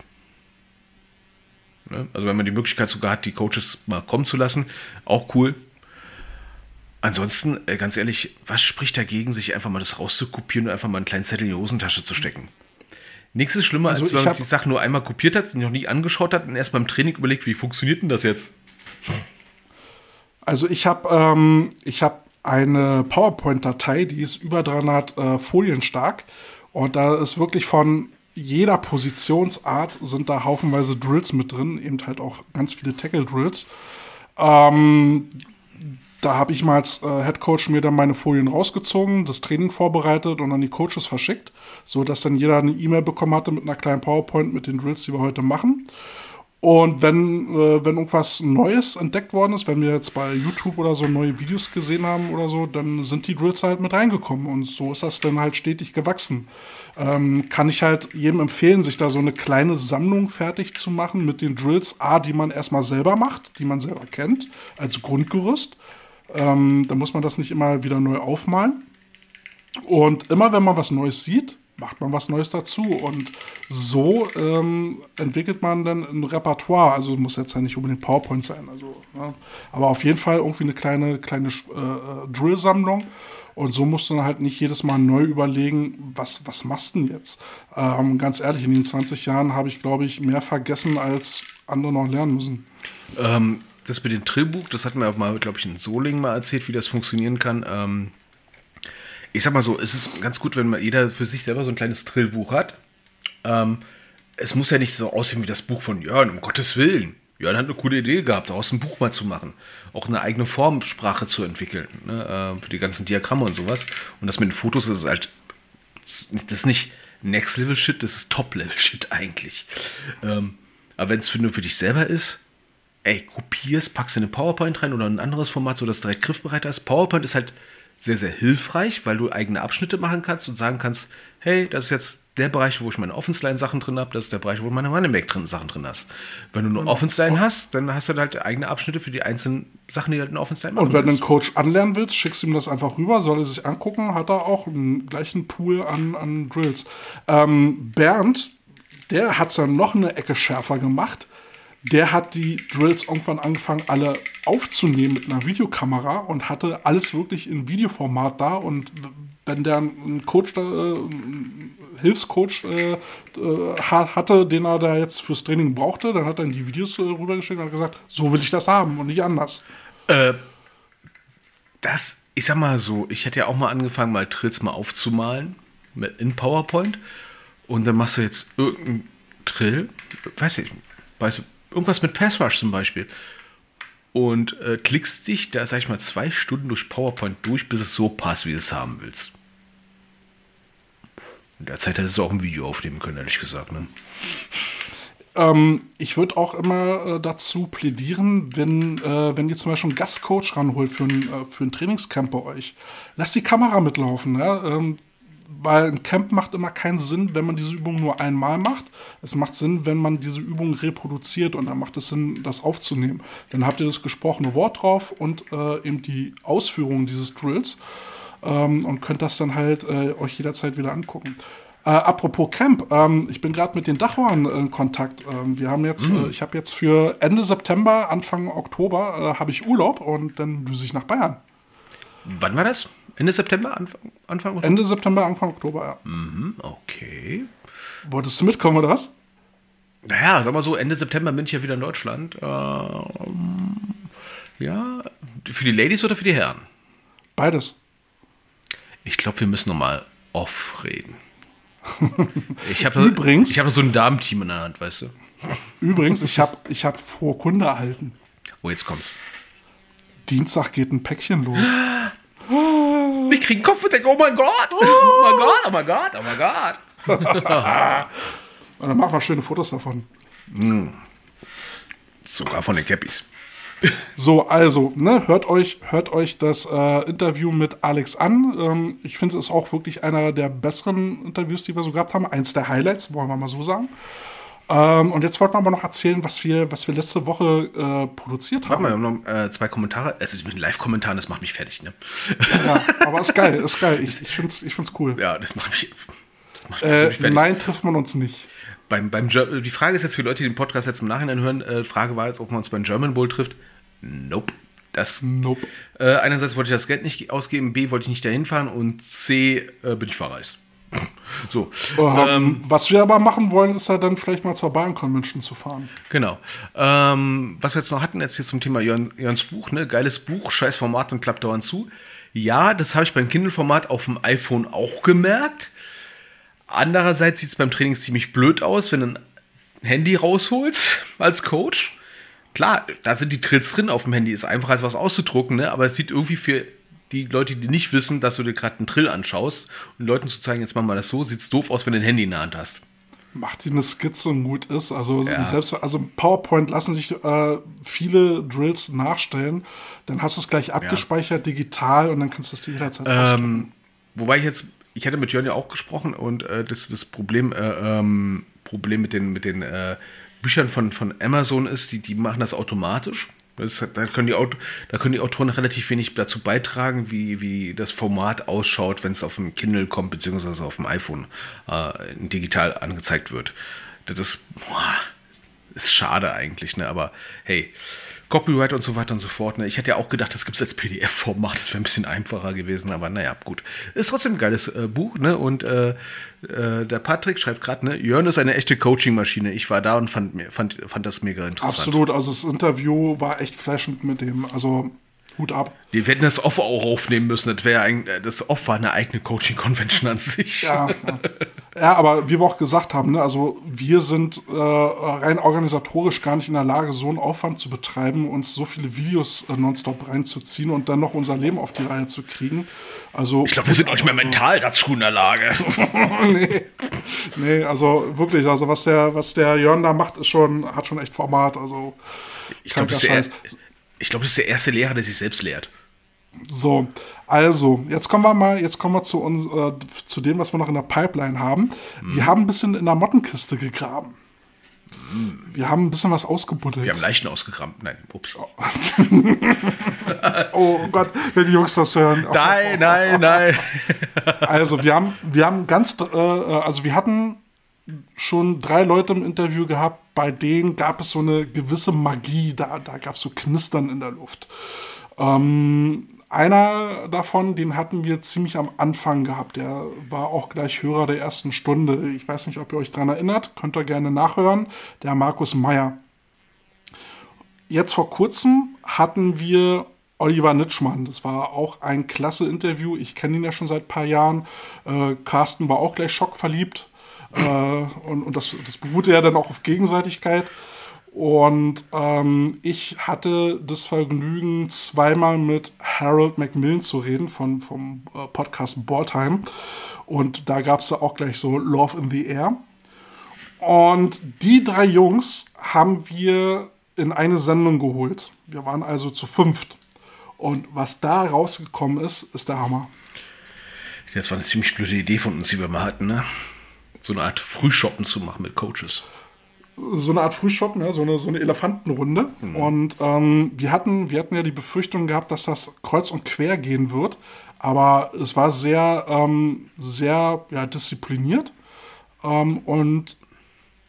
Ne? Also wenn man die Möglichkeit sogar hat, die Coaches mal kommen zu lassen, auch cool. Ansonsten, äh, ganz ehrlich, was spricht dagegen, sich einfach mal das rauszukopieren und einfach mal einen kleinen Zettel in die Hosentasche zu stecken? Nichts ist schlimmer, Also als wenn man die Sachen nur einmal kopiert hat, noch nie angeschaut hat und erst beim Training überlegt, wie funktioniert denn das jetzt? Also ich habe ähm, ich hab eine PowerPoint-Datei, die ist über 300 äh, Folien stark. Und da ist wirklich von jeder Positionsart sind da haufenweise Drills mit drin, eben halt auch ganz viele Tackle-Drills. Ähm, da habe ich mal als äh, Head Coach mir dann meine Folien rausgezogen, das Training vorbereitet und an die Coaches verschickt, so dass dann jeder eine E-Mail bekommen hatte mit einer kleinen PowerPoint mit den Drills, die wir heute machen. Und wenn, äh, wenn irgendwas Neues entdeckt worden ist, wenn wir jetzt bei YouTube oder so neue Videos gesehen haben oder so, dann sind die Drills halt mit reingekommen. Und so ist das dann halt stetig gewachsen. Ähm, kann ich halt jedem empfehlen, sich da so eine kleine Sammlung fertig zu machen mit den Drills, A, die man erstmal selber macht, die man selber kennt, als Grundgerüst. Ähm, da muss man das nicht immer wieder neu aufmalen. Und immer wenn man was Neues sieht, macht man was Neues dazu. Und so ähm, entwickelt man dann ein Repertoire. Also muss jetzt ja nicht unbedingt PowerPoint sein. Also, ne? Aber auf jeden Fall irgendwie eine kleine, kleine äh, äh, Drill-Sammlung. Und so musst du dann halt nicht jedes Mal neu überlegen, was, was machst du denn jetzt? Ähm, ganz ehrlich, in den 20 Jahren habe ich, glaube ich, mehr vergessen, als andere noch lernen müssen. Ähm, das mit dem Trillbuch, das hatten wir auch mal, glaube ich, in Solingen mal erzählt, wie das funktionieren kann. Ähm, ich sag mal so, es ist ganz gut, wenn man jeder für sich selber so ein kleines Trillbuch hat. Ähm, es muss ja nicht so aussehen wie das Buch von Jörn, um Gottes Willen. Jörn hat eine coole Idee gehabt, daraus ein Buch mal zu machen. Auch eine eigene Formsprache zu entwickeln, ne, äh, für die ganzen Diagramme und sowas. Und das mit den Fotos ist halt, das ist nicht Next-Level-Shit, das ist Top-Level-Shit eigentlich. Ähm, aber wenn es nur für dich selber ist, ey, kopierst, packst in eine PowerPoint rein oder ein anderes Format, so dass du direkt griffbereit hast. PowerPoint ist halt sehr, sehr hilfreich, weil du eigene Abschnitte machen kannst und sagen kannst, hey, das ist jetzt der Bereich, wo ich meine Offense-Line-Sachen drin habe, das ist der Bereich, wo meine Running back drin Sachen drin hast. Wenn du nur Offense-Line hast, dann hast du halt eigene Abschnitte für die einzelnen Sachen, die halt in Offense-Line machen Und wenn du einen. Coach anlernen willst, schickst du ihm das einfach rüber, soll er sich angucken, hat er auch einen gleichen Pool an, an Drills. Ähm, Bernd, der hat es ja noch eine Ecke schärfer gemacht. Der hat die Drills irgendwann angefangen, alle aufzunehmen mit einer Videokamera und hatte alles wirklich in Videoformat da. Und wenn der einen Coach, äh, einen Hilfscoach äh, äh, hatte, den er da jetzt fürs Training brauchte, dann hat er ihm die Videos äh, rübergeschickt und hat gesagt, so will ich das haben und nicht anders. Äh, das, ich sag mal so, ich hätte ja auch mal angefangen, mal Trills mal aufzumalen mit, in PowerPoint. Und dann machst du jetzt irgendeinen Trill, weiß ich, weißt du, irgendwas mit Passrush zum Beispiel. Und äh, klickst dich da, sag ich mal, zwei Stunden durch PowerPoint durch, bis es so passt, wie du es haben willst. In der Zeit hättest du auch ein Video aufnehmen können, ehrlich gesagt. Ne? Ähm, ich würde auch immer äh, dazu plädieren, wenn, äh, wenn ihr zum Beispiel einen Gastcoach ranholt für ein, äh, für ein Trainingscamp bei euch, lasst die Kamera mitlaufen. Ja? Ähm, weil ein Camp macht immer keinen Sinn, wenn man diese Übung nur einmal macht. Es macht Sinn, wenn man diese Übung reproduziert und dann macht es Sinn, das aufzunehmen. Dann habt ihr das gesprochene Wort drauf und äh, eben die Ausführung dieses Drills ähm, und könnt das dann halt äh, euch jederzeit wieder angucken. Äh, apropos Camp, ähm, ich bin gerade mit den Dachauern in Kontakt. Ähm, wir haben jetzt, Mhm. äh, ich habe jetzt für Ende September, Anfang Oktober äh, habe ich Urlaub und dann düse ich nach Bayern. Wann war das? Ende September? Anfang? Anfang Oktober? Ende September, Anfang Oktober, ja. Mhm, okay. Wolltest du mitkommen oder was? Naja, sag mal so, Ende September bin ich ja wieder in Deutschland. Ähm, ja, für die Ladies oder für die Herren? Beides. Ich glaube, wir müssen nochmal off reden. Ich habe Übrigens- ich hab so ein Damenteam in der Hand, weißt du? Übrigens, ich habe ich hab frohe Kunde erhalten. Oh, jetzt kommt's. Dienstag geht ein Päckchen los. Ich krieg einen Kopf und denke, oh mein Gott, oh mein Gott, oh mein Gott, oh mein Gott. Und dann machen wir schöne Fotos davon. Sogar von den Cappies. So, also, ne, hört euch, hört euch das äh, Interview mit Alex an. Ähm, ich finde, es ist auch wirklich einer der besseren Interviews, die wir so gehabt haben. Eins der Highlights, wollen wir mal so sagen. Ähm, und jetzt wollten wir aber noch erzählen, was wir, was wir letzte Woche äh, produziert Warte mal, haben. wir haben noch äh, zwei Kommentare. Also mit den Live-Kommentaren, das macht mich fertig, ne? Ja, aber ist geil, ist geil. Ich, ich finde es ich find's cool. Ja, das macht mich, das macht mich Äh, fertig. nein, trifft man uns nicht. Beim, beim Ger- die Frage ist jetzt für Leute, die den Podcast jetzt im Nachhinein hören, äh, Frage war jetzt, ob man uns beim German Bowl trifft. Nope. Das, Nope. äh, einerseits wollte ich das Geld nicht ausgeben, B wollte ich nicht dahin fahren und C äh, bin ich verreist. So. Ähm, was wir aber machen wollen, ist ja dann vielleicht mal zur Bayern Convention zu fahren. Genau. Ähm, was wir jetzt noch hatten, jetzt hier zum Thema Jörn, Jörns Buch, ne? Geiles Buch, scheiß Format und klappt dauernd zu. Ja, das habe ich beim Kindle-Format auf dem iPhone auch gemerkt. Andererseits sieht es beim Training ziemlich blöd aus, wenn du ein Handy rausholst als Coach. Klar, da sind die Trills drin auf dem Handy, ist einfacher als was auszudrucken, ne? aber es sieht irgendwie für die Leute, die nicht wissen, dass du dir gerade einen Trill anschaust und Leuten zu zeigen, jetzt machen wir das so, sieht es doof aus, wenn du ein Handy in der Hand hast. Macht die eine Skizze und gut ist. Also Ja. selbst also PowerPoint lassen sich äh, viele Drills nachstellen. Dann hast du es gleich abgespeichert digital und dann kannst du es dir jederzeit. Ähm, wobei ich jetzt, ich hatte mit Jörn ja auch gesprochen und äh, das, das Problem, äh, ähm, Problem mit den, mit den äh, Büchern von, von Amazon ist, die, die machen das automatisch. Hat- da, können die Aut da können die Autoren relativ wenig dazu beitragen, wie, wie das Format ausschaut, wenn es auf dem Kindle kommt, beziehungsweise auf dem iPhone äh, digital angezeigt wird. Das ist, boah, ist schade eigentlich, ne? aber hey, Copyright und so weiter und so fort. Ne? Ich hätte ja auch gedacht, das gibt es als PDF-Format, das wäre ein bisschen einfacher gewesen, aber naja, gut. Ist trotzdem ein geiles äh, Buch, ne? Und äh, äh, der Patrick schreibt gerade, ne, Jörn ist eine echte Coaching-Maschine. Ich war da und fand, fand, fand das mega interessant. Absolut, also das Interview war echt flashend mit dem. Also Hut ab. Wir hätten das Off auch aufnehmen müssen. Das äh, das Off war eine eigene Coaching-Convention an sich. Ja, ja. ja, aber wie wir auch gesagt haben, ne, also wir sind äh, rein organisatorisch gar nicht in der Lage, so einen Aufwand zu betreiben, uns so viele Videos äh, nonstop reinzuziehen und dann noch unser Leben auf die Reihe zu kriegen. Also Ich glaube, wir sind auch nicht mehr mental dazu in der Lage. nee, nee, also wirklich, also was der, was der Jörn da macht, ist schon, hat schon echt Format. Also Ich glaube, das, ist ich glaub, das ist der erste Lehrer, der sich selbst lehrt. So, also, jetzt kommen wir mal, jetzt kommen wir zu uns, äh, zu dem, was wir noch in der Pipeline haben. Mhm. Wir haben ein bisschen in der Mottenkiste gegraben. Wir haben ein bisschen was ausgebuddelt. Wir haben Leichen ausgekramt. Nein, ups. oh Gott, wenn die Jungs das hören. Nein, nein, nein. Also, wir haben, wir haben ganz, äh, also wir hatten schon drei Leute im Interview gehabt, bei denen gab es so eine gewisse Magie, da, da gab es so Knistern in der Luft. Ähm, einer davon, den hatten wir ziemlich am Anfang gehabt. Der war auch gleich Hörer der ersten Stunde. Ich weiß nicht, ob ihr euch daran erinnert. Könnt ihr gerne nachhören. Der Markus Meyer. Jetzt vor kurzem hatten wir Oliver Nitschmann. Das war auch ein klasse Interview. Ich kenne ihn ja schon seit ein paar Jahren. Äh, Carsten war auch gleich schockverliebt. Äh, und und das, das beruhte ja dann auch auf Gegenseitigkeit. Und ähm, ich hatte das Vergnügen, zweimal mit Harold Macmillan zu reden von, vom äh, Podcast Boardtime. Und da gab es ja auch gleich so Love in the Air. Und die drei Jungs haben wir in eine Sendung geholt. Wir waren also zu fünft. Und was da rausgekommen ist, ist der Hammer. Das war eine ziemlich blöde Idee von uns, die wir mal hatten, ne? So eine Art Frühshoppen zu machen mit Coaches. so eine Art Frühschoppen, ne? so, eine, so eine Elefantenrunde. Und ähm, wir, hatten, wir hatten ja die Befürchtung gehabt, dass das kreuz und quer gehen wird. Aber es war sehr, ähm, sehr ja, diszipliniert. Ähm, und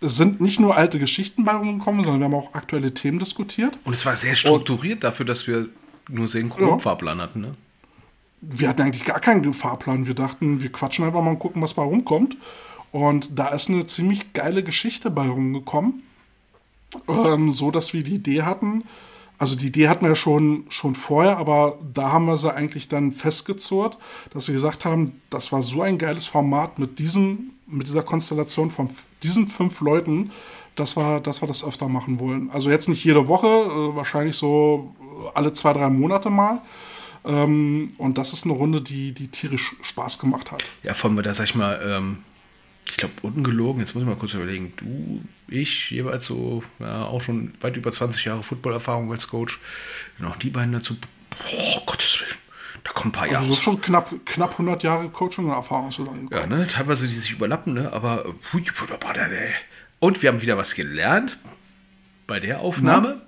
es sind nicht nur alte Geschichten bei rumgekommen, sondern wir haben auch aktuelle Themen diskutiert. Und es war sehr strukturiert dafür, dass wir nur sehr groben Ja. Fahrplan hatten, ne? wir hatten eigentlich gar keinen Fahrplan. Wir dachten, wir quatschen einfach mal und gucken, was bei rumkommt. Und da ist eine ziemlich geile Geschichte bei rumgekommen. Ähm, so dass wir die Idee hatten, also die Idee hatten wir schon, schon vorher, aber da haben wir sie eigentlich dann festgezurrt, dass wir gesagt haben, das war so ein geiles Format mit diesen, mit dieser Konstellation von diesen fünf Leuten, dass wir, dass wir das öfter machen wollen. Also jetzt nicht jede Woche, äh, wahrscheinlich so alle zwei, drei Monate mal. Ähm, und das ist eine Runde, die, die tierisch Spaß gemacht hat. Ja, vor allem, da sag ich mal, ähm, ich glaube, ungelogen, jetzt muss ich mal kurz überlegen, du, ich, jeweils so, ja, auch schon weit über 20 Jahre Footballerfahrung als Coach, noch die beiden dazu, boah, Gottes Willen, da kommen ein paar Jahre. Also sind schon knapp, knapp 100 Jahre Coaching und Erfahrung zusammengekommen. Ja, ne, teilweise die sich überlappen, ne, aber, und wir haben wieder was gelernt bei der Aufnahme,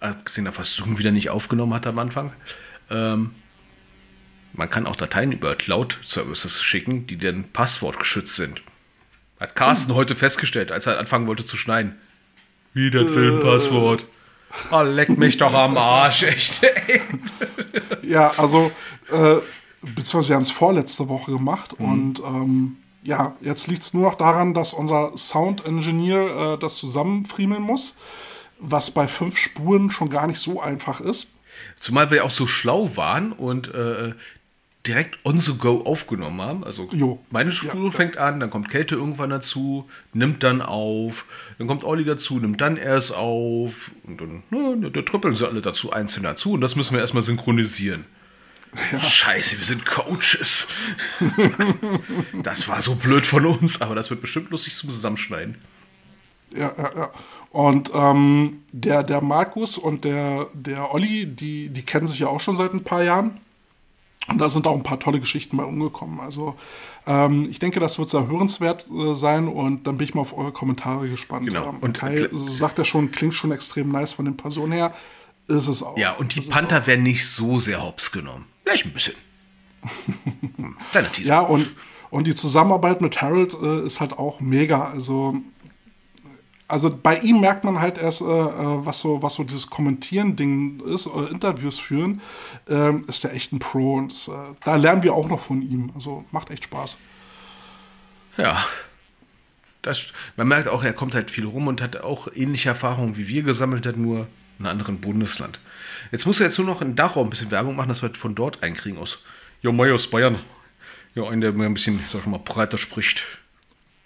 abgesehen davon, dass Zoom wieder nicht aufgenommen hat am Anfang, ähm, man kann auch Dateien über Cloud-Services schicken, die dann passwortgeschützt sind. Hat Carsten heute festgestellt, als er anfangen wollte zu schneiden. Wie das Filmpasswort. Oh, leck mich doch am Arsch, echt. ey. Ja, also, äh, beziehungsweise wir haben es vorletzte Woche gemacht und ähm, ja, jetzt liegt es nur noch daran, dass unser Sound-Engineer äh, das zusammenfriemeln muss, was bei fünf Spuren schon gar nicht so einfach ist. Zumal wir auch so schlau waren und äh, direkt on the go aufgenommen haben. Also Jo. meine Spur Ja, fängt an, dann kommt Kälte irgendwann dazu, nimmt dann auf, dann kommt Olli dazu, nimmt dann erst auf und dann ne, da tröppeln sie alle dazu einzeln dazu und das müssen wir erstmal synchronisieren. Scheiße, wir sind Coaches. das war so blöd von uns, aber das wird bestimmt lustig zum Zusammenschneiden. Ja, ja, ja. Und ähm, der, der Markus und der, der Olli, die, die kennen sich ja auch schon seit ein paar Jahren. Und da sind auch ein paar tolle Geschichten bei umgekommen. Also ähm, ich denke, das wird sehr hörenswert äh, sein und dann bin ich mal auf eure Kommentare gespannt. Genau. Ähm, Und- Kai sagt ja schon, klingt schon extrem nice von den Personen her. Ist es auch. Ja, und die Panther werden nicht so sehr hops genommen. Vielleicht ein bisschen. Hm, Kleiner Teaser. Ja, und, und die Zusammenarbeit mit Harold äh, ist halt auch mega. Also, also bei ihm merkt man halt erst, äh, äh, was, so, was so dieses Kommentieren-Ding ist, oder Interviews führen, ähm, ist der echt ein Pro. Und das, äh, da lernen wir auch noch von ihm. Also macht echt Spaß. Ja. Das, man merkt auch, er kommt halt viel rum und hat auch ähnliche Erfahrungen wie wir gesammelt, hat nur in einem anderen Bundesland. Jetzt muss er jetzt nur noch in Dachau ein bisschen Werbung machen, dass wir von dort einkriegen aus. Ja, Mai aus Bayern. Ja, ein, der mir ein bisschen, sag ich mal, breiter spricht.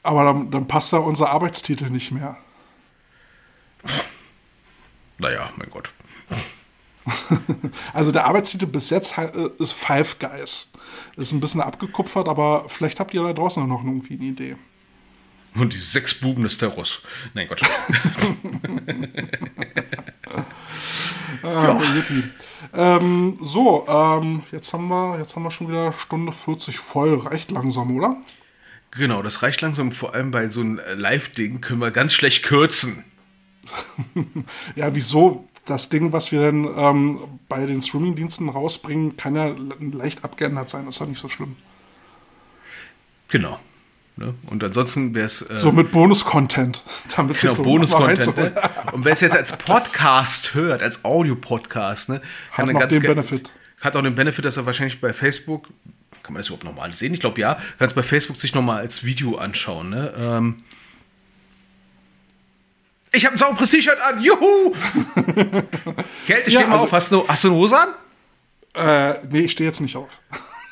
Aber dann, dann passt da unser Arbeitstitel nicht mehr. Naja, mein Gott. Also der Arbeitstitel bis jetzt äh, ist Five Guys. Ist ein bisschen abgekupfert, aber vielleicht habt ihr da draußen noch irgendwie eine Idee. Und die sechs Buben des Terrors. Nein, Gott. Ah, Jutti. Ähm, so, ähm, jetzt haben wir, jetzt haben wir schon wieder Stunde 40 voll. Reicht langsam, oder? genau, das reicht langsam. Vor allem bei so einem äh, Live-Ding können wir ganz schlecht kürzen. Ja, wieso? Das Ding, was wir dann ähm, bei den Streamingdiensten rausbringen, kann ja le- leicht abgeändert sein. Ist ja nicht so schlimm. Genau. Ne? Und ansonsten wäre es. Äh, So mit Bonus-Content. Damit Genau, so Bonus-Content. Ne? Und wer es jetzt als Podcast hört, als Audio-Podcast, ne, Hat noch den Benefit. Hat auch den Benefit, dass er wahrscheinlich bei Facebook, kann man das überhaupt nochmal sehen? Ich glaube ja, kann es bei Facebook sich nochmal als Video anschauen. Ne? Ähm, ich habe ein sauberes T-Shirt an, juhu! Kälte, steh Ja, mal also- auf. Hast du, hast du eine Hose an? Äh, nee, ich stehe jetzt nicht auf.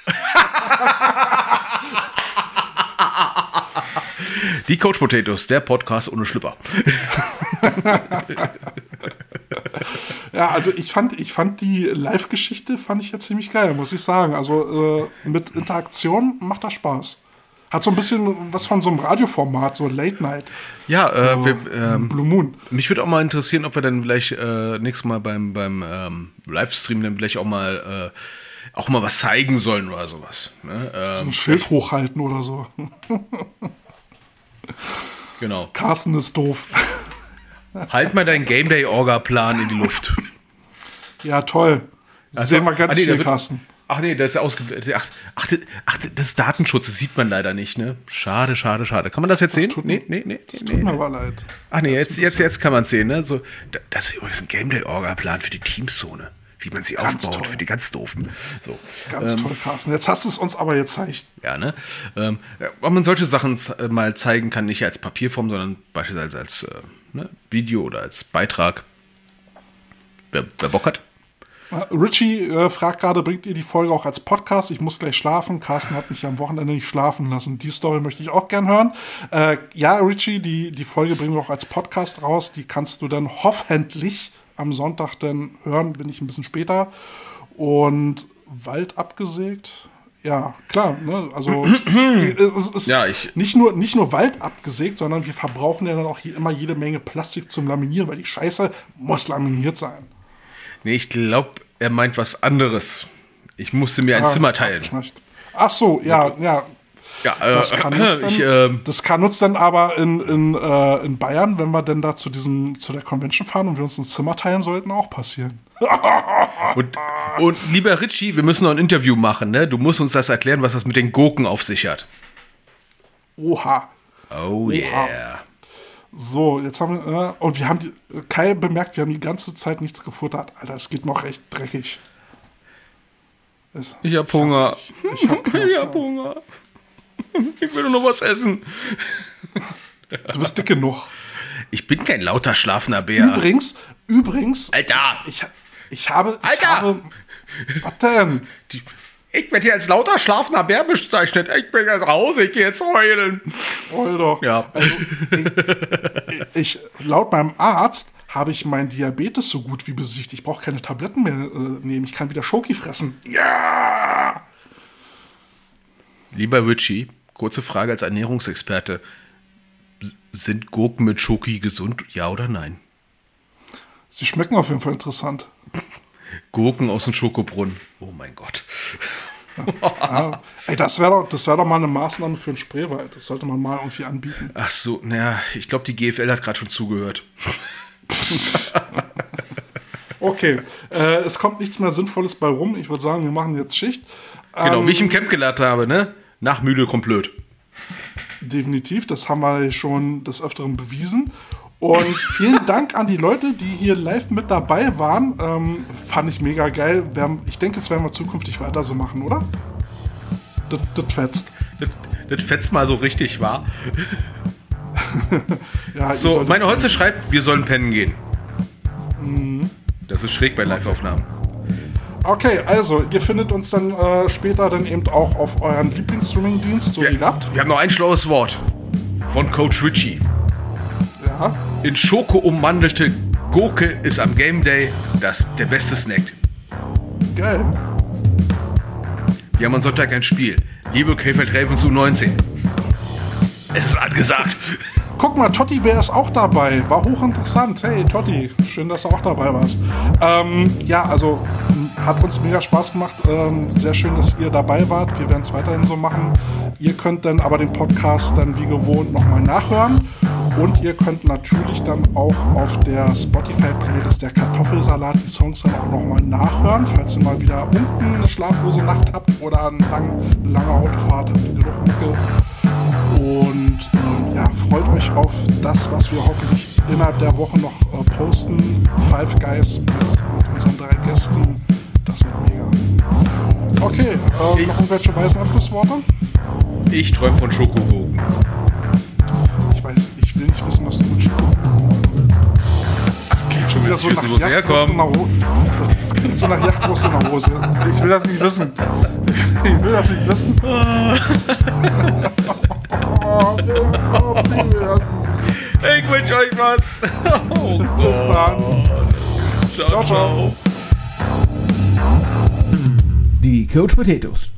Die Coach Potatoes, der Podcast ohne Schlüpper. Ja, also ich fand, ich fand die Live-Geschichte fand ich ja ziemlich geil, muss ich sagen. Also äh, mit Interaktion macht das Spaß. Hat so ein bisschen was von so einem Radioformat, so Late Night. Ja, äh, So, wir, ähm, Blue Moon. mich würde auch mal interessieren, ob wir dann vielleicht äh, nächstes Mal beim, beim ähm, Livestream dann vielleicht auch mal äh, auch mal was zeigen sollen oder sowas. Ne? Ähm, Ein Schild hochhalten oder so. genau. Carsten ist doof. Halt mal deinen Game Day Orga Plan in die Luft. Ja, toll. Sehen wir ganz ah, viel, wird- Carsten. Ach nee, das ist ausge ach, ach, das- ach, das ist Datenschutz, das sieht man leider nicht, ne? Schade, schade, schade. Kann man das jetzt sehen? tut nee, nee, nee, Das nee, tut mir aber leid. Ach nee, jetzt, jetzt, jetzt kann man es sehen, ne? So, da- das ist übrigens ein Game Day Orga Plan für die Teamzone. Wie man sie Ganz aufbaut, toll. für die ganz doofen. So. Ganz toll, Carsten. Jetzt hast du es uns aber gezeigt. Ja, ne? Ähm, ob man solche Sachen mal zeigen kann, nicht als Papierform, sondern beispielsweise als äh, ne, Video oder als Beitrag. Wer, wer Bock hat. Äh, Richie äh, fragt gerade, bringt ihr die Folge auch als Podcast? Ich muss gleich schlafen. Carsten hat mich am Wochenende nicht schlafen lassen. Die Story möchte ich auch gern hören. Äh, ja, Richie, die, die Folge bringen wir auch als Podcast raus. Die kannst du dann hoffentlich am Sonntag dann hören, bin ich ein bisschen später. Und Wald abgesägt. Ja, klar, ne? Also es ist Ja, ich- nicht, nur, nicht nur Wald abgesägt, sondern wir verbrauchen ja dann auch je, immer jede Menge Plastik zum Laminieren, weil die Scheiße muss laminiert sein. Nee, ich glaube, er meint was anderes. Ich musste mir ein Ah, Zimmer teilen. Ach so, ja, ja. Ja, äh, Das kann uns dann, ich, ähm, das kann uns dann aber in, in, äh, in Bayern, wenn wir denn da zu, diesem, zu der Convention fahren und wir uns ein Zimmer teilen sollten, auch passieren. und, und lieber Richie, wir müssen noch ein Interview machen, ne? Du musst uns das erklären, was das mit den Gurken auf sich hat. Oha. Oh yeah. So, jetzt haben wir, äh, und wir haben die, Kai bemerkt, wir haben die ganze Zeit nichts gefuttert. Alter, es geht noch recht dreckig. Es, Ich hab Hunger. Ich, ich hab Ich hab Hunger. Ich will nur noch was essen. Du bist dick genug. Ich bin kein lauter schlafender Bär. Übrigens, übrigens, Alter! ich, ich habe, ich Alter! habe, was denn? Die- Ich werde hier als lauter schlafender Bär bezeichnet. Ich bin jetzt raus, ich gehe jetzt heulen. Heul doch. Ja. Also, ich, ich, laut meinem Arzt habe ich meinen Diabetes so gut wie besiegt. Ich brauche keine Tabletten mehr äh, nehmen. Ich kann wieder Schoki fressen. Ja! Lieber Richie, kurze Frage als Ernährungsexperte. Sind Gurken mit Schoki gesund, ja oder nein? Sie schmecken auf jeden Fall interessant. Gurken aus dem Schokobrunnen. Oh mein Gott. Ja. Ey, das wäre doch, das wär doch mal eine Maßnahme für einen Spreewald. Das sollte man mal irgendwie anbieten. Ach so, naja, ich glaube, die GFL hat gerade schon zugehört. Okay, äh, es kommt nichts mehr Sinnvolles bei rum. Ich würde sagen, wir machen jetzt Schicht. Genau, Ähm, wie ich im Camp gelernt habe, ne? Nach müde kommt blöd. Definitiv, das haben wir schon des Öfteren bewiesen. Und vielen Dank an die Leute, die hier live mit dabei waren. Ähm, fand ich mega geil. Wir haben, ich denke, das werden wir zukünftig weiter so machen, oder? Das, das fetzt. Das, das fetzt mal so richtig, war. Ja, So, meine Holze schreibt, wir sollen pennen gehen. Mhm. Das ist schräg bei Live-Aufnahmen. Okay, also, ihr findet uns dann äh, später dann eben auch auf euren Lieblingsstreaming-Dienst, so wie gehabt. Wir haben noch ein schlaues Wort von Coach Richie. In Schoko ummandelte Gurke ist am Game Day das, der beste Snack. Geil. Wir haben am Sonntag ein Spiel. Liebe Krefeld Ravens U19. Es ist angesagt. Guck mal, Totti Bär ist auch dabei. War hochinteressant. Hey, Totti, schön, dass du auch dabei warst. Ähm, ja, also hat uns mega Spaß gemacht. Ähm, sehr schön, dass ihr dabei wart. Wir werden es weiterhin so machen. Ihr könnt dann aber den Podcast dann wie gewohnt nochmal nachhören. Und ihr könnt natürlich dann auch auf der Spotify-Playlist der Kartoffelsalat die Songs dann auch nochmal nachhören, falls ihr mal wieder unten eine schlaflose Nacht habt oder eine lange Autofahrt habt ihr genug Mucke. Und ähm, ja, freut euch auf das, was wir hoffentlich innerhalb der Woche noch äh, posten. Five Guys mit, mit unseren drei Gästen. Das wird mega. Okay, äh, noch irgendwelche weißen Abschlussworte? Ich träume von Schokobogen. Ich will nicht wissen, was du mit. Das klingt schon wieder so nach Jagdwurst in der Hose. Das, das klingt so nach Jagdwurst in der Hose. Ich will das nicht wissen. Ich will das nicht wissen. Oh, Ich wünsche euch was. Oh Bis dann. Ciao, Ciao, ciao. Die Coach Potatoes.